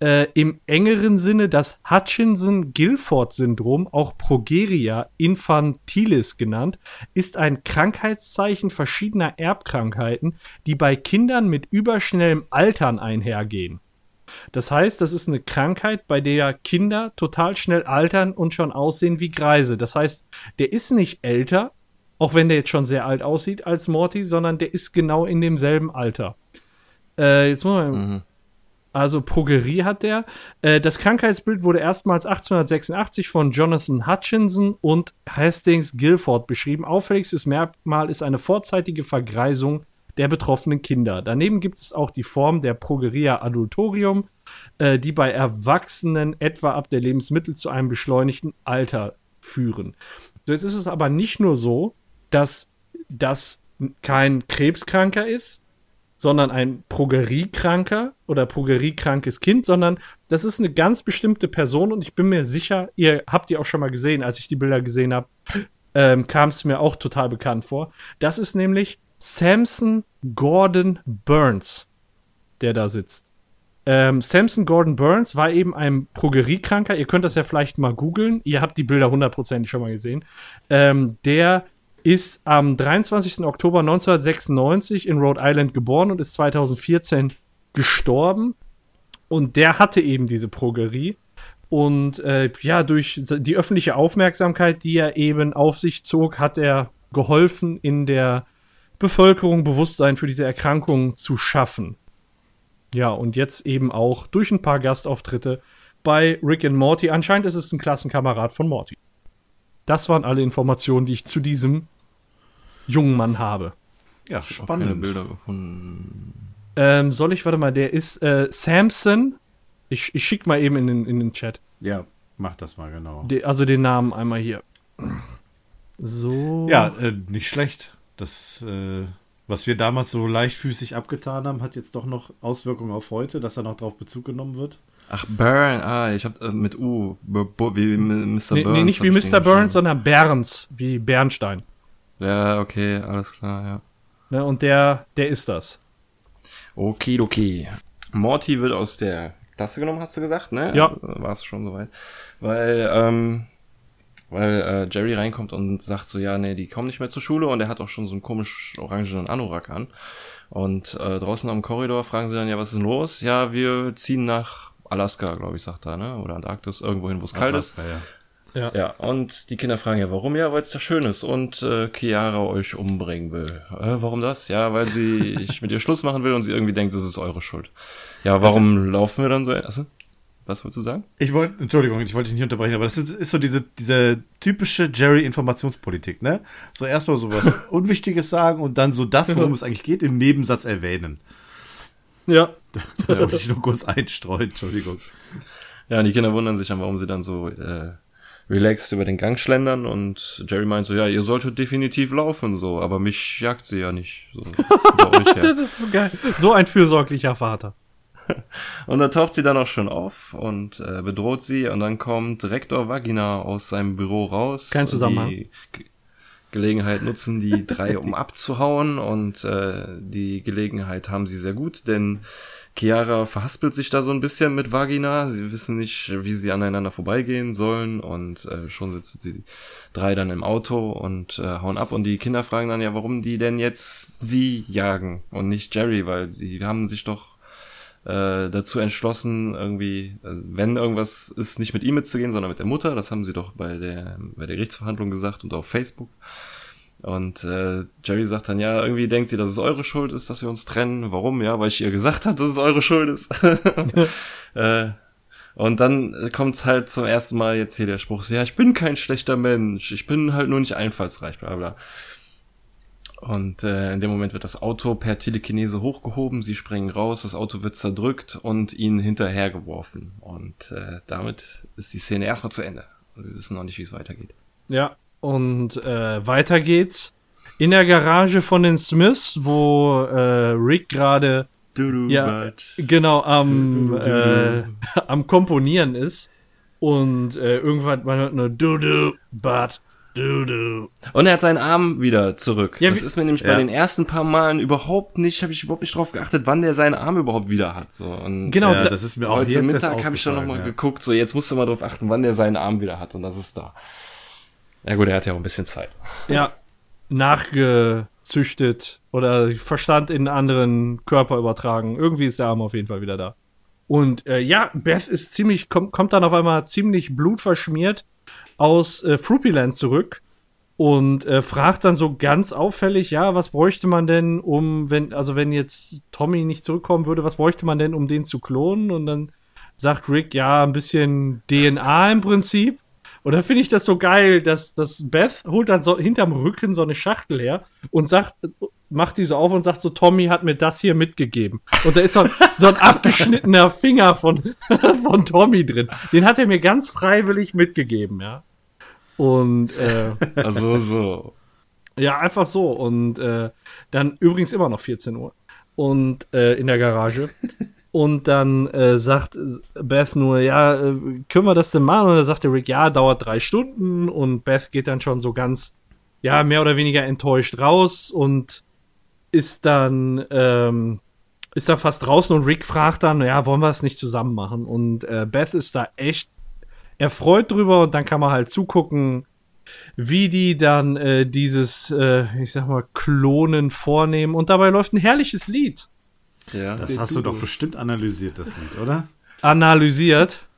Speaker 5: äh, im engeren Sinne das Hutchinson-Gilford-Syndrom, auch Progeria infantilis genannt, ist ein Krankheitszeichen verschiedener Erbkrankheiten, die bei Kindern mit überschnellem Altern einhergehen. Das heißt, das ist eine Krankheit, bei der Kinder total schnell altern und schon aussehen wie Greise. Das heißt, der ist nicht älter, auch wenn der jetzt schon sehr alt aussieht als Morty, sondern der ist genau in demselben Alter. Äh, jetzt muss man, also Progerie hat der. Äh, das Krankheitsbild wurde erstmals 1886 von Jonathan Hutchinson und Hastings Guilford beschrieben. Auffälligstes Merkmal ist eine vorzeitige Vergreisung der betroffenen Kinder. Daneben gibt es auch die Form der Progeria adultorium, äh, die bei Erwachsenen etwa ab der Lebensmittel zu einem beschleunigten Alter führen. So, jetzt ist es aber nicht nur so, dass das kein Krebskranker ist, sondern ein Progeriekranker oder progeriekrankes Kind, sondern das ist eine ganz bestimmte Person und ich bin mir sicher, ihr habt die auch schon mal gesehen, als ich die Bilder gesehen habe, ähm, kam es mir auch total bekannt vor. Das ist nämlich Samson Gordon Burns, der da sitzt. Ähm, Samson Gordon Burns war eben ein Progeriekranker. Ihr könnt das ja vielleicht mal googeln. Ihr habt die Bilder hundertprozentig schon mal gesehen. Ähm, der ist am 23. Oktober 1996 in Rhode Island geboren und ist 2014 gestorben. Und der hatte eben diese Progerie. Und äh, ja, durch die öffentliche Aufmerksamkeit, die er eben auf sich zog, hat er geholfen, in der Bevölkerung Bewusstsein für diese Erkrankung zu schaffen. Ja, und jetzt eben auch durch ein paar Gastauftritte bei Rick and Morty. Anscheinend ist es ein Klassenkamerad von Morty. Das waren alle Informationen, die ich zu diesem jungen Mann habe.
Speaker 2: Ja,
Speaker 4: Keine
Speaker 2: spannend.
Speaker 4: Bilder gefunden.
Speaker 5: Ähm, soll ich, warte mal, der ist äh, Samson. Ich, ich schick mal eben in den, in den Chat.
Speaker 2: Ja, mach das mal genau.
Speaker 5: De, also den Namen einmal hier. So.
Speaker 2: Ja, äh, nicht schlecht. Das, äh, was wir damals so leichtfüßig abgetan haben, hat jetzt doch noch Auswirkungen auf heute, dass da noch drauf Bezug genommen wird.
Speaker 4: Ach, Burn, ah, ich hab äh, mit U, B B wie Mr.
Speaker 5: Nee,
Speaker 4: Burns.
Speaker 5: nee, nicht wie Mr. Burns, sondern Bernds, wie Bernstein.
Speaker 4: Ja, okay, alles klar, ja.
Speaker 5: Ne, und der, der ist das.
Speaker 4: Okay, okay. Morty wird aus der Klasse genommen, hast du gesagt, ne?
Speaker 5: Ja.
Speaker 4: War es schon soweit. Weil, ähm, weil äh, Jerry reinkommt und sagt so, ja, nee, die kommen nicht mehr zur Schule und er hat auch schon so einen komisch orangenen Anorak an. Und äh, draußen am Korridor fragen sie dann, ja, was ist denn los? Ja, wir ziehen nach Alaska, glaube ich, sagt er, ne? Oder Antarktis, irgendwohin, wo es kalt ist.
Speaker 2: Ja, ja.
Speaker 5: Ja.
Speaker 4: Und die Kinder fragen ja, warum? Ja, weil es da schön ist und äh, Chiara euch umbringen will. Äh, warum das? Ja, weil sie (laughs) ich mit ihr Schluss machen will und sie irgendwie denkt, das ist eure Schuld. Ja, warum laufen wir dann so? Also, was wolltest du sagen?
Speaker 2: Ich wollte, Entschuldigung, ich wollte dich nicht unterbrechen, aber das ist, ist so diese, diese typische Jerry-Informationspolitik, ne? So erstmal so was (laughs) Unwichtiges sagen und dann so das, worum es eigentlich geht, im Nebensatz erwähnen.
Speaker 5: Ja. (laughs)
Speaker 2: Das wollte ich nur kurz einstreuen, Entschuldigung.
Speaker 4: Ja, und die Kinder wundern sich dann, warum sie dann so äh, relaxed über den Gang schlendern und Jerry meint so, ja, ihr solltet definitiv laufen, so, aber mich jagt sie ja nicht. So, (laughs) das.
Speaker 5: Das ist so geil. So ein fürsorglicher Vater. (laughs)
Speaker 4: Und dann taucht sie dann auch schon auf und äh, bedroht sie und dann kommt Rektor Vagina aus seinem Büro raus.
Speaker 5: Kein Zusammenhang.
Speaker 4: Die Ge Gelegenheit nutzen die drei, um (laughs) abzuhauen und äh, die Gelegenheit haben sie sehr gut, denn Chiara verhaspelt sich da so ein bisschen mit Vagina. Sie wissen nicht, wie sie aneinander vorbeigehen sollen und äh, schon sitzen sie drei dann im Auto und äh, hauen ab und die Kinder fragen dann ja, warum die denn jetzt sie jagen und nicht Jerry, weil sie haben sich doch äh, dazu entschlossen, irgendwie, also wenn irgendwas ist, nicht mit ihm mitzugehen, sondern mit der Mutter. Das haben sie doch bei der, bei der Gerichtsverhandlung gesagt und auf Facebook. Und äh, Jerry sagt dann, ja, irgendwie denkt sie, dass es eure Schuld ist, dass wir uns trennen. Warum? Ja, weil ich ihr gesagt habe, dass es eure Schuld ist. (laughs) äh, und dann kommt's halt zum ersten Mal jetzt hier der Spruch, so, ja, ich bin kein schlechter Mensch, ich bin halt nur nicht einfallsreich, bla bla. Und äh, in dem Moment wird das Auto per Telekinese hochgehoben, sie springen raus, das Auto wird zerdrückt und ihnen hinterhergeworfen. Und äh, damit ist die Szene erstmal zu Ende. Und wir wissen noch nicht, wie es weitergeht.
Speaker 5: Ja. Und äh, weiter geht's. In der Garage von den Smiths, wo äh, Rick gerade ja, genau am,
Speaker 2: Du, du, du,
Speaker 5: äh, (laughs) am Komponieren ist. Und äh, irgendwann, man hört nur du du, but du du.
Speaker 4: Und er hat seinen Arm wieder zurück.
Speaker 5: Ja,
Speaker 4: das ist mir nämlich bei
Speaker 2: Ja.
Speaker 4: den ersten paar Malen überhaupt nicht, habe ich überhaupt nicht drauf geachtet, wann der seinen Arm überhaupt wieder hat. So. Und
Speaker 5: Genau,
Speaker 2: ja,
Speaker 5: da-
Speaker 2: das ist mir auch
Speaker 4: heute
Speaker 2: jetzt
Speaker 4: Mittag habe ich dann nochmal
Speaker 2: ja.
Speaker 4: geguckt, so jetzt musst du mal drauf achten, wann der seinen Arm wieder hat und das ist da. Ja gut, er hat ja auch ein bisschen Zeit.
Speaker 5: ja, nachgezüchtet oder Verstand in einen anderen Körper übertragen. Irgendwie ist der Arm auf jeden Fall wieder da. Und äh, ja, Beth ist ziemlich, kommt, kommt dann auf einmal ziemlich blutverschmiert aus äh, Fruppyland zurück und äh, fragt dann so ganz auffällig, ja, was bräuchte man denn, um, wenn, also wenn jetzt Tommy nicht zurückkommen würde, was bräuchte man denn, um den zu klonen? Und dann sagt Rick, ja, ein bisschen DNA im Prinzip. Und da finde ich das so geil, dass, dass Beth holt dann so hinterm Rücken so eine Schachtel her und sagt, macht die so auf und sagt so, Tommy hat mir das hier mitgegeben. Und da ist so ein, so ein abgeschnittener (laughs) Finger von, (laughs) von Tommy drin. Den hat er mir ganz freiwillig mitgegeben, ja. Und äh, (laughs)
Speaker 4: Also so.
Speaker 5: ja, einfach so. Und äh, dann übrigens immer noch 14 Uhr. Und äh, in der Garage. Und dann äh, sagt Beth nur, ja, äh, können wir das denn machen? Und dann sagt der Rick, ja, dauert drei Stunden. Und Beth geht dann schon so ganz, ja, mehr oder weniger enttäuscht raus und ist dann, ähm, ist dann fast draußen und Rick fragt dann, ja, wollen wir es nicht zusammen machen? Und äh, Beth ist da echt erfreut drüber und dann kann man halt zugucken, wie die dann äh, dieses, äh, ich sag mal, Klonen vornehmen. Und dabei läuft ein herrliches Lied.
Speaker 4: Ja.
Speaker 2: Das hast du doch bestimmt analysiert, das Lied, oder?
Speaker 5: Analysiert. (laughs)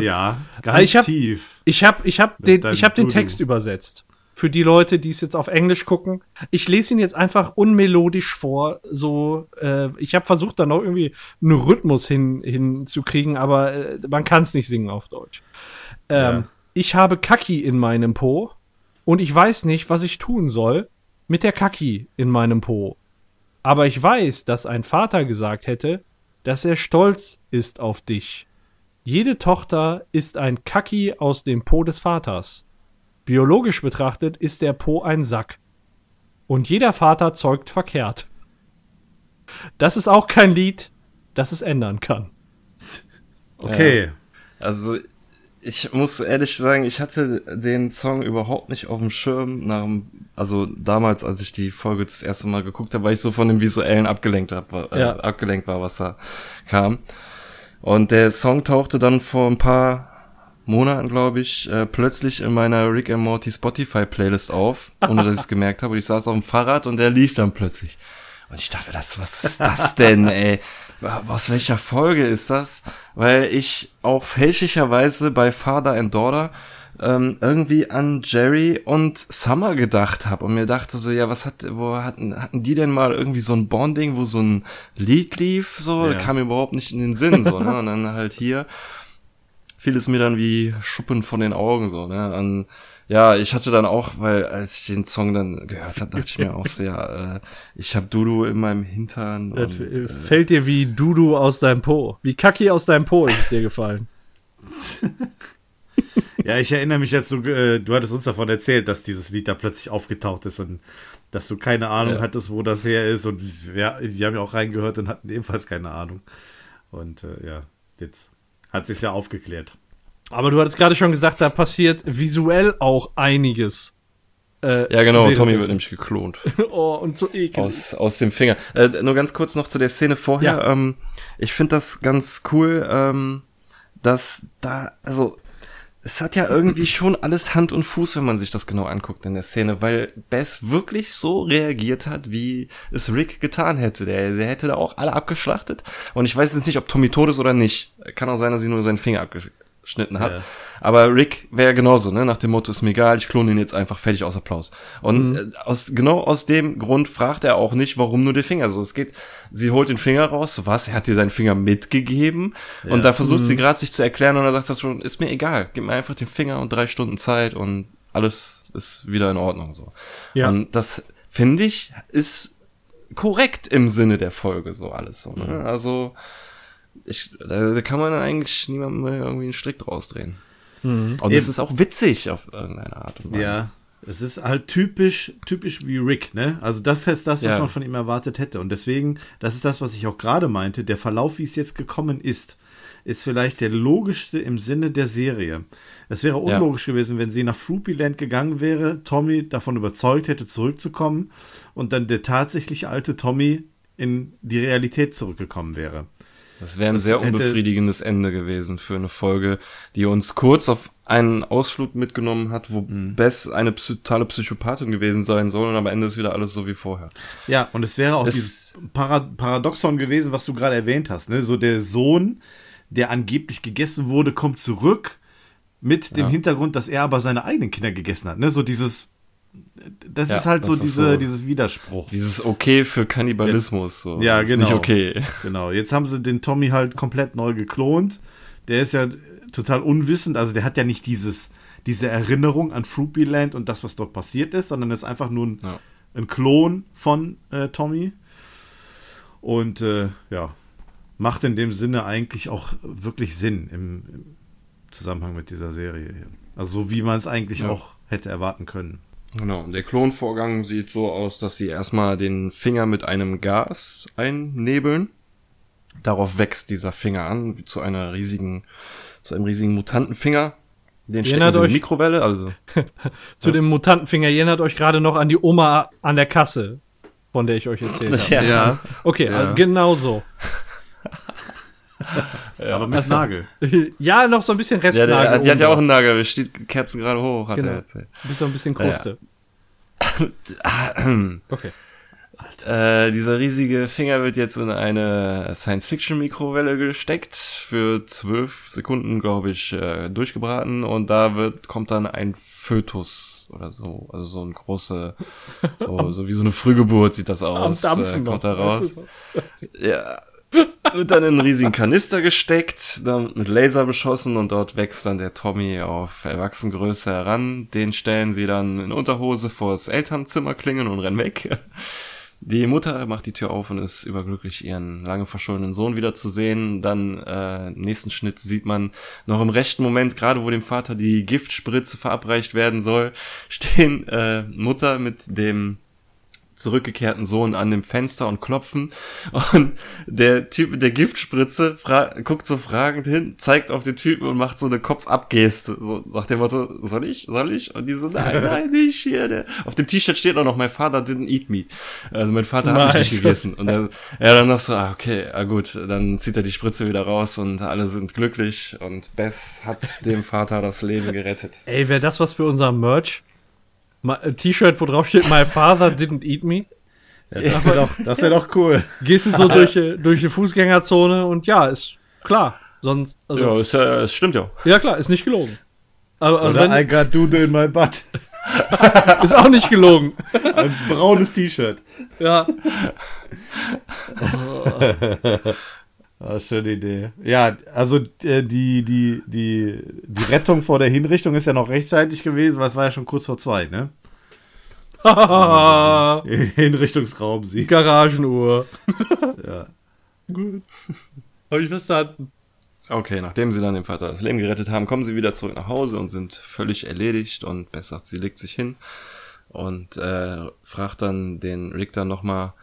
Speaker 2: Ja, ganz
Speaker 5: Ich hab-
Speaker 2: tief.
Speaker 5: Ich habe ich hab den, ich hab den. Text übersetzt. Für die Leute, die es jetzt auf Englisch gucken. Ich lese ihn jetzt einfach unmelodisch vor. So, äh, ich habe versucht, da noch irgendwie einen Rhythmus hin, hinzukriegen, aber äh, man kann es nicht singen auf Deutsch. Ähm,
Speaker 2: Ja.
Speaker 5: Ich habe Kaki in meinem Po und ich weiß nicht, was ich tun soll mit der Kaki in meinem Po. Aber ich weiß, dass ein Vater gesagt hätte, dass er stolz ist auf dich. Jede Tochter ist ein Kaki aus dem Po des Vaters. Biologisch betrachtet ist der Po ein Sack. Und jeder Vater zeugt verkehrt. Das ist auch kein Lied, das es ändern kann.
Speaker 2: Okay.
Speaker 4: Also, ich muss ehrlich sagen, ich hatte den Song überhaupt nicht auf dem Schirm. Nach, dem- also damals, als ich die Folge das erste Mal geguckt habe, weil ich so von dem Visuellen abgelenkt, hab, äh,
Speaker 5: Ja.
Speaker 4: abgelenkt war, was da kam. Und der Song tauchte dann vor ein paar Monaten, glaube ich, äh, plötzlich in meiner Rick and Morty Spotify Playlist auf, ohne dass ich es (laughs) gemerkt habe. Und ich saß auf dem Fahrrad und der lief dann plötzlich. Und ich dachte, das, was ist das denn, ey? Aus welcher Folge ist das? Weil ich auch fälschlicherweise bei Father and Daughter ähm, irgendwie an Jerry und Summer gedacht habe und mir dachte so, ja, was hat, wo hatten, hatten die denn mal irgendwie so ein Bonding, wo so ein Lied lief, so,
Speaker 2: Ja.
Speaker 4: kam mir überhaupt nicht in den Sinn, so, ne? Und dann halt hier fiel es mir dann wie Schuppen von den Augen, so, ne? An, ja, ich hatte dann auch, weil als ich den Song dann gehört habe, dachte ich mir auch so, ja, äh, ich habe Dudu in meinem Hintern
Speaker 5: Das
Speaker 4: und,
Speaker 5: äh,
Speaker 4: äh,
Speaker 5: fällt dir wie Dudu aus deinem Po. Wie Kaki aus deinem Po ist es dir gefallen. (laughs)
Speaker 2: Ja, ich erinnere mich jetzt so, äh, du hattest uns davon erzählt, dass dieses Lied da plötzlich aufgetaucht ist und dass du keine Ahnung
Speaker 4: Ja.
Speaker 2: hattest, wo das her ist. Und wir, wir haben ja auch reingehört und hatten ebenfalls keine Ahnung. Und äh, ja, jetzt hat sich's ja aufgeklärt.
Speaker 5: Aber du hattest gerade schon gesagt, da passiert visuell auch einiges. Äh,
Speaker 4: ja genau, Tommy wird nämlich geklont. (laughs)
Speaker 5: Oh, und so eklig.
Speaker 4: aus, aus dem Finger. Äh, nur ganz kurz noch zu der Szene vorher.
Speaker 5: Ja.
Speaker 4: Ähm, ich finde das ganz cool, ähm, dass da, also es hat ja irgendwie (clears throat) schon alles Hand und Fuß, wenn man sich das genau anguckt in der Szene, weil Bess wirklich so reagiert hat, wie es Rick getan hätte. Der, der hätte da auch alle abgeschlachtet. Und ich weiß jetzt nicht, ob Tommy tot ist oder nicht. Kann auch sein, dass sie nur seinen Finger abgeschnitten hat.
Speaker 2: Ja.
Speaker 4: Aber Rick wäre genauso, ne? Nach dem Motto, ist mir egal, ich klone ihn jetzt einfach fertig aus Applaus. Und äh, aus, genau aus dem Grund fragt er auch nicht, warum nur den Finger. So, es geht, sie holt den Finger raus, so was, er hat dir seinen Finger mitgegeben. Und da versucht sie gerade sich zu erklären und dann sagt das schon, ist mir egal, gib mir einfach den Finger und drei Stunden Zeit und alles ist wieder in Ordnung, so.
Speaker 5: Ja.
Speaker 4: Und das, finde ich, ist korrekt im Sinne der Folge, so alles, so, ne? Also, ich, da, kann man eigentlich niemandem irgendwie einen Strick draus drehen. Und es ist auch witzig auf irgendeine Art und Weise.
Speaker 2: Ja, es ist halt typisch, typisch wie Rick, ne? Also das ist das, was
Speaker 4: Ja.
Speaker 2: man von ihm erwartet hätte. Und deswegen, das ist das, was ich auch gerade meinte, der Verlauf, wie es jetzt gekommen ist, ist vielleicht der logischste im Sinne der Serie. Es wäre
Speaker 4: Ja.
Speaker 2: unlogisch gewesen, wenn sie nach Fruppyland gegangen wäre, Tommy davon überzeugt hätte, zurückzukommen und dann der tatsächlich alte Tommy in die Realität zurückgekommen wäre.
Speaker 4: Das wäre ein
Speaker 2: Das
Speaker 4: sehr unbefriedigendes Ende gewesen für eine Folge, die uns kurz auf einen Ausflug mitgenommen hat, wo
Speaker 2: Mhm.
Speaker 4: Bess eine totale Psychopathin gewesen sein soll und am Ende ist wieder alles so wie vorher.
Speaker 2: Ja, und es wäre auch
Speaker 4: Es-
Speaker 2: dieses Para Paradoxon gewesen, was du gerade erwähnt hast. Ne? So der Sohn, der angeblich gegessen wurde, kommt zurück mit dem
Speaker 4: Ja.
Speaker 2: Hintergrund, dass er aber seine eigenen Kinder gegessen hat. Ne? So dieses, das
Speaker 4: Ja,
Speaker 2: ist halt so,
Speaker 4: das ist
Speaker 2: diese,
Speaker 4: so-
Speaker 2: dieses Widerspruch.
Speaker 4: Dieses Okay für Kannibalismus. So.
Speaker 2: Ja,
Speaker 4: Das ist
Speaker 2: genau.
Speaker 4: Nicht okay. (laughs)
Speaker 2: Genau, jetzt haben sie den Tommy halt komplett neu geklont. Der ist ja total unwissend, also der hat ja nicht dieses, diese Erinnerung an Fruppyland und das, was dort passiert ist, sondern ist einfach nur ein,
Speaker 4: Ja.
Speaker 2: ein Klon von äh, Tommy. Und äh, ja, macht in dem Sinne eigentlich auch wirklich Sinn im, im Zusammenhang mit dieser Serie. hier. Also so wie man es eigentlich
Speaker 4: Ja.
Speaker 2: auch hätte erwarten können.
Speaker 4: Genau. Und der Klonvorgang sieht so aus, dass sie erstmal den Finger mit einem Gas einnebeln. Darauf wächst dieser Finger an, wie zu einer riesigen, zu einem riesigen Mutantenfinger. Den stecken
Speaker 5: Erinnert
Speaker 4: sie in die
Speaker 5: euch-
Speaker 4: Mikrowelle, also. (laughs)
Speaker 5: Zu dem Mutantenfinger. Ihr erinnert euch gerade noch an die Oma an der Kasse, von der ich euch erzählt (laughs) habe.
Speaker 2: Ja,
Speaker 5: Okay,
Speaker 2: Ja.
Speaker 5: also genau so. (laughs) (laughs)
Speaker 2: aber mit Nagel. (laughs)
Speaker 5: ja, noch so ein bisschen
Speaker 4: Ja,
Speaker 5: Restnagel.
Speaker 4: der, die hat ja auch einen Nagel, der steht Kerzen gerade hoch, hat
Speaker 5: Genau.
Speaker 4: er erzählt.
Speaker 5: Bis so ein bisschen Kruste. (clears throat) Okay.
Speaker 4: Äh, dieser riesige Finger wird jetzt in eine Science-Fiction-Mikrowelle gesteckt, für zwölf Sekunden, glaube ich, äh, durchgebraten und da wird, kommt dann ein Fötus oder so, also so ein große, so, (laughs) so wie so eine Frühgeburt sieht das aus,
Speaker 5: Am Dampfen
Speaker 4: äh, kommt
Speaker 5: noch,
Speaker 4: da raus.
Speaker 5: so.
Speaker 4: Ja. Wird dann in einen riesigen Kanister gesteckt, dann mit Laser beschossen und dort wächst dann der Tommy auf Erwachsenengröße heran. Den stellen sie dann in Unterhose vors Elternzimmer klingeln und rennen weg. Die Mutter macht die Tür auf und ist überglücklich, ihren lange verschollenen Sohn wiederzusehen. Dann äh, nächsten Schnitt sieht man noch im rechten Moment, gerade wo dem Vater die Giftspritze verabreicht werden soll, stehen äh, Mutter mit dem zurückgekehrten Sohn an dem Fenster und klopfen. Und der Typ mit der Giftspritze guckt so fragend hin, zeigt auf den Typen und macht so eine Kopfabgeste. So nach dem Motto, soll ich, soll ich? Und die so, nein, (laughs) nein, nicht hier. Der. Auf dem T-Shirt steht auch noch, my father didn't eat me. Also mein Vater hat mich
Speaker 5: Mein
Speaker 4: nicht gegessen. Und er, er dann noch so, ah, okay, ah gut, dann zieht er die Spritze wieder raus und alle sind glücklich. Und Bess hat dem Vater das Leben gerettet.
Speaker 5: Ey, wäre das was für unser Merch? Ein T-Shirt, wo drauf steht, My father didn't eat me.
Speaker 2: Ja, das wäre doch, das wär doch cool.
Speaker 5: Gehst du so durch, äh, durch die Fußgängerzone und ja, ist klar. Sonst, also,
Speaker 4: Ja, es, äh, es stimmt ja.
Speaker 5: ja. klar, ist nicht gelogen. Aber,
Speaker 2: Oder I
Speaker 5: wenn,
Speaker 2: got doodle in my butt. (laughs)
Speaker 5: ist auch nicht gelogen. (laughs)
Speaker 2: Ein braunes T-Shirt.
Speaker 5: Ja. (laughs)
Speaker 2: Ah, schöne Idee. Ja, also äh, die, die, die, die Rettung vor der Hinrichtung ist ja noch rechtzeitig gewesen, weil es war ja schon kurz vor zwei, ne? (laughs) Hinrichtungsraum sie.
Speaker 5: Garagenuhr.
Speaker 2: Ja. (laughs)
Speaker 5: Gut. Hab ich verstanden.
Speaker 4: Okay, nachdem sie dann dem Vater das Leben gerettet haben, kommen sie wieder zurück nach Hause und sind völlig erledigt und Bess sagt, sie legt sich hin und äh, fragt dann den Rick dann nochmal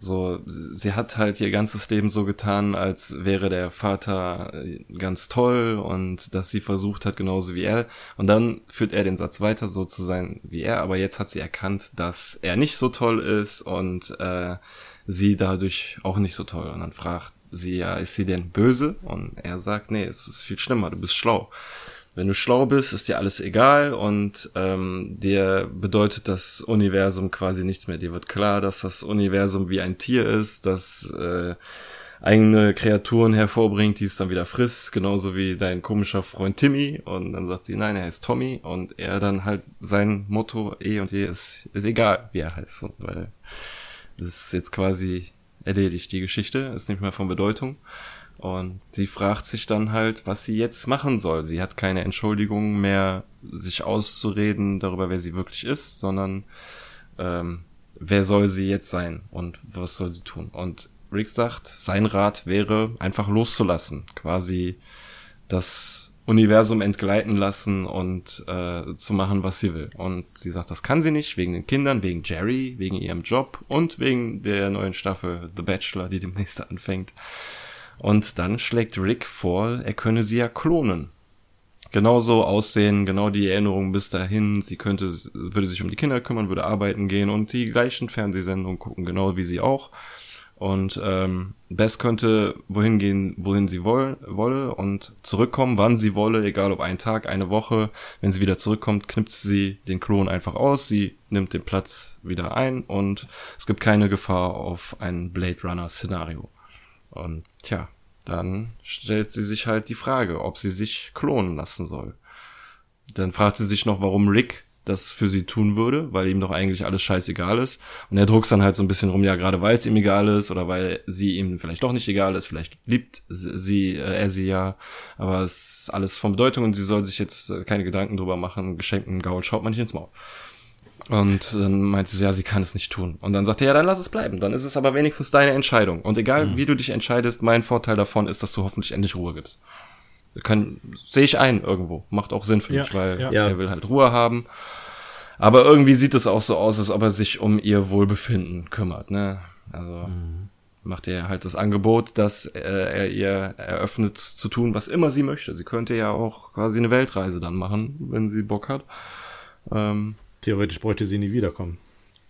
Speaker 4: so, sie hat halt ihr ganzes Leben so getan, als wäre der Vater äh, ganz toll und dass sie versucht hat, genauso wie er. Und dann führt er den Satz weiter, so zu sein wie er, aber jetzt hat sie erkannt, dass er nicht so toll ist und äh, sie dadurch auch nicht so toll. Und dann fragt sie ja, ist sie denn böse? Und er sagt, nee, es ist viel schlimmer, du bist schlau. Wenn du schlau bist, ist dir alles egal und ähm, dir bedeutet das Universum quasi nichts mehr. Dir wird klar, dass das Universum wie ein Tier ist, das äh, eigene Kreaturen hervorbringt, die es dann wieder frisst, genauso wie dein komischer Freund Timmy. Und dann sagt sie, nein, er heißt Tommy. Und er dann halt sein Motto eh und je ist, ist egal, wie er heißt. Weil das ist jetzt quasi erledigt, die Geschichte, ist nicht mehr von Bedeutung. Und sie fragt sich dann halt, was sie jetzt machen soll. Sie hat keine Entschuldigung mehr, sich auszureden darüber, wer sie wirklich ist, sondern ähm, wer soll sie jetzt sein und was soll sie tun? Und Rick sagt, sein Rat wäre, einfach loszulassen, quasi das Universum entgleiten lassen und äh, zu machen, was sie will. Und sie sagt, das kann sie nicht, wegen den Kindern, wegen Jerry, wegen ihrem Job und wegen der neuen Staffel The Bachelor, die demnächst anfängt. Und dann schlägt Rick vor, er könne sie ja klonen. Genauso aussehen, genau die Erinnerung bis dahin. Sie könnte, würde sich um die Kinder kümmern, würde arbeiten gehen und die gleichen Fernsehsendungen gucken, genau wie sie auch. Und ähm, Bess könnte wohin gehen, wohin sie woll, wolle und zurückkommen, wann sie wolle, egal ob ein Tag, eine Woche. Wenn sie wieder zurückkommt, knipst sie den Klon einfach aus, sie nimmt den Platz wieder ein und es gibt keine Gefahr auf ein Blade Runner Szenario. Und tja, dann stellt sie sich halt die Frage, ob sie sich klonen lassen soll. Dann fragt sie sich noch, warum Rick das für sie tun würde, weil ihm doch eigentlich alles scheißegal ist. Und er druckst dann halt so ein bisschen rum, ja, gerade weil es ihm egal ist oder weil sie ihm vielleicht doch nicht egal ist, vielleicht liebt sie, äh, er sie ja, aber es ist alles von Bedeutung und sie soll sich jetzt äh, keine Gedanken drüber machen, geschenkten Gaul schaut man nicht ins Maul. Und dann meint sie so, ja, sie kann es nicht tun. Und dann sagt er, ja, dann lass es bleiben. Dann ist es aber wenigstens deine Entscheidung. Und egal, mhm. wie du dich entscheidest, mein Vorteil davon ist, dass du hoffentlich endlich Ruhe gibst. Kann, sehe ich ein irgendwo. Macht auch Sinn für
Speaker 5: Ja,
Speaker 4: mich, weil
Speaker 5: ja.
Speaker 4: er will halt Ruhe haben. Aber irgendwie sieht es auch so aus, als ob er sich um ihr Wohlbefinden kümmert, ne? Also macht er halt das Angebot, dass äh, er ihr eröffnet zu tun, was immer sie möchte. Sie könnte ja auch quasi eine Weltreise dann machen, wenn sie Bock hat. Ähm,
Speaker 2: Theoretisch bräuchte sie nie wiederkommen.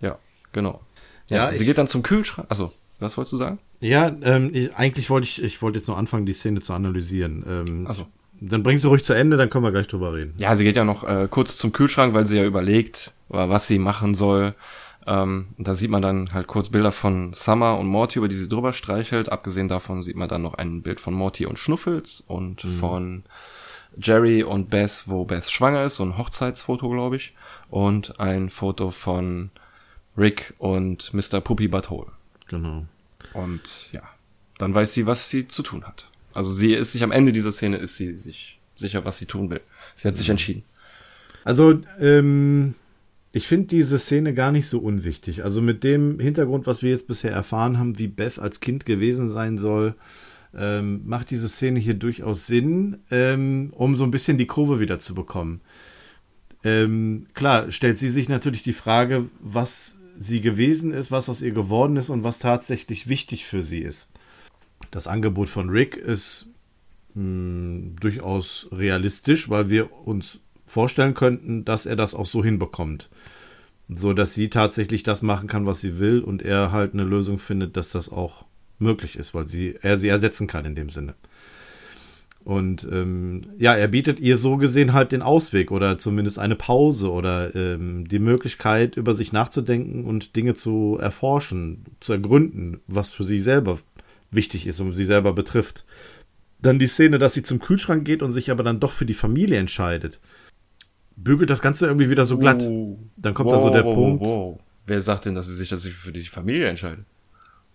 Speaker 4: ja, genau.
Speaker 2: Ja,
Speaker 4: Ja, sie geht dann zum Kühlschrank. Also, was wolltest du sagen?
Speaker 2: Ja, ähm, ich, eigentlich wollte ich, ich wollte jetzt noch anfangen, die Szene zu analysieren. Ähm,
Speaker 4: Ach so.
Speaker 2: Dann bring sie ruhig zu Ende, dann können wir gleich drüber reden.
Speaker 4: Ja, sie geht ja noch äh, kurz zum Kühlschrank, weil sie ja überlegt, wa- was sie machen soll. Ähm, da sieht man dann halt kurz Bilder von Summer und Morty, über die sie drüber streichelt. Abgesehen davon sieht man dann noch ein Bild von Morty und Schnuffels und mhm. von Jerry und Bess, wo Bess schwanger ist, so ein Hochzeitsfoto, glaube ich. Und ein Foto von Rick und Mr. Puppy Butthole.
Speaker 2: Genau.
Speaker 4: Und ja, dann weiß sie, was sie zu tun hat. Also sie ist sich am Ende dieser Szene ist sie sich sicher, was sie tun will. Sie hat sich entschieden.
Speaker 2: Also, ähm, ich finde diese Szene gar nicht so unwichtig. Also mit dem Hintergrund, was wir jetzt bisher erfahren haben, wie Beth als Kind gewesen sein soll, ähm, macht diese Szene hier durchaus Sinn, ähm, um so ein bisschen die Kurve wieder zu bekommen. Ähm, klar, stellt sie sich natürlich die Frage, was sie gewesen ist, was aus ihr geworden ist und was tatsächlich wichtig für sie ist. Das Angebot von Rick ist mh, hm, durchaus realistisch, weil wir uns vorstellen könnten, dass er das auch so hinbekommt. So dass sie tatsächlich das machen kann, was sie will und er halt eine Lösung findet, dass das auch möglich ist, weil sie, er sie ersetzen kann in dem Sinne. Und ähm, ja, er bietet ihr so gesehen halt den Ausweg oder zumindest eine Pause oder ähm, die Möglichkeit, über sich nachzudenken und Dinge zu erforschen, zu ergründen, was für sie selber wichtig ist und sie selber betrifft. Dann die Szene, dass sie zum Kühlschrank geht und sich aber dann doch für die Familie entscheidet bügelt das Ganze irgendwie wieder so glatt. Oh. Dann kommt wow, da so der wow, Punkt. Wow,
Speaker 4: Wer sagt denn, dass sie sich dass sie für die Familie entscheidet?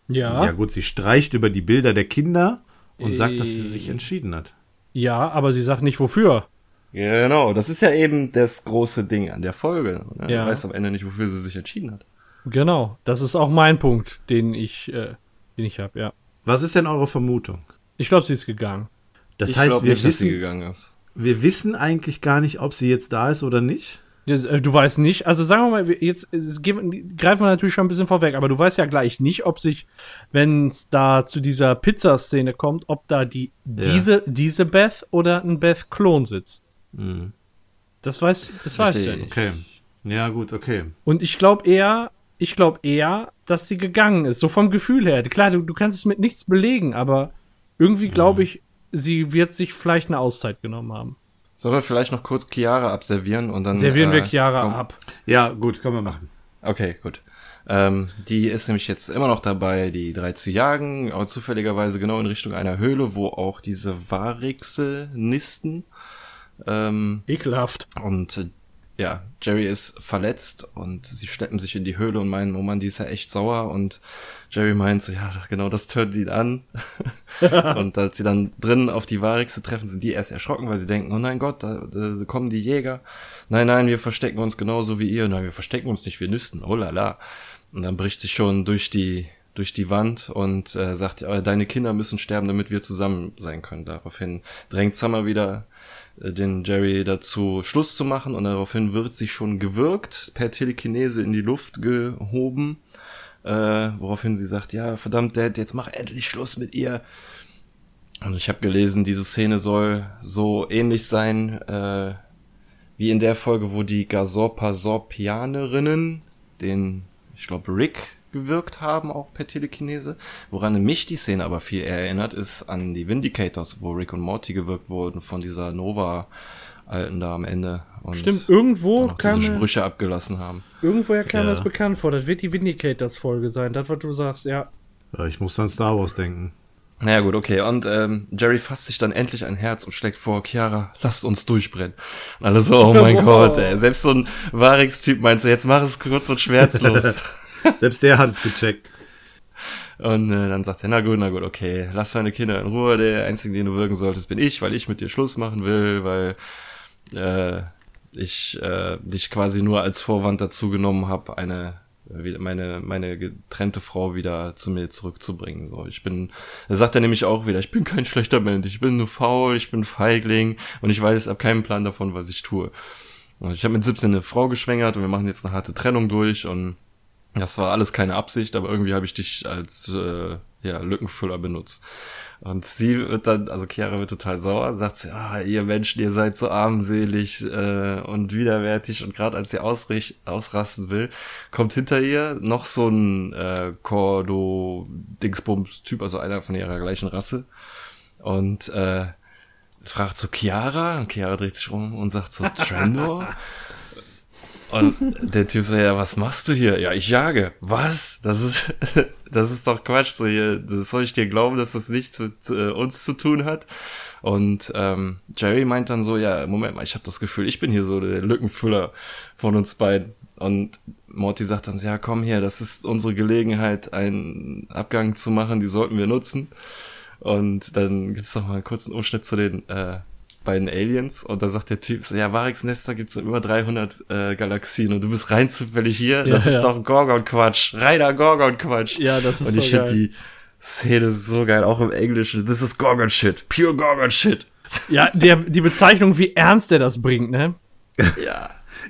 Speaker 2: Ja. Ja, gut, sie streicht über die Bilder der Kinder und sagt, dass sie sich entschieden hat.
Speaker 5: Ja, aber sie sagt nicht wofür.
Speaker 4: Ja, genau, das ist ja eben das große Ding an der Folge. Ne? Ja. Du weißt am Ende nicht, wofür sie sich entschieden hat.
Speaker 5: Genau, das ist auch mein Punkt, den ich, äh, den ich habe, ja.
Speaker 2: Was ist denn eure Vermutung?
Speaker 5: Ich glaube, sie ist gegangen.
Speaker 2: Das ich heißt, wir nicht, wissen, dass sie gegangen ist wir wissen eigentlich gar nicht, ob sie jetzt da ist oder nicht.
Speaker 5: Äh, du weißt nicht, also sagen wir mal, jetzt greifen wir natürlich schon ein bisschen vorweg, aber du weißt ja gleich nicht, ob sich, wenn es da zu dieser Pizzaszene kommt, ob da die ja. diese, diese Beth oder ein Beth-Klon sitzt. Mhm. Das weißt, das weißt du ja nicht.
Speaker 2: Okay. Ja, gut, okay.
Speaker 5: Und ich glaube eher, ich glaube eher, dass sie gegangen ist, so vom Gefühl her. Klar, du, du kannst es mit nichts belegen, aber irgendwie glaube mhm. ich, sie wird sich vielleicht eine Auszeit genommen haben.
Speaker 4: Sollen wir vielleicht noch kurz Chiara abservieren und dann.
Speaker 5: Servieren äh, wir Chiara komm. ab.
Speaker 2: Ja, gut, können wir machen.
Speaker 4: Okay, gut. Ähm, die ist nämlich jetzt immer noch dabei, die drei zu jagen, aber zufälligerweise genau in Richtung einer Höhle, wo auch diese Varixe nisten. Ähm,
Speaker 5: Ekelhaft.
Speaker 4: Und ja, Jerry ist verletzt und sie schleppen sich in die Höhle und meinen, oh Mann, die ist ja echt sauer und Jerry meint so, ja, genau, das tötet ihn an. und als sie dann drinnen auf die Varixe treffen, sind die erst erschrocken, weil sie denken, oh nein Gott, da, da kommen die Jäger. Nein, nein, wir verstecken uns genauso wie ihr. Nein, wir verstecken uns nicht, wir nisten, oh la la. Und dann bricht sie schon durch die, durch die Wand und äh, sagt, oh, deine Kinder müssen sterben, damit wir zusammen sein können. Daraufhin drängt Summer wieder äh, den Jerry dazu Schluss zu machen und daraufhin wird sie schon gewirkt, per Telekinese in die Luft gehoben äh, woraufhin sie sagt, ja, verdammt, Dad, jetzt mach endlich Schluss mit ihr. Und ich habe gelesen, diese Szene soll so ähnlich sein äh, wie in der Folge, wo die Gasorpasorpianerinnen den, ich glaube, Rick gewirkt haben, auch per Telekinese. Woran mich die Szene aber viel erinnert, ist an die Vindicators, wo Rick und Morty gewirkt wurden von dieser Nova Alten da am Ende.
Speaker 5: Und Stimmt, irgendwo
Speaker 4: kam diese Sprüche abgelassen haben.
Speaker 5: Irgendwoher kam ja. das bekannt vor. Das wird die Vindicators-Folge sein. Das, was du sagst, ja.
Speaker 2: ja. Ich muss an Star Wars denken.
Speaker 4: Naja, gut, okay. Und ähm, Jerry fasst sich dann endlich ein Herz und schlägt vor, Chiara, lasst uns durchbrennen. Und alle so, oh mein wow. (laughs) Gott, ey. Selbst so ein Varix-Typ meint so, jetzt mach es kurz und schmerzlos. (laughs) (laughs)
Speaker 2: Selbst der hat es gecheckt.
Speaker 4: Und äh, dann sagt er, na gut, na gut, okay, lass deine Kinder in Ruhe. Der Einzige, den du wirken solltest, bin ich, weil ich mit dir Schluss machen will, weil äh, ich äh, dich quasi nur als Vorwand dazu genommen habe, eine meine meine getrennte Frau wieder zu mir zurückzubringen. So, ich bin, da sagt er nämlich auch wieder, ich bin kein schlechter Mensch, ich bin nur faul, ich bin Feigling und ich weiß, habe keinen Plan davon, was ich tue. Ich habe mit 17 eine Frau geschwängert und wir machen jetzt eine harte Trennung durch und das war alles keine Absicht, aber irgendwie habe ich dich als äh, ja, Lückenfüller benutzt. Und sie wird dann, also Chiara wird total sauer, sagt sie, ah, ihr Menschen, ihr seid so armselig äh, und widerwärtig. Und gerade als sie ausrich, ausrasten will, kommt hinter ihr noch so ein äh, Cordo-Dingsbums-Typ, also einer von ihrer gleichen Rasse. Und äh, fragt so Chiara, und Chiara dreht sich um und sagt so, Trendor? (laughs) Und der Typ so, ja, was machst du hier? Ja, ich jage. Was? Das ist, (laughs) das ist doch Quatsch. So hier, das soll ich dir glauben, dass das nichts mit äh, uns zu tun hat? Und ähm, Jerry meint dann so, ja, Moment mal, ich habe das Gefühl, ich bin hier so der Lückenfüller von uns beiden. Und Morty sagt dann, so, ja, komm her, das ist unsere Gelegenheit, einen Abgang zu machen, die sollten wir nutzen. Und dann gibt's noch mal einen kurzen Umschnitt zu den äh, beiden Aliens und da sagt der Typ so, ja, Varix Nester gibt's in über 300 äh, Galaxien und du bist rein zufällig hier, das
Speaker 5: Ja,
Speaker 4: ist
Speaker 5: ja.
Speaker 4: doch Gorgon-Quatsch, reiner Gorgon-Quatsch.
Speaker 5: Ja, das ist
Speaker 4: Und ich
Speaker 5: so
Speaker 4: finde
Speaker 5: geil.
Speaker 4: die Szene so geil, auch im Englischen, this is Gorgon-Shit, pure Gorgon-Shit.
Speaker 5: Ja, der, die Bezeichnung, wie ernst er das bringt, ne? (laughs)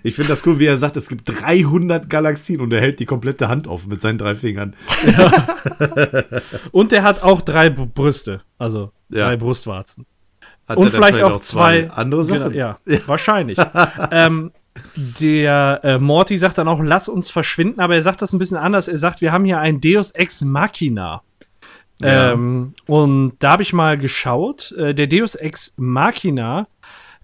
Speaker 2: Ich finde das cool, wie er sagt, es gibt 300 Galaxien und er hält die komplette Hand auf mit seinen drei Fingern.
Speaker 5: Und der hat auch drei Brüste, also
Speaker 2: Ja.
Speaker 5: drei Brustwarzen.
Speaker 2: Hat
Speaker 5: Und vielleicht auch zwei
Speaker 2: andere Sachen.
Speaker 5: Genau, (laughs) ja, wahrscheinlich. ähm, der äh, Morty sagt dann auch, lass uns verschwinden, aber er sagt das ein bisschen anders. Er sagt, wir haben hier ein Deus Ex Machina.
Speaker 2: Ja.
Speaker 5: Ähm, und da habe ich mal geschaut. Äh, der Deus Ex Machina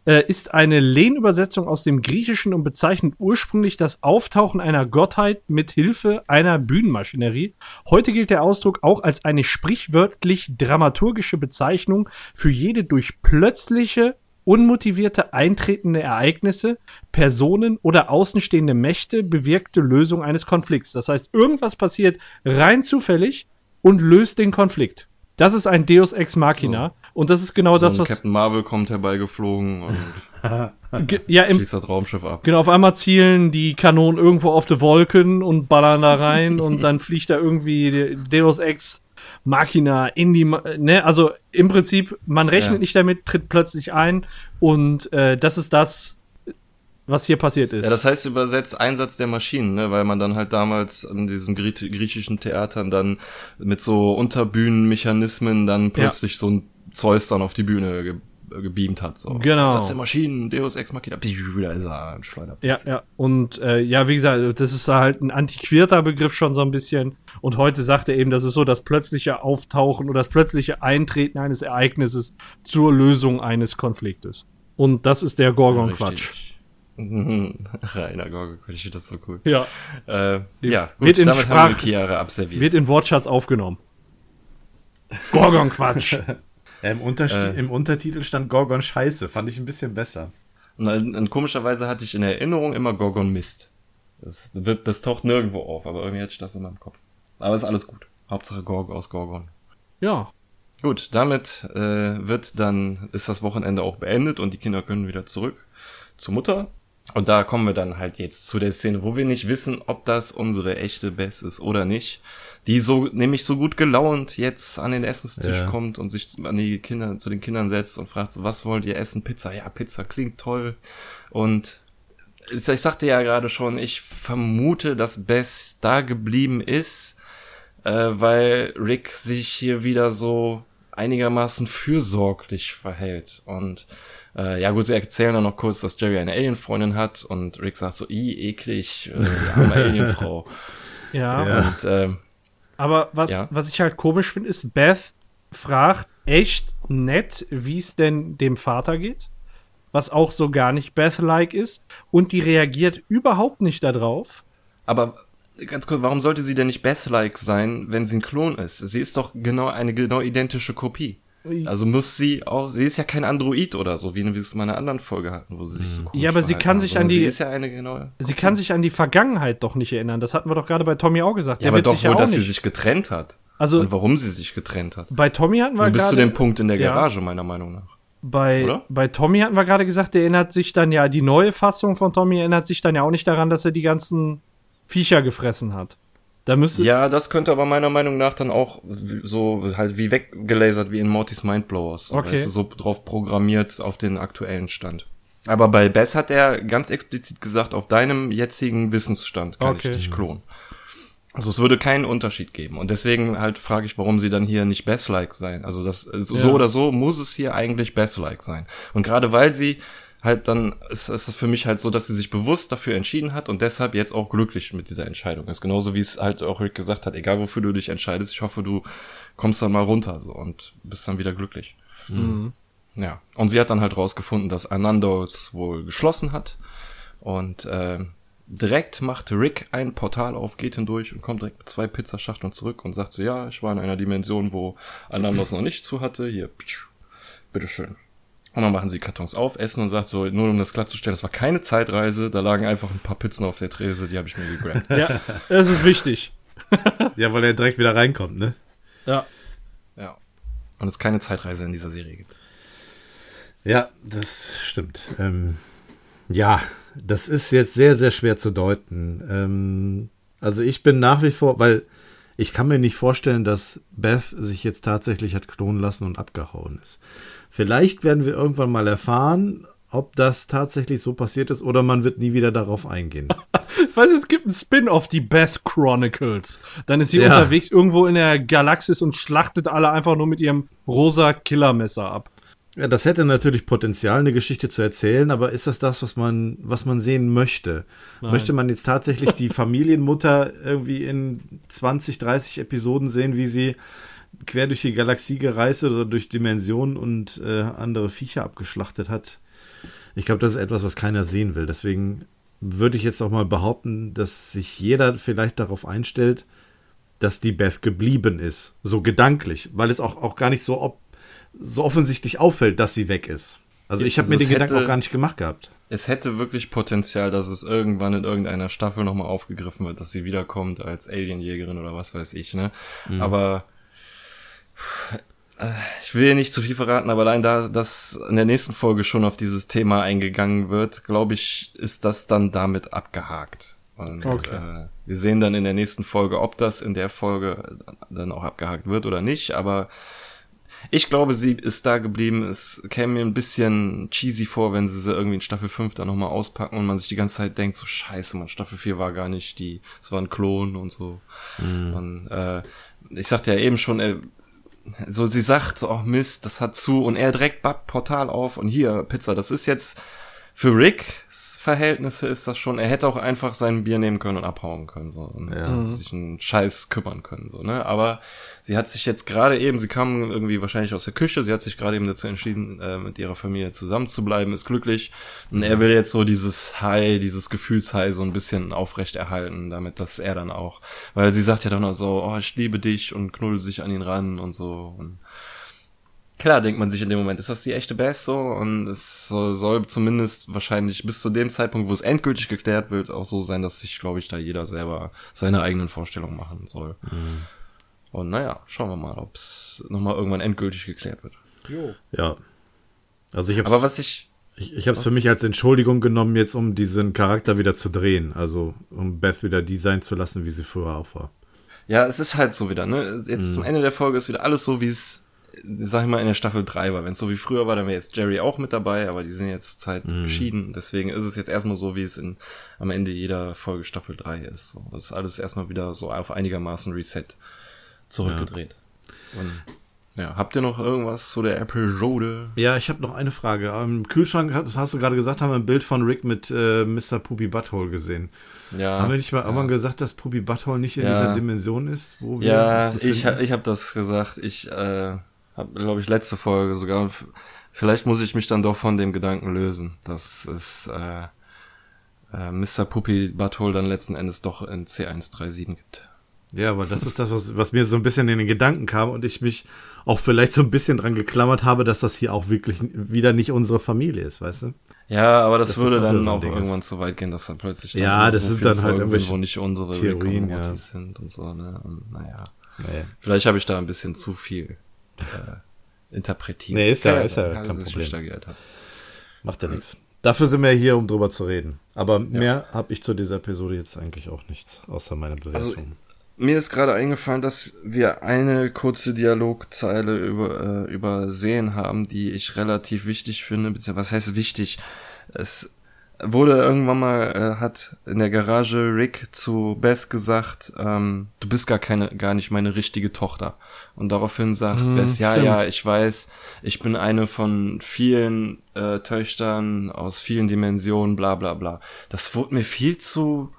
Speaker 5: äh, ist eine Lehnübersetzung aus dem Griechischen und bezeichnet ursprünglich das Auftauchen einer Gottheit mit Hilfe einer Bühnenmaschinerie. Heute gilt der Ausdruck auch als eine sprichwörtlich dramaturgische Bezeichnung für jede durch plötzliche, unmotivierte eintretende Ereignisse, Personen oder außenstehende Mächte bewirkte Lösung eines Konflikts. Das heißt, irgendwas passiert rein zufällig und löst den Konflikt. Das ist ein Deus Ex Machina. Und das ist genau
Speaker 4: So
Speaker 5: das, was.
Speaker 4: Captain Marvel kommt herbeigeflogen und (laughs)
Speaker 5: Ja, im,
Speaker 4: schießt das Raumschiff ab.
Speaker 5: Genau, auf einmal zielen die Kanonen irgendwo auf die Wolken und ballern da rein und (laughs) dann fliegt da irgendwie Deus Ex Machina in die, ne, also im Prinzip, man rechnet
Speaker 4: Ja.
Speaker 5: nicht damit, tritt plötzlich ein und äh, das ist das, was hier passiert ist.
Speaker 4: Ja, das heißt übersetzt Einsatz der Maschinen, ne? weil man dann halt damals in diesen Grie griechischen Theatern dann mit so Unterbühnenmechanismen dann plötzlich so ein Zeus dann auf die Bühne ge gebeamt hat. So.
Speaker 5: Genau.
Speaker 4: Einsatz der Maschinen, Deus Ex Machina, da ist er, ein
Speaker 5: Ja, ja. Und äh, ja, wie gesagt, das ist halt ein antiquierter Begriff schon so ein bisschen. Und heute sagt er eben, das ist so das plötzliche Auftauchen oder das plötzliche Eintreten eines Ereignisses zur Lösung eines Konfliktes. Und das ist der Gorgon-Quatsch. (laughs)
Speaker 4: Reiner Gorgon, ich finde das so cool.
Speaker 5: Ja.
Speaker 4: Äh, ja, gut,
Speaker 5: Wird in
Speaker 4: damit haben wir
Speaker 5: Sprach-
Speaker 4: Chiara abserviert.
Speaker 5: Wird in Wortschatz aufgenommen. Gorgon-Quatsch. (laughs)
Speaker 2: Ja, im, Untersti- Im Untertitel stand Gorgon Scheiße, fand ich ein bisschen besser.
Speaker 4: Und, äh, und komischerweise hatte ich in Erinnerung immer Gorgon Mist. Das, wird, das taucht nirgendwo auf, aber irgendwie hatte ich das in meinem Kopf. Aber ist alles gut. Hauptsache Gorg aus Gorgon.
Speaker 5: ja.
Speaker 4: Gut, damit äh, wird dann, ist das Wochenende auch beendet und die Kinder können wieder zurück zur Mutter. Und da kommen wir dann halt jetzt zu der Szene, wo wir nicht wissen, ob das unsere echte Bess ist oder nicht. Die so, nämlich so gut gelaunt jetzt an den Essenstisch
Speaker 2: Ja.
Speaker 4: kommt und sich an die Kinder, zu den Kindern setzt und fragt so, was wollt ihr essen? Pizza? Ja, Pizza klingt toll. Und ich sagte ja gerade schon, ich vermute, dass Bess da geblieben ist, äh, weil Rick sich hier wieder so einigermaßen fürsorglich verhält. Und äh, ja gut, sie erzählen dann noch kurz, dass Jerry eine Alienfreundin hat und Rick sagt so, i, eklig, äh, die arme (laughs) Alienfrau.
Speaker 5: Ja.
Speaker 2: Ja.
Speaker 4: Und ähm,
Speaker 5: Aber was,
Speaker 4: Ja.
Speaker 5: was ich halt komisch finde, ist, Beth fragt echt nett, wie es denn dem Vater geht. Was auch so gar nicht Beth-like ist. Und die reagiert überhaupt nicht darauf.
Speaker 4: aber ganz kurz, warum sollte sie denn nicht Beth-like sein, wenn sie ein Klon ist? Sie ist doch genau eine genau identische Kopie. Also muss sie auch, sie ist ja kein Android oder so, wie wir es in meiner anderen Folge hatten, wo sie sich so komisch
Speaker 5: Ja, aber sie kann sich
Speaker 4: sondern
Speaker 5: an die-
Speaker 4: Sie ist ja eine genaue.
Speaker 5: Sie kann sich an die Vergangenheit doch nicht erinnern. Das hatten wir doch gerade bei Tommy auch gesagt.
Speaker 4: Ja,
Speaker 5: Der
Speaker 4: aber
Speaker 5: wird
Speaker 4: doch
Speaker 5: sich ja
Speaker 4: wohl, dass
Speaker 5: nicht.
Speaker 4: sie sich getrennt hat.
Speaker 5: Also-
Speaker 4: Und warum sie sich getrennt hat.
Speaker 5: bei Tommy hatten wir
Speaker 4: Du bist zu
Speaker 5: gerade.
Speaker 4: dem Punkt in der
Speaker 5: Ja.
Speaker 4: Garage, meiner Meinung nach.
Speaker 5: Bei,
Speaker 4: Oder?
Speaker 5: bei Tommy hatten wir gerade gesagt, der erinnert sich dann ja, die neue Fassung von Tommy erinnert sich dann ja auch nicht daran, dass er die ganzen Viecher gefressen hat. Da müsste.
Speaker 4: Ja, das könnte aber meiner Meinung nach dann auch so halt wie weggelasert wie in Mortys Mindblowers.
Speaker 5: Okay.
Speaker 4: Weißt du, so drauf programmiert auf den aktuellen Stand. Aber bei Bess hat er ganz explizit gesagt, auf deinem jetzigen Wissensstand kann
Speaker 5: Okay.
Speaker 4: ich dich klonen. Also es würde keinen Unterschied geben. Und deswegen halt frage ich, warum sie dann hier nicht Bess-like sein. Also das so
Speaker 5: Ja.
Speaker 4: oder so muss es hier eigentlich Bess-like sein. Und gerade weil sie halt dann ist, ist es für mich halt so, dass sie sich bewusst dafür entschieden hat und deshalb jetzt auch glücklich mit dieser Entscheidung ist. Genauso wie es halt auch Rick gesagt hat, egal wofür du dich entscheidest, ich hoffe, du kommst dann mal runter so und bist dann wieder glücklich. Ja. Und sie hat dann halt rausgefunden, dass Anandos wohl geschlossen hat und äh, direkt macht Rick ein Portal auf, geht hindurch und kommt direkt mit zwei Pizzaschachteln zurück und sagt so, ja, ich war in einer Dimension, wo ein anderes noch nicht zu hatte. Hier, bitteschön. Und dann machen sie Kartons auf, essen und sagt so, nur um das klarzustellen, es war keine Zeitreise, da lagen einfach ein paar Pizzen auf der Trese, die habe ich mir gegrannt.
Speaker 5: Ja, das ist wichtig.
Speaker 2: Ja, weil er direkt wieder reinkommt, ne?
Speaker 5: Ja.
Speaker 4: ja. Und es keine Zeitreise in dieser Serie gibt.
Speaker 2: Ja, das stimmt. Ähm, ja, das ist jetzt sehr, sehr schwer zu deuten. Ähm, also ich bin nach wie vor, weil ich kann mir nicht vorstellen, dass Beth sich jetzt tatsächlich hat klonen lassen und abgehauen ist. Vielleicht werden wir irgendwann mal erfahren, ob das tatsächlich so passiert ist oder man wird nie wieder darauf eingehen. (laughs)
Speaker 5: Ich weiß, es gibt ein Spin-off, die Beth Chronicles. Dann ist sie
Speaker 2: Ja.
Speaker 5: unterwegs irgendwo in der Galaxis und schlachtet alle einfach nur mit ihrem rosa Killermesser ab.
Speaker 2: Ja, das hätte natürlich Potenzial, eine Geschichte zu erzählen, aber ist das das, was man, was man sehen möchte? Möchte man jetzt tatsächlich die (laughs) Familienmutter irgendwie in 20, 30 Episoden sehen, wie sie quer durch die Galaxie gereist ist oder durch Dimensionen und äh, andere Viecher abgeschlachtet hat? Ich glaube, das ist etwas, was keiner sehen will. Deswegen würde ich jetzt auch mal behaupten, dass sich jeder vielleicht darauf einstellt, dass die Beth geblieben ist. So gedanklich, weil es auch, auch gar nicht so, ob, so offensichtlich auffällt, dass sie weg ist. Also ich habe
Speaker 4: Also
Speaker 2: mir den Gedanken
Speaker 4: hätte-
Speaker 2: auch gar nicht gemacht gehabt.
Speaker 4: Es hätte wirklich Potenzial, dass es irgendwann in irgendeiner Staffel nochmal aufgegriffen wird, dass sie wiederkommt als Alienjägerin oder was weiß ich, ne? Aber äh, ich will hier nicht zu viel verraten, aber allein da, dass in der nächsten Folge schon auf dieses Thema eingegangen wird, glaube ich, ist das dann damit abgehakt. Und
Speaker 5: Okay.
Speaker 4: äh, wir sehen dann in der nächsten Folge, ob das in der Folge dann auch abgehakt wird oder nicht, aber ich glaube, sie ist da geblieben. Es käme mir ein bisschen cheesy vor, wenn sie sie irgendwie in Staffel 5 dann nochmal auspacken und man sich die ganze Zeit denkt, so scheiße, man, Staffel 4 war gar nicht die, es war ein Klon und so. Und äh, ich sagte ja eben schon, äh, so sie sagt so, oh Mist, das hat zu und er direkt bap, Portal auf und hier Pizza. Das ist jetzt für Ricks Verhältnisse ist das schon. Er hätte auch einfach sein Bier nehmen können und abhauen können so und sich einen Scheiß kümmern können so ne. Aber sie hat sich jetzt gerade eben, sie kam irgendwie wahrscheinlich aus der Küche, sie hat sich gerade eben dazu entschieden, äh, mit ihrer Familie zusammen zu bleiben, ist glücklich und er will jetzt so dieses High, dieses Gefühlshigh so ein bisschen aufrechterhalten, damit dass er dann auch, weil sie sagt ja dann auch so, oh ich liebe dich und knuddelt sich an ihn ran und so und Klar denkt man sich in dem Moment, ist das die echte Bass so? Und es soll, soll zumindest wahrscheinlich bis zu dem Zeitpunkt, wo es endgültig geklärt wird, auch so sein, dass sich, glaube ich, da jeder selber seine eigenen Vorstellungen machen soll. Und naja, schauen wir mal, ob es nochmal irgendwann endgültig geklärt wird.
Speaker 2: Ja. Also ich habe
Speaker 4: Aber was ich,
Speaker 2: ich, ich habe es für mich als Entschuldigung genommen, jetzt um diesen Charakter wieder zu drehen. Also um Beth wieder die sein zu lassen, wie sie früher auch war.
Speaker 4: ja, es ist halt so wieder, ne? Jetzt zum Ende der Folge ist wieder alles so, wie es, sag ich mal, in der Staffel 3 war. Wenn es so wie früher war, dann wäre jetzt Jerry auch mit dabei, aber die sind jetzt zur Zeit geschieden. Deswegen ist es jetzt erstmal so, wie es in, am Ende jeder Folge Staffel 3 ist. So, das ist alles erstmal wieder so auf einigermaßen Reset zurückgedreht. Und ja, habt ihr noch irgendwas zu der Episode?
Speaker 2: Ja, ich habe noch eine Frage. Am Kühlschrank, das hast du gerade gesagt, haben wir ein Bild von Rick mit äh, Mr. Poopy Butthole gesehen.
Speaker 4: Ja.
Speaker 2: haben wir nicht mal irgendwann gesagt, dass Poopy Butthole nicht in
Speaker 4: Ja.
Speaker 2: dieser Dimension ist, wo wir
Speaker 4: Ja, ich, ich habe das gesagt. Ich äh, glaube ich, letzte Folge sogar. Vielleicht muss ich mich dann doch von dem Gedanken lösen, dass es äh, äh, Mr. Puppy Butthole dann letzten Endes doch in C137 gibt.
Speaker 2: Ja, aber das ist das, was, was mir so ein bisschen in den Gedanken kam und ich mich auch vielleicht so ein bisschen dran geklammert habe, dass das hier auch wirklich wieder nicht unsere Familie ist, weißt du?
Speaker 4: Ja, aber das,
Speaker 2: Das ist
Speaker 4: würde dann
Speaker 2: so
Speaker 4: auch
Speaker 2: Ding
Speaker 4: irgendwann zu weit gehen, dass dann plötzlich dann
Speaker 2: Ja, das sind
Speaker 4: viele
Speaker 2: dann halt
Speaker 4: Folgen sind,
Speaker 2: irgendwelche
Speaker 4: wo nicht unsere
Speaker 2: Theorien, ja.
Speaker 4: Sind und so, ne? Und naja.
Speaker 2: Nee.
Speaker 4: Vielleicht habe ich da ein bisschen zu viel äh, interpretiert.
Speaker 2: Nee, ist ja-
Speaker 4: Kann
Speaker 2: ist ja kein Problem.
Speaker 4: habe.
Speaker 2: Macht ja nichts. Dafür sind wir hier, um drüber zu reden. Aber mehr habe ich zu dieser Episode jetzt eigentlich auch nichts, außer meiner
Speaker 4: Also,
Speaker 2: Bewertung.
Speaker 4: Mir ist gerade eingefallen, dass wir eine kurze Dialogzeile über, äh, übersehen haben, die ich relativ wichtig finde, beziehungsweise was heißt wichtig? Es wurde irgendwann mal, äh, hat in der Garage Rick zu Bess gesagt, ähm, du bist gar keine, gar nicht meine richtige Tochter. Und daraufhin sagt
Speaker 5: Hm,
Speaker 4: Bess, ja,
Speaker 5: stimmt.
Speaker 4: ja, ich weiß, ich bin eine von vielen äh, Töchtern aus vielen Dimensionen, bla bla bla. Das wurde mir viel zu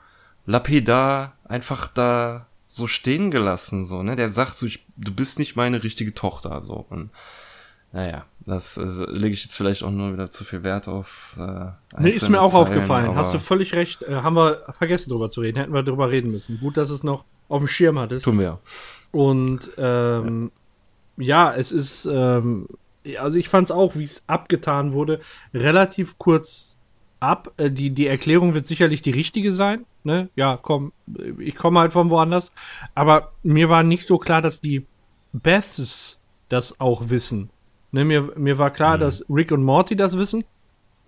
Speaker 4: lapidar einfach da so stehen gelassen, so, ne? Der sagt so, ich, du bist nicht meine richtige Tochter, so. Und, naja. Das äh, lege ich jetzt vielleicht auch nur wieder zu viel Wert auf. Äh,
Speaker 5: Nee, ist mir auch
Speaker 4: Zeilen,
Speaker 5: aufgefallen. Hast du völlig recht. Äh, haben wir vergessen drüber zu reden. Hätten wir drüber reden müssen. Gut, dass es noch auf dem Schirm hattest.
Speaker 4: Tun wir ja.
Speaker 5: Und ähm, ja. es ist, ähm, also ich fand es auch, wie es abgetan wurde, relativ kurz ab. Äh, die, die Erklärung wird sicherlich die richtige sein. Ne? Ja, komm, ich komme halt von woanders. Aber mir war nicht so klar, dass die Beths das auch wissen. Ne, mir, mir war klar, dass Rick und Morty das wissen.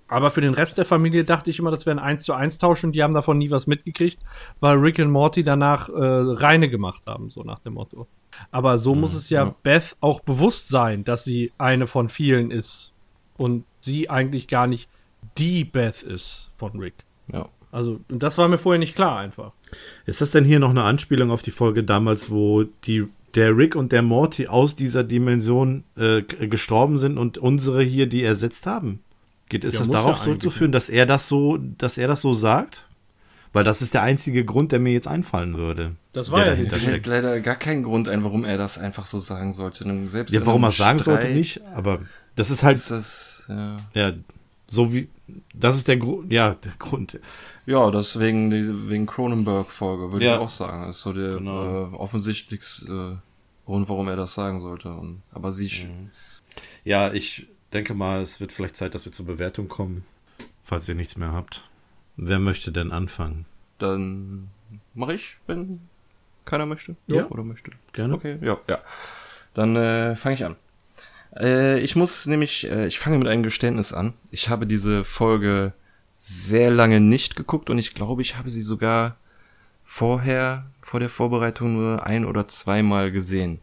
Speaker 5: Aber für den Rest der Familie dachte ich immer, das wäre ein 1 zu 1 Tausch und die haben davon nie was mitgekriegt, weil Rick und Morty danach äh, reine gemacht haben, so nach dem Motto. Aber so muss es ja,
Speaker 4: ja.
Speaker 5: Beth auch bewusst sein, dass sie eine von vielen ist und sie eigentlich gar nicht die Beth ist von Rick.
Speaker 4: Ja.
Speaker 5: Also, und das war mir vorher nicht klar einfach.
Speaker 2: Ist das denn hier noch eine Anspielung auf die Folge damals, wo die, der Rick und der Morty aus dieser Dimension äh, g- gestorben sind und unsere hier die ersetzt haben? Geht, ist
Speaker 5: Ja,
Speaker 2: das darauf
Speaker 5: ja
Speaker 2: zurückzuführen, dass er das so, dass er das so sagt? Weil das ist der einzige Grund, der mir jetzt einfallen würde.
Speaker 5: Das war
Speaker 2: der
Speaker 5: ja
Speaker 2: dahinter
Speaker 4: Da
Speaker 2: steckt.
Speaker 4: leider gar keinen Grund ein, warum er das einfach so sagen sollte. Selbst
Speaker 2: Ja, warum er es sagen sollte,
Speaker 4: Streit
Speaker 2: nicht, aber das ist halt,
Speaker 4: Ist das, ja.
Speaker 2: ja, so wie, das ist der Grund, ja, der Grund.
Speaker 4: Ja, das wegen, die- wegen Cronenberg-Folge, würde
Speaker 2: Ja.
Speaker 4: ich auch sagen. Das ist so der
Speaker 2: Genau.
Speaker 4: äh, offensichtlichste äh, Grund, warum er das sagen sollte. Und, aber sie, sch-
Speaker 2: Ja, ich denke mal, es wird vielleicht Zeit, dass wir zur Bewertung kommen, falls ihr nichts mehr habt. Wer möchte denn anfangen?
Speaker 4: dann mache ich, wenn keiner möchte.
Speaker 2: Ja.
Speaker 4: Oder möchte.
Speaker 2: Gerne.
Speaker 4: Okay, ja, ja. Dann äh, fange ich an. Äh, ich muss nämlich, äh, ich fange mit einem Geständnis an. Ich habe diese Folge sehr lange nicht geguckt und ich glaube, ich habe sie sogar vorher, vor der Vorbereitung nur ein oder zweimal gesehen.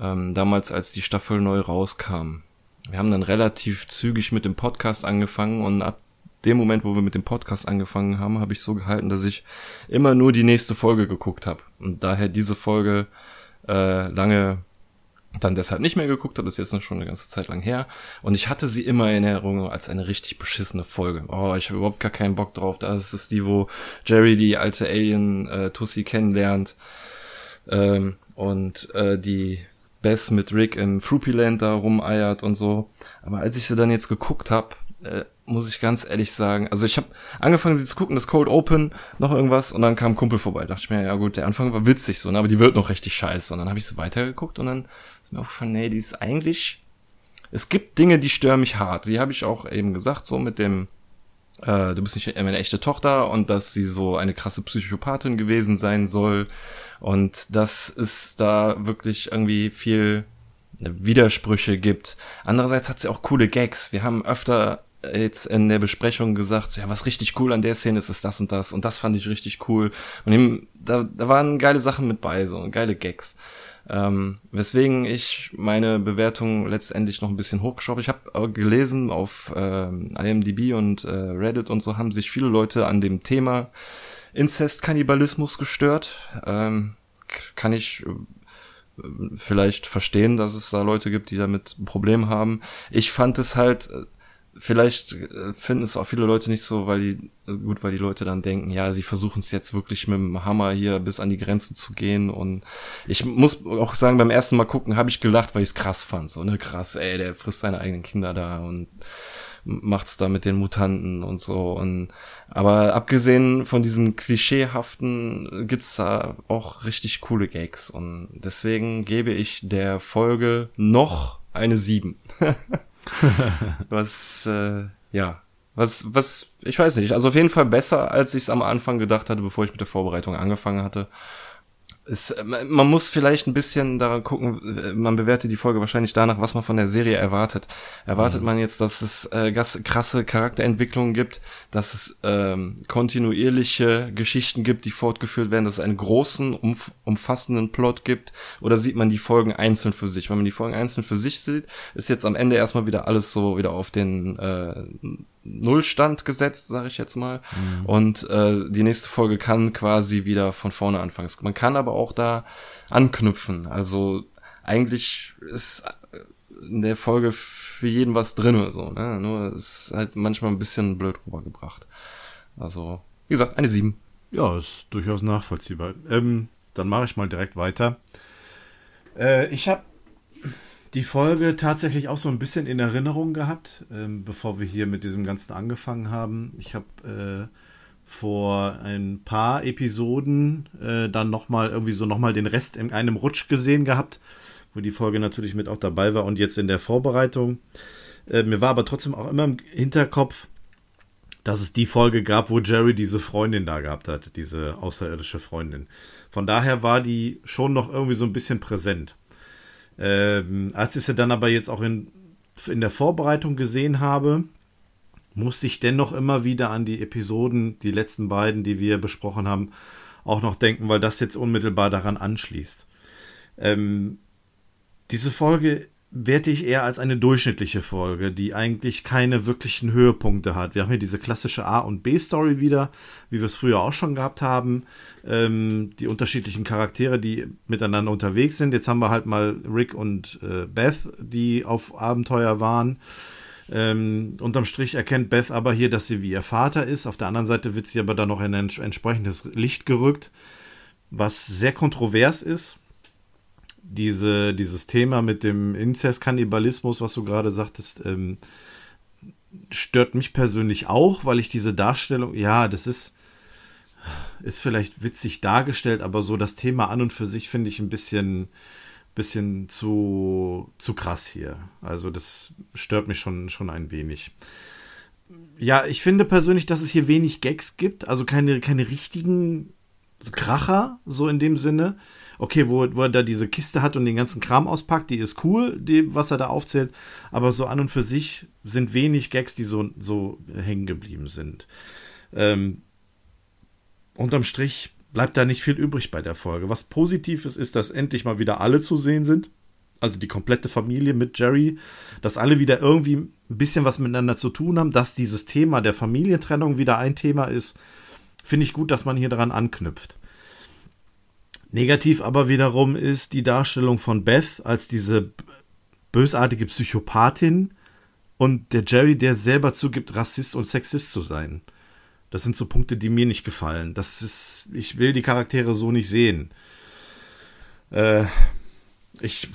Speaker 4: Ähm, damals, als die Staffel neu rauskam. Wir haben dann relativ zügig mit dem Podcast angefangen und ab dem Moment, wo wir mit dem Podcast angefangen haben, habe ich so gehalten, dass ich immer nur die nächste Folge geguckt habe. Und daher diese Folge äh, lange dann deshalb nicht mehr geguckt habe, das ist jetzt schon eine ganze Zeit lang her. Und ich hatte sie immer in Erinnerung als eine richtig beschissene Folge. Oh, ich habe überhaupt gar keinen Bock drauf. Das ist die, wo Jerry die alte Alien äh, kennenlernt. Ähm, und äh, die Bess mit Rick im Fruppyland da rumeiert und so. Aber als ich sie dann jetzt geguckt habe, äh, muss ich ganz ehrlich sagen, also ich habe angefangen sie zu gucken, das Cold Open, noch irgendwas und dann kam ein Kumpel vorbei. Dachte ich mir, ja gut, der Anfang war witzig so, ne, aber die wird noch richtig scheiße. Und dann habe ich so weitergeguckt und dann ist mir aufgefallen, nee, die ist eigentlich, es gibt Dinge, die stören mich hart. Die habe ich auch eben gesagt, so mit dem, äh, du bist nicht meine echte Tochter und dass sie so eine krasse Psychopathin gewesen sein soll und dass es da wirklich irgendwie viel Widersprüche gibt. Andererseits hat sie auch coole Gags. Wir haben öfter jetzt in der Besprechung gesagt, ja, was richtig cool an der Szene ist, ist das und das und das fand ich richtig cool. Und eben, da, da waren geile Sachen mit bei, so geile Gags. Ähm, weswegen ich meine Bewertung letztendlich noch ein bisschen hochgeschraubt. Ich habe gelesen auf ähm, IMDb und äh, Reddit und so haben sich viele Leute an dem Thema Inzest-Kannibalismus gestört. Ähm, kann ich äh, vielleicht verstehen, dass es da Leute gibt, die damit ein Problem haben. Ich fand es halt, äh, vielleicht äh, finden es auch viele Leute nicht so, weil die, äh, gut, weil die Leute dann denken, ja, sie versuchen es jetzt wirklich mit dem Hammer hier bis an die Grenze zu gehen. Und ich muss auch sagen, beim ersten Mal gucken habe ich gelacht, weil ich es krass fand, so, ne, krass, ey, der frisst seine eigenen Kinder da und macht's da mit den Mutanten und so. Und aber abgesehen von diesem klischeehaften gibt's da auch richtig coole Gags. Und deswegen gebe ich der Folge noch eine 7. (laughs) (laughs) was äh, ja, was was ich weiß nicht, also auf jeden Fall besser als ich es am Anfang gedacht hatte, bevor ich mit der Vorbereitung angefangen hatte. Es, man muss vielleicht ein bisschen daran gucken, man bewertet die Folge wahrscheinlich danach, was man von der Serie erwartet. Erwartet man jetzt, dass es äh, krasse Charakterentwicklungen gibt, dass es ähm, kontinuierliche Geschichten gibt, die fortgeführt werden, dass es einen großen, umf umfassenden Plot gibt, oder sieht man die Folgen einzeln für sich? Wenn man die Folgen einzeln für sich sieht, ist jetzt am Ende erstmal wieder alles so wieder auf den äh, Nullstand gesetzt, sage ich jetzt mal. Und äh, die nächste Folge kann quasi wieder von vorne anfangen. Man kann aber auch da anknüpfen. Also eigentlich ist in der Folge für jeden was drinne, so, ne? Nur ist halt manchmal ein bisschen blöd rübergebracht. Also, wie gesagt, eine 7.
Speaker 2: Ja, ist durchaus nachvollziehbar. Ähm, dann mache ich mal direkt weiter. Äh, ich habe die Folge tatsächlich auch so ein bisschen in Erinnerung gehabt, ähm, bevor wir hier mit diesem Ganzen angefangen haben. Ich habe äh, vor ein paar Episoden äh, dann nochmal irgendwie so nochmal den Rest in einem Rutsch gesehen gehabt, wo die Folge natürlich mit auch dabei war und jetzt in der Vorbereitung. Äh, mir war aber trotzdem auch immer im Hinterkopf, dass es die Folge gab, wo Jerry diese Freundin da gehabt hat, diese außerirdische Freundin. Von daher war die schon noch irgendwie so ein bisschen präsent. Ähm, als ich sie dann aber jetzt auch in, in der Vorbereitung gesehen habe, musste ich dennoch immer wieder an die Episoden, die letzten beiden, die wir besprochen haben, auch noch denken, weil das jetzt unmittelbar daran anschließt. Ähm, diese Folge werte ich eher als eine durchschnittliche Folge, die eigentlich keine wirklichen Höhepunkte hat. Wir haben hier diese klassische A- und B-Story wieder, wie wir es früher auch schon gehabt haben. Ähm, die unterschiedlichen Charaktere, die miteinander unterwegs sind. Jetzt haben wir halt mal Rick und äh, Beth, die auf Abenteuer waren. Ähm, unterm Strich erkennt Beth aber hier, dass sie wie ihr Vater ist. Auf der anderen Seite wird sie aber dann noch in ein entsprechendes Licht gerückt, was sehr kontrovers ist. Diese, dieses Thema mit dem Inzest-Kannibalismus, was du gerade sagtest, ähm, stört mich persönlich auch, weil ich diese Darstellung, ja, das ist, ist vielleicht witzig dargestellt, aber so das Thema an und für sich finde ich ein bisschen, bisschen zu, zu krass hier. Also das stört mich schon, schon ein wenig. Ja, ich finde persönlich, dass es hier wenig Gags gibt, also keine, keine richtigen Kracher, so in dem Sinne. Okay, wo, wo er da diese Kiste hat und den ganzen Kram auspackt, die ist cool, die, was er da aufzählt. Aber so an und für sich sind wenig Gags, die so, so hängen geblieben sind. Ähm, unterm Strich bleibt da nicht viel übrig bei der Folge. Was positiv ist, ist, dass endlich mal wieder alle zu sehen sind. Also die komplette Familie mit Jerry, dass alle wieder irgendwie ein bisschen was miteinander zu tun haben, dass dieses Thema der Familientrennung wieder ein Thema ist. Finde ich gut, dass man hier daran anknüpft. Negativ aber wiederum ist die Darstellung von Beth als diese bösartige Psychopathin und der Jerry, der selber zugibt, Rassist und Sexist zu sein. Das sind so Punkte, die mir nicht gefallen. Das ist, ich will die Charaktere so nicht sehen. Äh, ich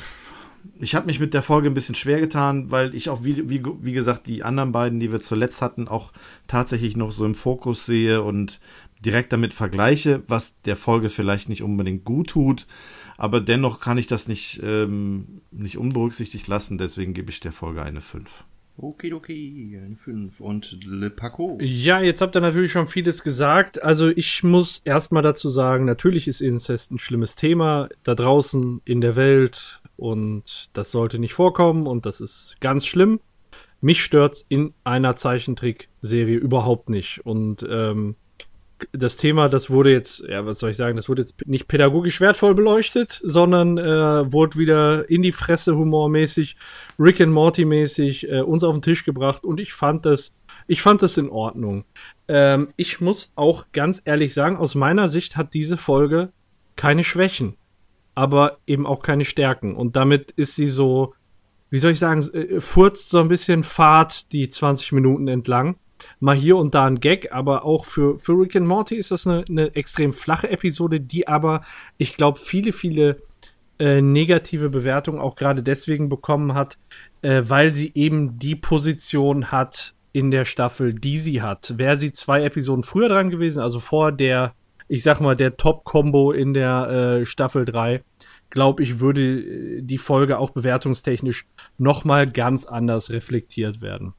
Speaker 2: ich habe mich mit der Folge ein bisschen schwer getan, weil ich auch, wie, wie, wie gesagt, die anderen beiden, die wir zuletzt hatten, auch tatsächlich noch so im Fokus sehe und direkt damit vergleiche, was der Folge vielleicht nicht unbedingt gut tut. Aber dennoch kann ich das nicht, ähm, nicht unberücksichtigt lassen, deswegen gebe ich der Folge eine 5.
Speaker 4: Okidoki, eine 5. Und Le Paco.
Speaker 5: Ja, jetzt habt ihr natürlich schon vieles gesagt. Also ich muss erstmal dazu sagen, natürlich ist Inzest ein schlimmes Thema da draußen in der Welt und das sollte nicht vorkommen und das ist ganz schlimm. Mich stört's in einer Zeichentrickserie überhaupt nicht. Und ähm, das Thema, das wurde jetzt, ja, was soll ich sagen, das wurde jetzt nicht pädagogisch wertvoll beleuchtet, sondern äh, wurde wieder in die Fresse humormäßig, Rick and Morty mäßig äh, uns auf den Tisch gebracht und ich fand das, ich fand das in Ordnung. Ähm, ich muss auch ganz ehrlich sagen, aus meiner Sicht hat diese Folge keine Schwächen, aber eben auch keine Stärken und damit ist sie so, wie soll ich sagen, äh, furzt so ein bisschen Fahrt die 20 Minuten entlang mal hier und da ein Gag, aber auch für, für Rick and Morty ist das eine, eine extrem flache Episode, die aber, ich glaube, viele, viele äh, negative Bewertungen auch gerade deswegen bekommen hat, äh, weil sie eben die Position hat in der Staffel, die sie hat. Wäre sie zwei Episoden früher dran gewesen, also vor der, ich sag mal, der Top-Combo in der äh, Staffel 3, glaube ich, würde äh, die Folge auch bewertungstechnisch noch mal ganz anders reflektiert werden.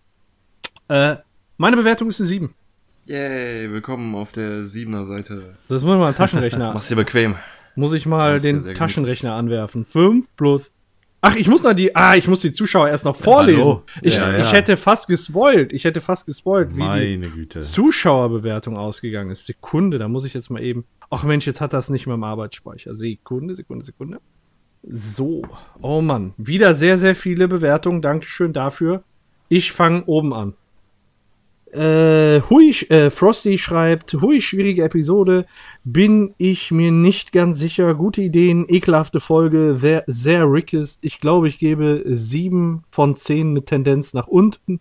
Speaker 5: Äh, meine Bewertung ist eine 7.
Speaker 4: Yay, willkommen auf der 7er Seite.
Speaker 5: Das muss man mal Taschenrechner. (laughs)
Speaker 4: Mach's dir bequem.
Speaker 5: muss ich mal den
Speaker 4: sehr
Speaker 5: Taschenrechner anwerfen. 5 plus. Ach, ich muss noch die, ah, ich muss die Zuschauer erst noch vorlesen.
Speaker 2: Hallo.
Speaker 5: Ich,
Speaker 2: Ja, ja.
Speaker 5: ich hätte fast gespoilt. Ich hätte fast gespoilt, wie die
Speaker 2: Meine Güte.
Speaker 5: Zuschauerbewertung ausgegangen ist. Sekunde, da muss ich jetzt mal eben. Ach Mensch, jetzt hat das nicht mehr im Arbeitsspeicher. Sekunde, Sekunde, Sekunde. So. Oh Mann. Wieder sehr, sehr viele Bewertungen. Dankeschön dafür. Ich fange oben an. Äh, hui, äh, Frosty schreibt, hui, schwierige Episode, bin ich mir nicht ganz sicher. Gute Ideen, ekelhafte Folge, sehr, sehr Rickes. Ich glaube, ich gebe sieben von zehn mit Tendenz nach unten.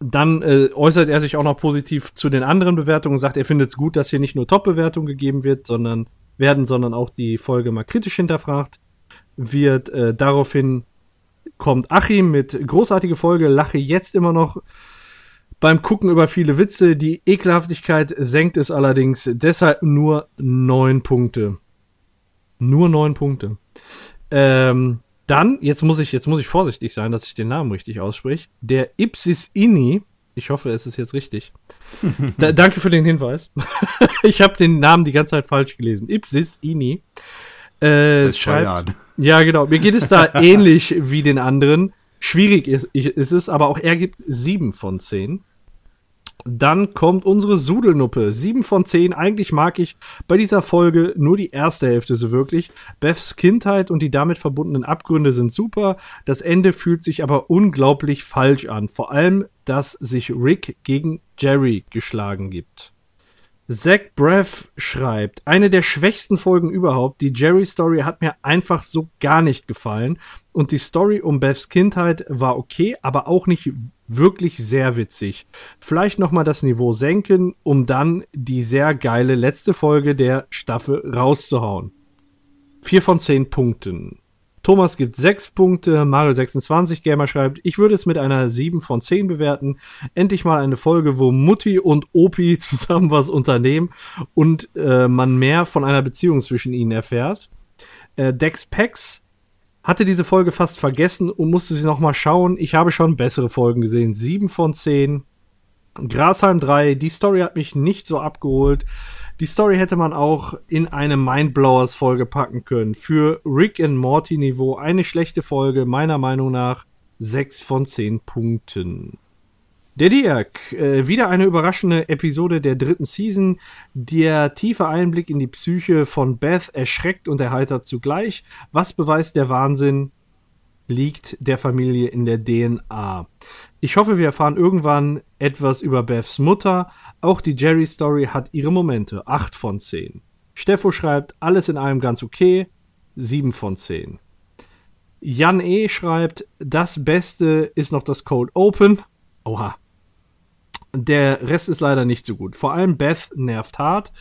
Speaker 5: Dann äh, äußert er sich auch noch positiv zu den anderen Bewertungen, sagt, er findet es gut, dass hier nicht nur Top-Bewertungen gegeben wird, sondern werden, sondern auch die Folge mal kritisch hinterfragt wird. Äh, daraufhin kommt Achim mit großartige Folge, lache jetzt immer noch beim Gucken über viele Witze. Die Ekelhaftigkeit senkt es allerdings, deshalb nur neun Punkte. Nur neun Punkte. Ähm, dann, jetzt muss ich, jetzt muss ich vorsichtig sein, dass ich den Namen richtig ausspreche. Der Ipsis Inni, ich hoffe, es ist jetzt richtig. (laughs) da, danke für den Hinweis. (laughs) ich habe den Namen die ganze Zeit falsch gelesen. Ipsis Inni. Äh, schreibt, (laughs) ja, genau. Mir geht es da ähnlich wie den anderen. Schwierig ist, ist es, aber auch er gibt sieben von zehn. Dann kommt unsere Sudelnuppe. Sieben von zehn. Eigentlich mag ich bei dieser Folge nur die erste Hälfte so wirklich. Beths Kindheit und die damit verbundenen Abgründe sind super. Das Ende fühlt sich aber unglaublich falsch an. Vor allem, dass sich Rick gegen Jerry geschlagen gibt. Zach Breath schreibt, eine der schwächsten Folgen überhaupt. Die Jerry-Story hat mir einfach so gar nicht gefallen. Und die Story um Beths Kindheit war okay, aber auch nicht wirklich sehr witzig. Vielleicht nochmal das Niveau senken, um dann die sehr geile letzte Folge der Staffel rauszuhauen. Vier von zehn Punkten. Thomas gibt sechs Punkte, Mario26 Gamer schreibt, ich würde es mit einer 7 von 10 bewerten. Endlich mal eine Folge, wo Mutti und Opi (laughs) zusammen was unternehmen und äh, man mehr von einer Beziehung zwischen ihnen erfährt. Äh, Dex Pex hatte diese Folge fast vergessen und musste sie nochmal schauen. Ich habe schon bessere Folgen gesehen. 7 von 10. Grasheim 3, die Story hat mich nicht so abgeholt. Die Story hätte man auch in eine Mindblowers-Folge packen können. Für Rick and Morty-Niveau eine schlechte Folge, meiner Meinung nach 6 von 10 Punkten. Der Dirk, äh, wieder eine überraschende Episode der dritten Season. Der tiefe Einblick in die Psyche von Beth erschreckt und erheitert zugleich. Was beweist der Wahnsinn? Liegt der Familie in der DNA. Ich hoffe, wir erfahren irgendwann etwas über Beths Mutter. Auch die Jerry-Story hat ihre Momente. 8 von 10. Steffo schreibt, alles in allem ganz okay. 7 von 10. Jan E. schreibt, das Beste ist noch das Cold Open. Oha. Der Rest ist leider nicht so gut. Vor allem Beth nervt hart.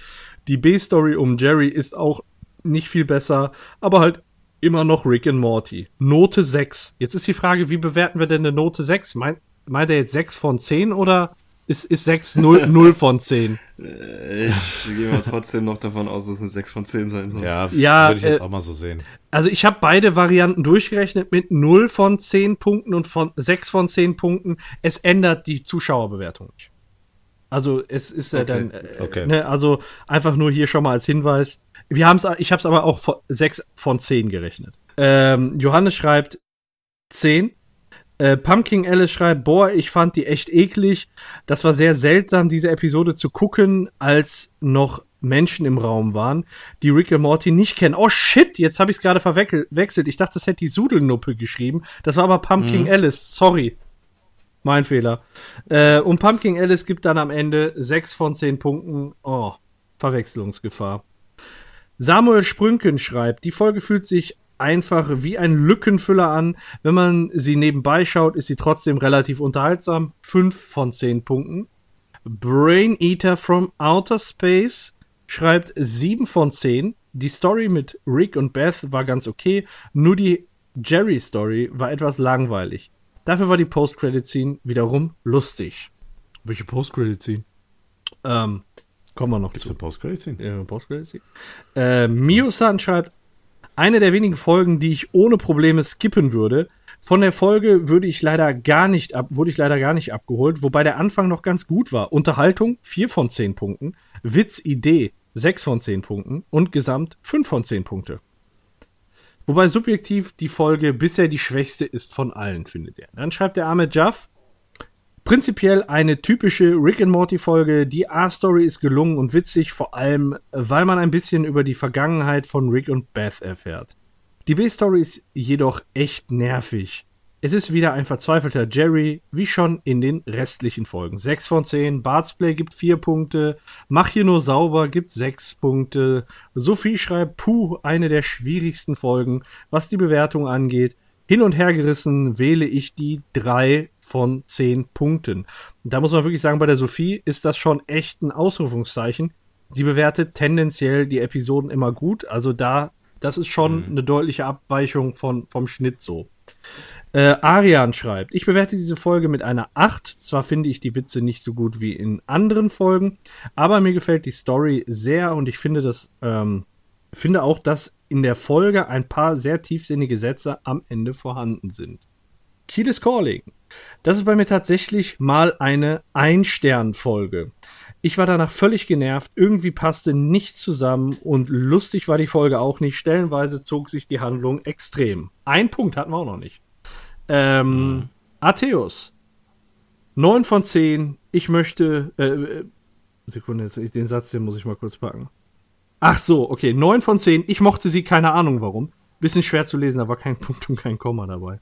Speaker 5: Die B-Story um Jerry ist auch nicht viel besser, aber halt immer noch Rick and Morty. Note 6. Jetzt ist die Frage, wie bewerten wir denn eine Note 6? Meint, meint er jetzt 6 von 10 oder ist, ist 6 0, 0 von 10?
Speaker 4: Ich gehe mal trotzdem noch davon aus, dass es eine 6 von 10 sein soll.
Speaker 2: Ja,
Speaker 5: Ja,
Speaker 2: würde ich jetzt
Speaker 5: äh,
Speaker 2: auch mal so sehen.
Speaker 5: Also ich habe beide Varianten durchgerechnet mit 0 von 10 Punkten und von 6 von 10 Punkten. Es ändert die Zuschauerbewertung nicht. Also es ist ja
Speaker 4: Okay,
Speaker 5: dann, äh,
Speaker 2: okay.
Speaker 5: ne, also einfach nur hier schon mal als Hinweis. Wir haben es, ich habe es aber auch von 6 von 10 gerechnet. Ähm, Johannes schreibt 10. Äh, Pumpkin Alice schreibt, boah, ich fand die echt eklig. Das war sehr seltsam, diese Episode zu gucken, als noch Menschen im Raum waren, die Rick und Morty nicht kennen. Oh shit, jetzt habe ich es gerade verwechselt. Ich dachte, das hätte die Sudelnuppe geschrieben. Das war aber Pumpkin Alice. Sorry. Mein Fehler. Äh, und Pumpkin Alice gibt dann am Ende 6 von 10 Punkten. Oh, Verwechslungsgefahr. Samuel Sprünken schreibt, die Folge fühlt sich einfach wie ein Lückenfüller an. Wenn man sie nebenbei schaut, ist sie trotzdem relativ unterhaltsam. 5 von 10 Punkten. Brain Eater from Outer Space schreibt 7 von 10. Die Story mit Rick und Beth war ganz okay, nur die Jerry-Story war etwas langweilig. Dafür war die Post-Credit-Scene wiederum lustig. Welche Post-Credit-Scene? Ähm, kommen wir noch
Speaker 2: Gibt's
Speaker 5: zu.
Speaker 2: eine Post-Credit-Scene?
Speaker 5: Ja, Post-Credit-Scene. Äh, Mio-san schreibt, eine der wenigen Folgen, die ich ohne Probleme skippen würde. Von der Folge würde ich leider gar nicht ab, wurde ich leider gar nicht abgeholt, wobei der Anfang noch ganz gut war. Unterhaltung 4 von 10 Punkten, Witz, Idee 6 von 10 Punkten und Gesamt 5 von 10 Punkte. Wobei subjektiv die Folge bisher die schwächste ist von allen, findet er. Dann schreibt der arme Jaff, Prinzipiell eine typische Rick and Morty Folge. Die A-Story ist gelungen und witzig, vor allem, weil man ein bisschen über die Vergangenheit von Rick und Beth erfährt. Die B-Story ist jedoch echt nervig. Es ist wieder ein verzweifelter Jerry, wie schon in den restlichen Folgen. 6 von 10, Bart's Play gibt 4 Punkte, Mach hier nur sauber gibt 6 Punkte, Sophie schreibt, puh, eine der schwierigsten Folgen, was die Bewertung angeht. Hin und her gerissen wähle ich die 3 von 10 Punkten. Da muss man wirklich sagen, bei der Sophie ist das schon echt ein Ausrufungszeichen. Die bewertet tendenziell die Episoden immer gut. Also da, das ist schon eine deutliche Abweichung von, vom Schnitt so. Äh, Arian schreibt, ich bewerte diese Folge mit einer 8. Zwar finde ich die Witze nicht so gut wie in anderen Folgen, aber mir gefällt die Story sehr und ich finde das, ähm, finde auch, dass in der Folge ein paar sehr tiefsinnige Sätze am Ende vorhanden sind. Kiel is Calling. Das ist bei mir tatsächlich mal eine Ein-Stern-Folge. Ich war danach völlig genervt, irgendwie passte nichts zusammen und lustig war die Folge auch nicht. Stellenweise zog sich die Handlung extrem. Ein Punkt hatten wir auch noch nicht. Ähm, mhm. Atheus. 9 von 10. Ich möchte. Äh, äh, Sekunde, den Satz, den muss ich mal kurz packen. Ach so, okay. 9 von 10. Ich mochte sie, keine Ahnung warum. Bisschen schwer zu lesen, da war kein Punkt und kein Komma dabei.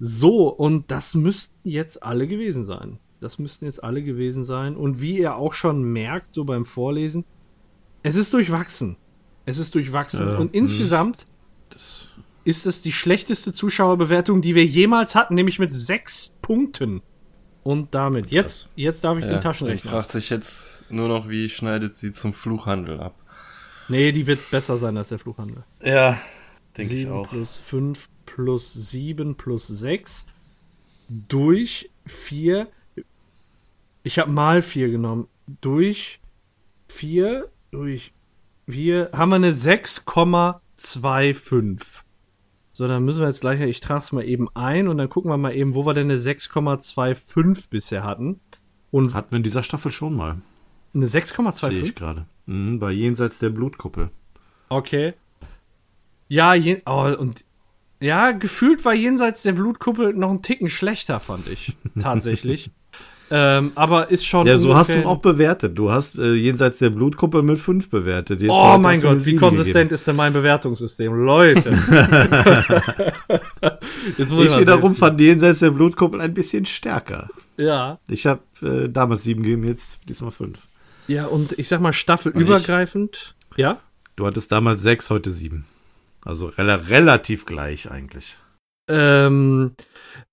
Speaker 5: So, und das müssten jetzt alle gewesen sein. Das müssten jetzt alle gewesen sein. Und wie ihr auch schon merkt, so beim Vorlesen, es ist durchwachsen. Es ist durchwachsen. Ja, und insgesamt ist es die schlechteste Zuschauerbewertung, die wir jemals hatten, nämlich mit sechs Punkten. Und damit, jetzt, jetzt darf ich ja, den Taschenrechner.
Speaker 4: fragt sich jetzt nur noch, wie schneidet sie zum Fluchhandel ab?
Speaker 5: Nee, die wird besser sein als der Fluchhandel.
Speaker 2: Ja, denke ich auch.
Speaker 5: plus 5 plus 7 plus 6 durch 4 ich habe mal 4 genommen. Durch 4, durch 4 haben wir eine 6,25. So, dann müssen wir jetzt gleich, ich trage es mal eben ein und dann gucken wir mal eben, wo wir denn eine 6,25 bisher hatten.
Speaker 2: Und hatten wir in dieser Staffel schon mal.
Speaker 5: Eine 6,25?
Speaker 2: Sehe ich gerade. Mhm, bei Jenseits der Blutkuppel.
Speaker 5: Okay. Ja, je, oh, und ja, gefühlt war Jenseits der Blutkuppel noch ein Ticken schlechter, fand ich. (laughs) Tatsächlich. Ähm, aber ist schon.
Speaker 2: Ja, so hast du auch bewertet. Du hast äh, jenseits der Blutgruppe mit 5 bewertet.
Speaker 5: Jetzt oh mein Gott, wie konsistent gegeben. ist denn mein Bewertungssystem? Leute. (laughs)
Speaker 2: Jetzt muss ich, ich wiederum fand jenseits der Blutkuppel ein bisschen stärker.
Speaker 5: Ja.
Speaker 2: Ich habe äh, damals 7 gegeben, jetzt diesmal 5.
Speaker 5: Ja, und ich sag mal staffelübergreifend. Ja?
Speaker 2: Du hattest damals 6, heute 7. Also rel relativ gleich eigentlich.
Speaker 5: Ähm,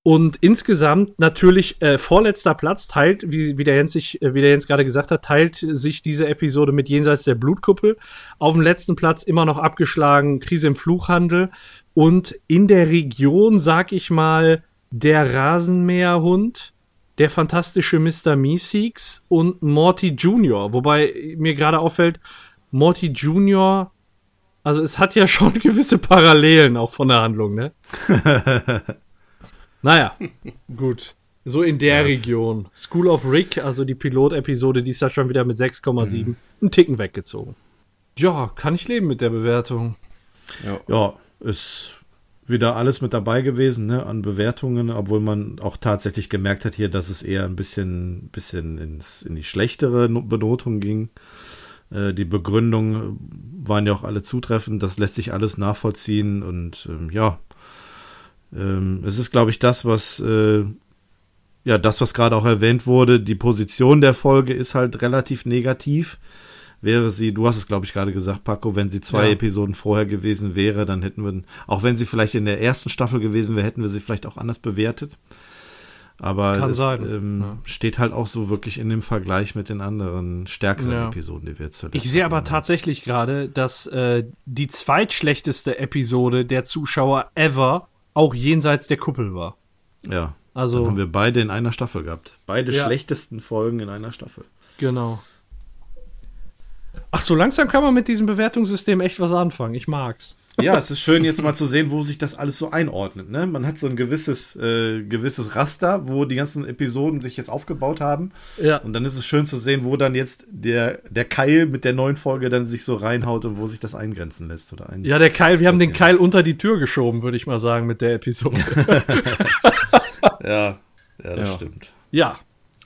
Speaker 5: und insgesamt natürlich äh, vorletzter Platz teilt, wie, wie der Jens sich, äh, wie der Jens gerade gesagt hat, teilt sich diese Episode mit Jenseits der Blutkuppel. Auf dem letzten Platz immer noch abgeschlagen Krise im Fluchhandel und in der Region, sag ich mal, der Rasenmäherhund, der fantastische Mr. Meeseeks und Morty Jr. Wobei mir gerade auffällt, Morty Jr. Also es hat ja schon (laughs) gewisse Parallelen auch von der Handlung, ne? (laughs) Naja, gut. So in der Was? Region. School of Rick, also die Pilotepisode, die ist ja schon wieder mit 6,7 mhm. einen Ticken weggezogen. Ja, kann ich leben mit der Bewertung.
Speaker 2: Ja, ja ist wieder alles mit dabei gewesen, ne, an Bewertungen, obwohl man auch tatsächlich gemerkt hat hier, dass es eher ein bisschen, bisschen ins, in die schlechtere Benotung ging. Äh, die Begründungen waren ja auch alle zutreffend, das lässt sich alles nachvollziehen und ähm, ja, ähm, es ist, glaube ich, das, was äh, ja, das, was gerade auch erwähnt wurde, die Position der Folge ist halt relativ negativ. Wäre sie, du hast es, glaube ich, gerade gesagt, Paco, wenn sie zwei ja. Episoden vorher gewesen wäre, dann hätten wir, auch wenn sie vielleicht in der ersten Staffel gewesen wäre, hätten wir sie vielleicht auch anders bewertet. Aber Kann es ähm, ja. steht halt auch so wirklich in dem Vergleich mit den anderen stärkeren ja. Episoden, die wir jetzt
Speaker 5: zuletzt Ich sehe aber tatsächlich gerade, dass äh, die zweitschlechteste Episode der Zuschauer ever auch jenseits der Kuppel war.
Speaker 2: Ja. Also Dann haben wir beide in einer Staffel gehabt. Beide ja. schlechtesten Folgen in einer Staffel.
Speaker 5: Genau. Ach, so langsam kann man mit diesem Bewertungssystem echt was anfangen. Ich mag's.
Speaker 2: Ja, es ist schön jetzt mal zu sehen, wo sich das alles so einordnet. Ne? Man hat so ein gewisses, äh, gewisses Raster, wo die ganzen Episoden sich jetzt aufgebaut haben. Ja. Und dann ist es schön zu sehen, wo dann jetzt der, der Keil mit der neuen Folge dann sich so reinhaut und wo sich das eingrenzen lässt. Oder ein
Speaker 5: ja, der Keil, wir haben den Keil unter die Tür geschoben, würde ich mal sagen, mit der Episode. (laughs)
Speaker 2: ja, ja, das ja. stimmt.
Speaker 5: Ja.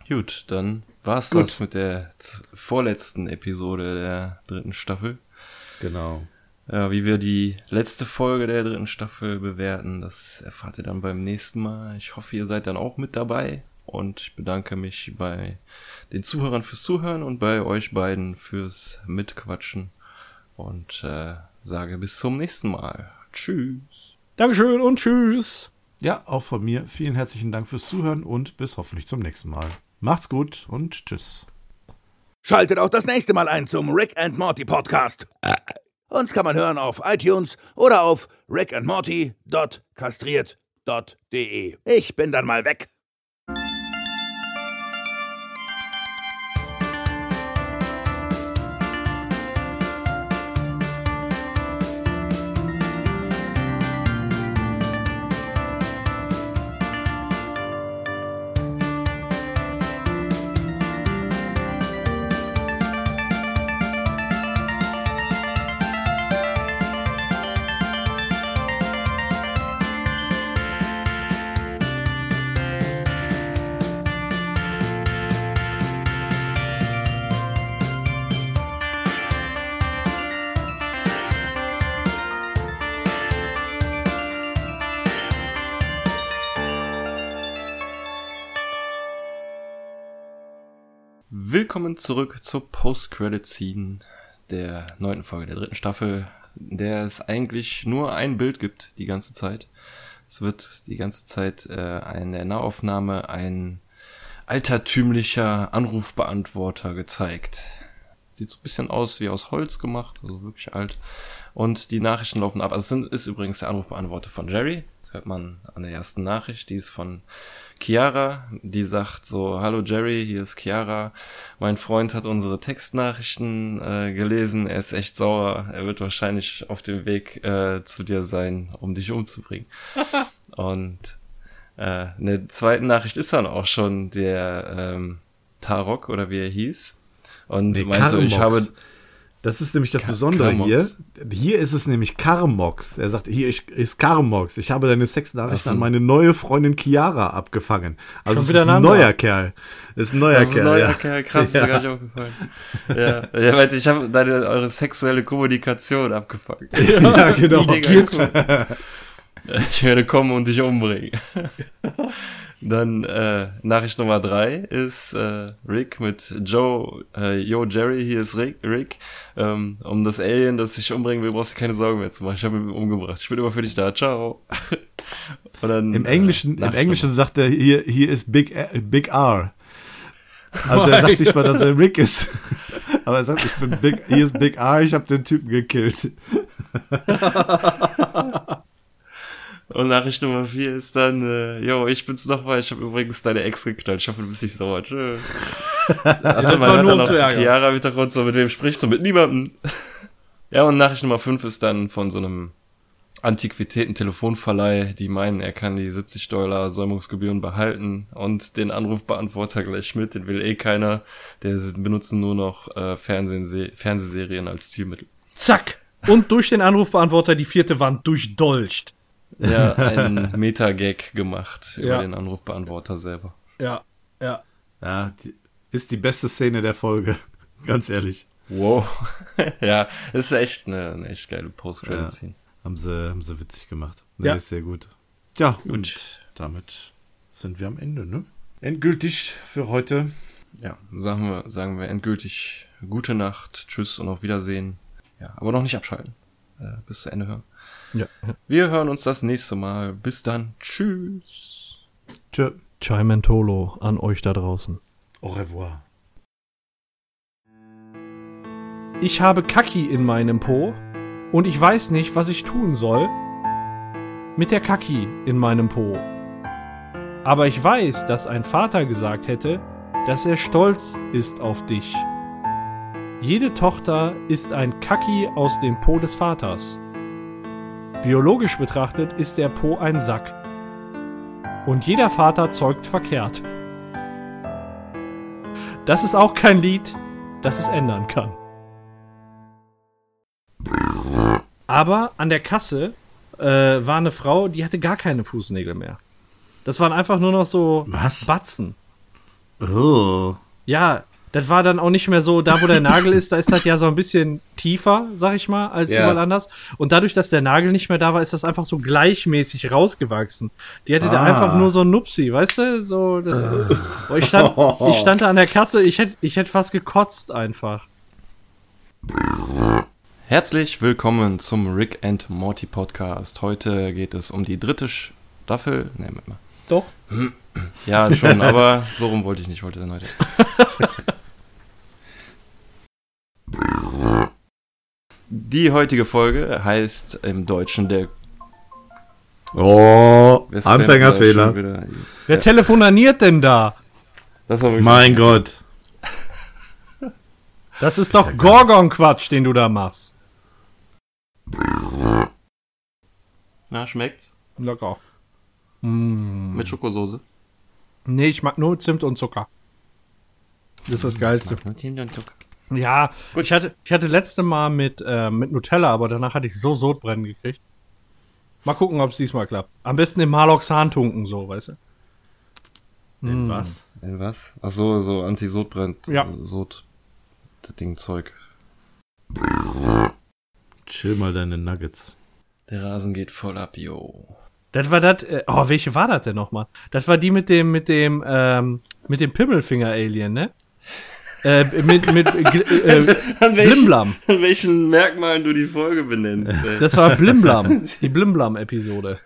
Speaker 4: Gut, dann war's Gut. das mit der vorletzten Episode der dritten Staffel.
Speaker 2: Genau.
Speaker 4: Ja, wie wir die letzte Folge der dritten Staffel bewerten, das erfahrt ihr dann beim nächsten Mal. Ich hoffe, ihr seid dann auch mit dabei. Und ich bedanke mich bei den Zuhörern fürs Zuhören und bei euch beiden fürs Mitquatschen. Und äh, sage bis zum nächsten Mal. Tschüss.
Speaker 5: Dankeschön und tschüss.
Speaker 2: Ja, auch von mir vielen herzlichen Dank fürs Zuhören und bis hoffentlich zum nächsten Mal. Macht's gut und tschüss.
Speaker 1: Schaltet auch das nächste Mal ein zum Rick and Morty Podcast. Uns kann man hören auf iTunes oder auf rickandmorty.kastriert.de.
Speaker 6: Ich bin dann mal weg.
Speaker 4: Willkommen zurück zur Post-Credit-Scene der neunten Folge der dritten Staffel, in der es eigentlich nur ein Bild gibt die ganze Zeit. Es wird die ganze Zeit äh, eine Nahaufnahme, ein altertümlicher Anrufbeantworter gezeigt. Sieht so ein bisschen aus wie aus Holz gemacht, also wirklich alt. Und die Nachrichten laufen ab. Also es sind, ist übrigens der Anrufbeantworter von Jerry. Das hört man an der ersten Nachricht. Die ist von Chiara, die sagt so, hallo Jerry, hier ist Chiara. Mein Freund hat unsere Textnachrichten äh, gelesen, er ist echt sauer. Er wird wahrscheinlich auf dem Weg äh, zu dir sein, um dich umzubringen. (laughs) Und äh, eine zweite Nachricht ist dann auch schon der ähm, Tarok oder wie er hieß. Und
Speaker 2: Nee,
Speaker 4: meinst du, ich habe.
Speaker 2: Das ist nämlich das
Speaker 4: Ka-
Speaker 2: Besondere hier. Hier ist es nämlich Karmox. Er sagt, hier ich- ist Karmox. Ich habe deine Sexnachrichten
Speaker 4: Ach so.
Speaker 2: an meine neue Freundin Chiara abgefangen. Also es ist
Speaker 5: ein
Speaker 2: ein neuer Kerl. Das ist ein neuer
Speaker 4: Das ist ein
Speaker 2: Kerl.
Speaker 4: neuer
Speaker 2: ja.
Speaker 4: Kerl, krass, ist mir gar nicht aufgefallen. Ja, ja weil ich habe deine eure sexuelle Kommunikation abgefangen. (laughs)
Speaker 2: ja, genau.
Speaker 4: Cool. Ich werde kommen und dich umbringen. (laughs) Dann äh, Nachricht Nummer drei ist äh, Rick mit Joe, äh, Yo Jerry, hier ist Rick. Rick. Ähm, um das Alien, das sich umbringen will, brauchst du keine Sorgen mehr zu machen. Ich habe ihn umgebracht. Ich bin immer für dich da. Ciao. (laughs) Und dann,
Speaker 2: Im Englischen,
Speaker 4: äh,
Speaker 2: im Englischen sagt er, hier, hier ist Big, äh, Big R. Also er sagt nicht mal, dass er Rick ist. (laughs) Aber er sagt, ich bin Big, hier ist Big R, ich habe den Typen gekillt. (laughs)
Speaker 4: Und Nachricht Nummer vier ist dann, äh, yo, ich bin's nochmal, ich habe übrigens deine Ex geknallt, ich hoffe, du bist nicht sauer. Tschö. (laughs) Also
Speaker 5: war
Speaker 4: man hört
Speaker 5: nur,
Speaker 4: dann
Speaker 5: um ärgern.
Speaker 4: Chiara im Hintergrund, so, mit wem sprichst du? Mit niemandem. (laughs) ja, und Nachricht Nummer fünf ist dann von so einem Antiquitäten-Telefonverleih, die meinen, er kann die 70 Dollar Säumungsgebühren behalten und den Anrufbeantworter gleich mit, den will eh keiner. Der benutzen nur noch äh, Fernsehse Fernsehserien als Zielmittel.
Speaker 5: Zack. Und durch den Anrufbeantworter die vierte Wand durchdolcht.
Speaker 4: Ja, (laughs) ein Meta-Gag gemacht über
Speaker 5: Ja.
Speaker 4: den Anrufbeantworter selber.
Speaker 5: Ja, ja.
Speaker 2: Ja, die, ist die beste Szene der Folge. (laughs) Ganz ehrlich.
Speaker 4: Wow. (laughs) ja, ist echt eine, eine echt geile Post-Credit-Scene.
Speaker 2: Haben sie, haben sie witzig gemacht. Nee,
Speaker 5: Ja.
Speaker 2: ist sehr gut. Ja, und damit sind wir am Ende, ne? Endgültig für heute.
Speaker 4: Ja, sagen wir, sagen wir endgültig gute Nacht, tschüss und auf Wiedersehen. Ja, aber noch nicht abschalten. Äh, bis zu Ende hören.
Speaker 5: Ja.
Speaker 4: Wir hören uns das nächste Mal. Bis dann. Tschüss.
Speaker 2: Tschö.
Speaker 5: Chai Mentolo an euch da draußen.
Speaker 2: Au revoir.
Speaker 5: Ich habe Kaki in meinem Po und ich weiß nicht, was ich tun soll mit der Kaki in meinem Po. Aber ich weiß, dass ein Vater gesagt hätte, dass er stolz ist auf dich. Jede Tochter ist ein Kaki aus dem Po des Vaters. Biologisch betrachtet ist der Po ein Sack. Und jeder Vater zeugt verkehrt. Das ist auch kein Lied, das es ändern kann. Aber an der Kasse äh, war eine Frau, die hatte gar keine Fußnägel mehr. Das waren einfach nur noch so
Speaker 2: Was?
Speaker 5: Batzen.
Speaker 2: Oh.
Speaker 5: Ja, das war dann auch nicht mehr so, da wo der Nagel ist, da ist das ja so ein bisschen tiefer, sag ich mal, als
Speaker 4: Ja.
Speaker 5: überall anders. Und dadurch, dass der Nagel nicht mehr da war, ist das einfach so gleichmäßig rausgewachsen. Die hatte da
Speaker 2: Ah.
Speaker 5: einfach nur so ein Nupsi, weißt du? So, das, Boah, ich, stand, ich (laughs) stand da an der Kasse, ich hätte ich hätt fast gekotzt einfach.
Speaker 4: Herzlich willkommen zum Rick and Morty Podcast. Heute geht es um die dritte Staffel. Ne, Moment mal.
Speaker 5: Doch.
Speaker 4: Ja, schon, aber so rum wollte ich nicht, wollte dann heute. (laughs) Die heutige Folge heißt im Deutschen der
Speaker 2: Oh. Anfängerfehler.
Speaker 4: wieder?
Speaker 5: Wer telefoniert denn da?
Speaker 4: Das war wirklich
Speaker 2: Mein Gott.
Speaker 5: Das ist doch Gorgon-Quatsch, den du da machst.
Speaker 4: Na, schmeckt's?
Speaker 5: Lecker.
Speaker 4: Mit Schokosoße?
Speaker 5: Nee, ich mag nur Zimt und Zucker. Das ist das Geilste.
Speaker 4: und Zucker.
Speaker 5: Ja, ich hatte, ich hatte letzte Mal mit, äh, mit Nutella, aber danach hatte ich so Sodbrennen gekriegt. Mal gucken, ob es diesmal klappt. Am besten im Maloxan tunken, so, weißt du?
Speaker 2: In was?
Speaker 4: In was? Ach so, so Anti-Sodbrennt.
Speaker 5: Ja.
Speaker 4: Sod. Das Ding Zeug.
Speaker 2: Chill mal deine Nuggets.
Speaker 4: Der Rasen geht voll ab, yo.
Speaker 5: Das war das, äh, oh, welche war das denn nochmal? Das war die mit dem, mit dem, ähm, mit dem Pimmelfinger-Alien, ne? Äh, mit, mit, äh, äh,
Speaker 4: An
Speaker 5: Blimblam.
Speaker 4: an welchen Merkmalen du die Folge benennst. Ey.
Speaker 5: Das war Blimblam. Die (laughs) Blimblam-Episode.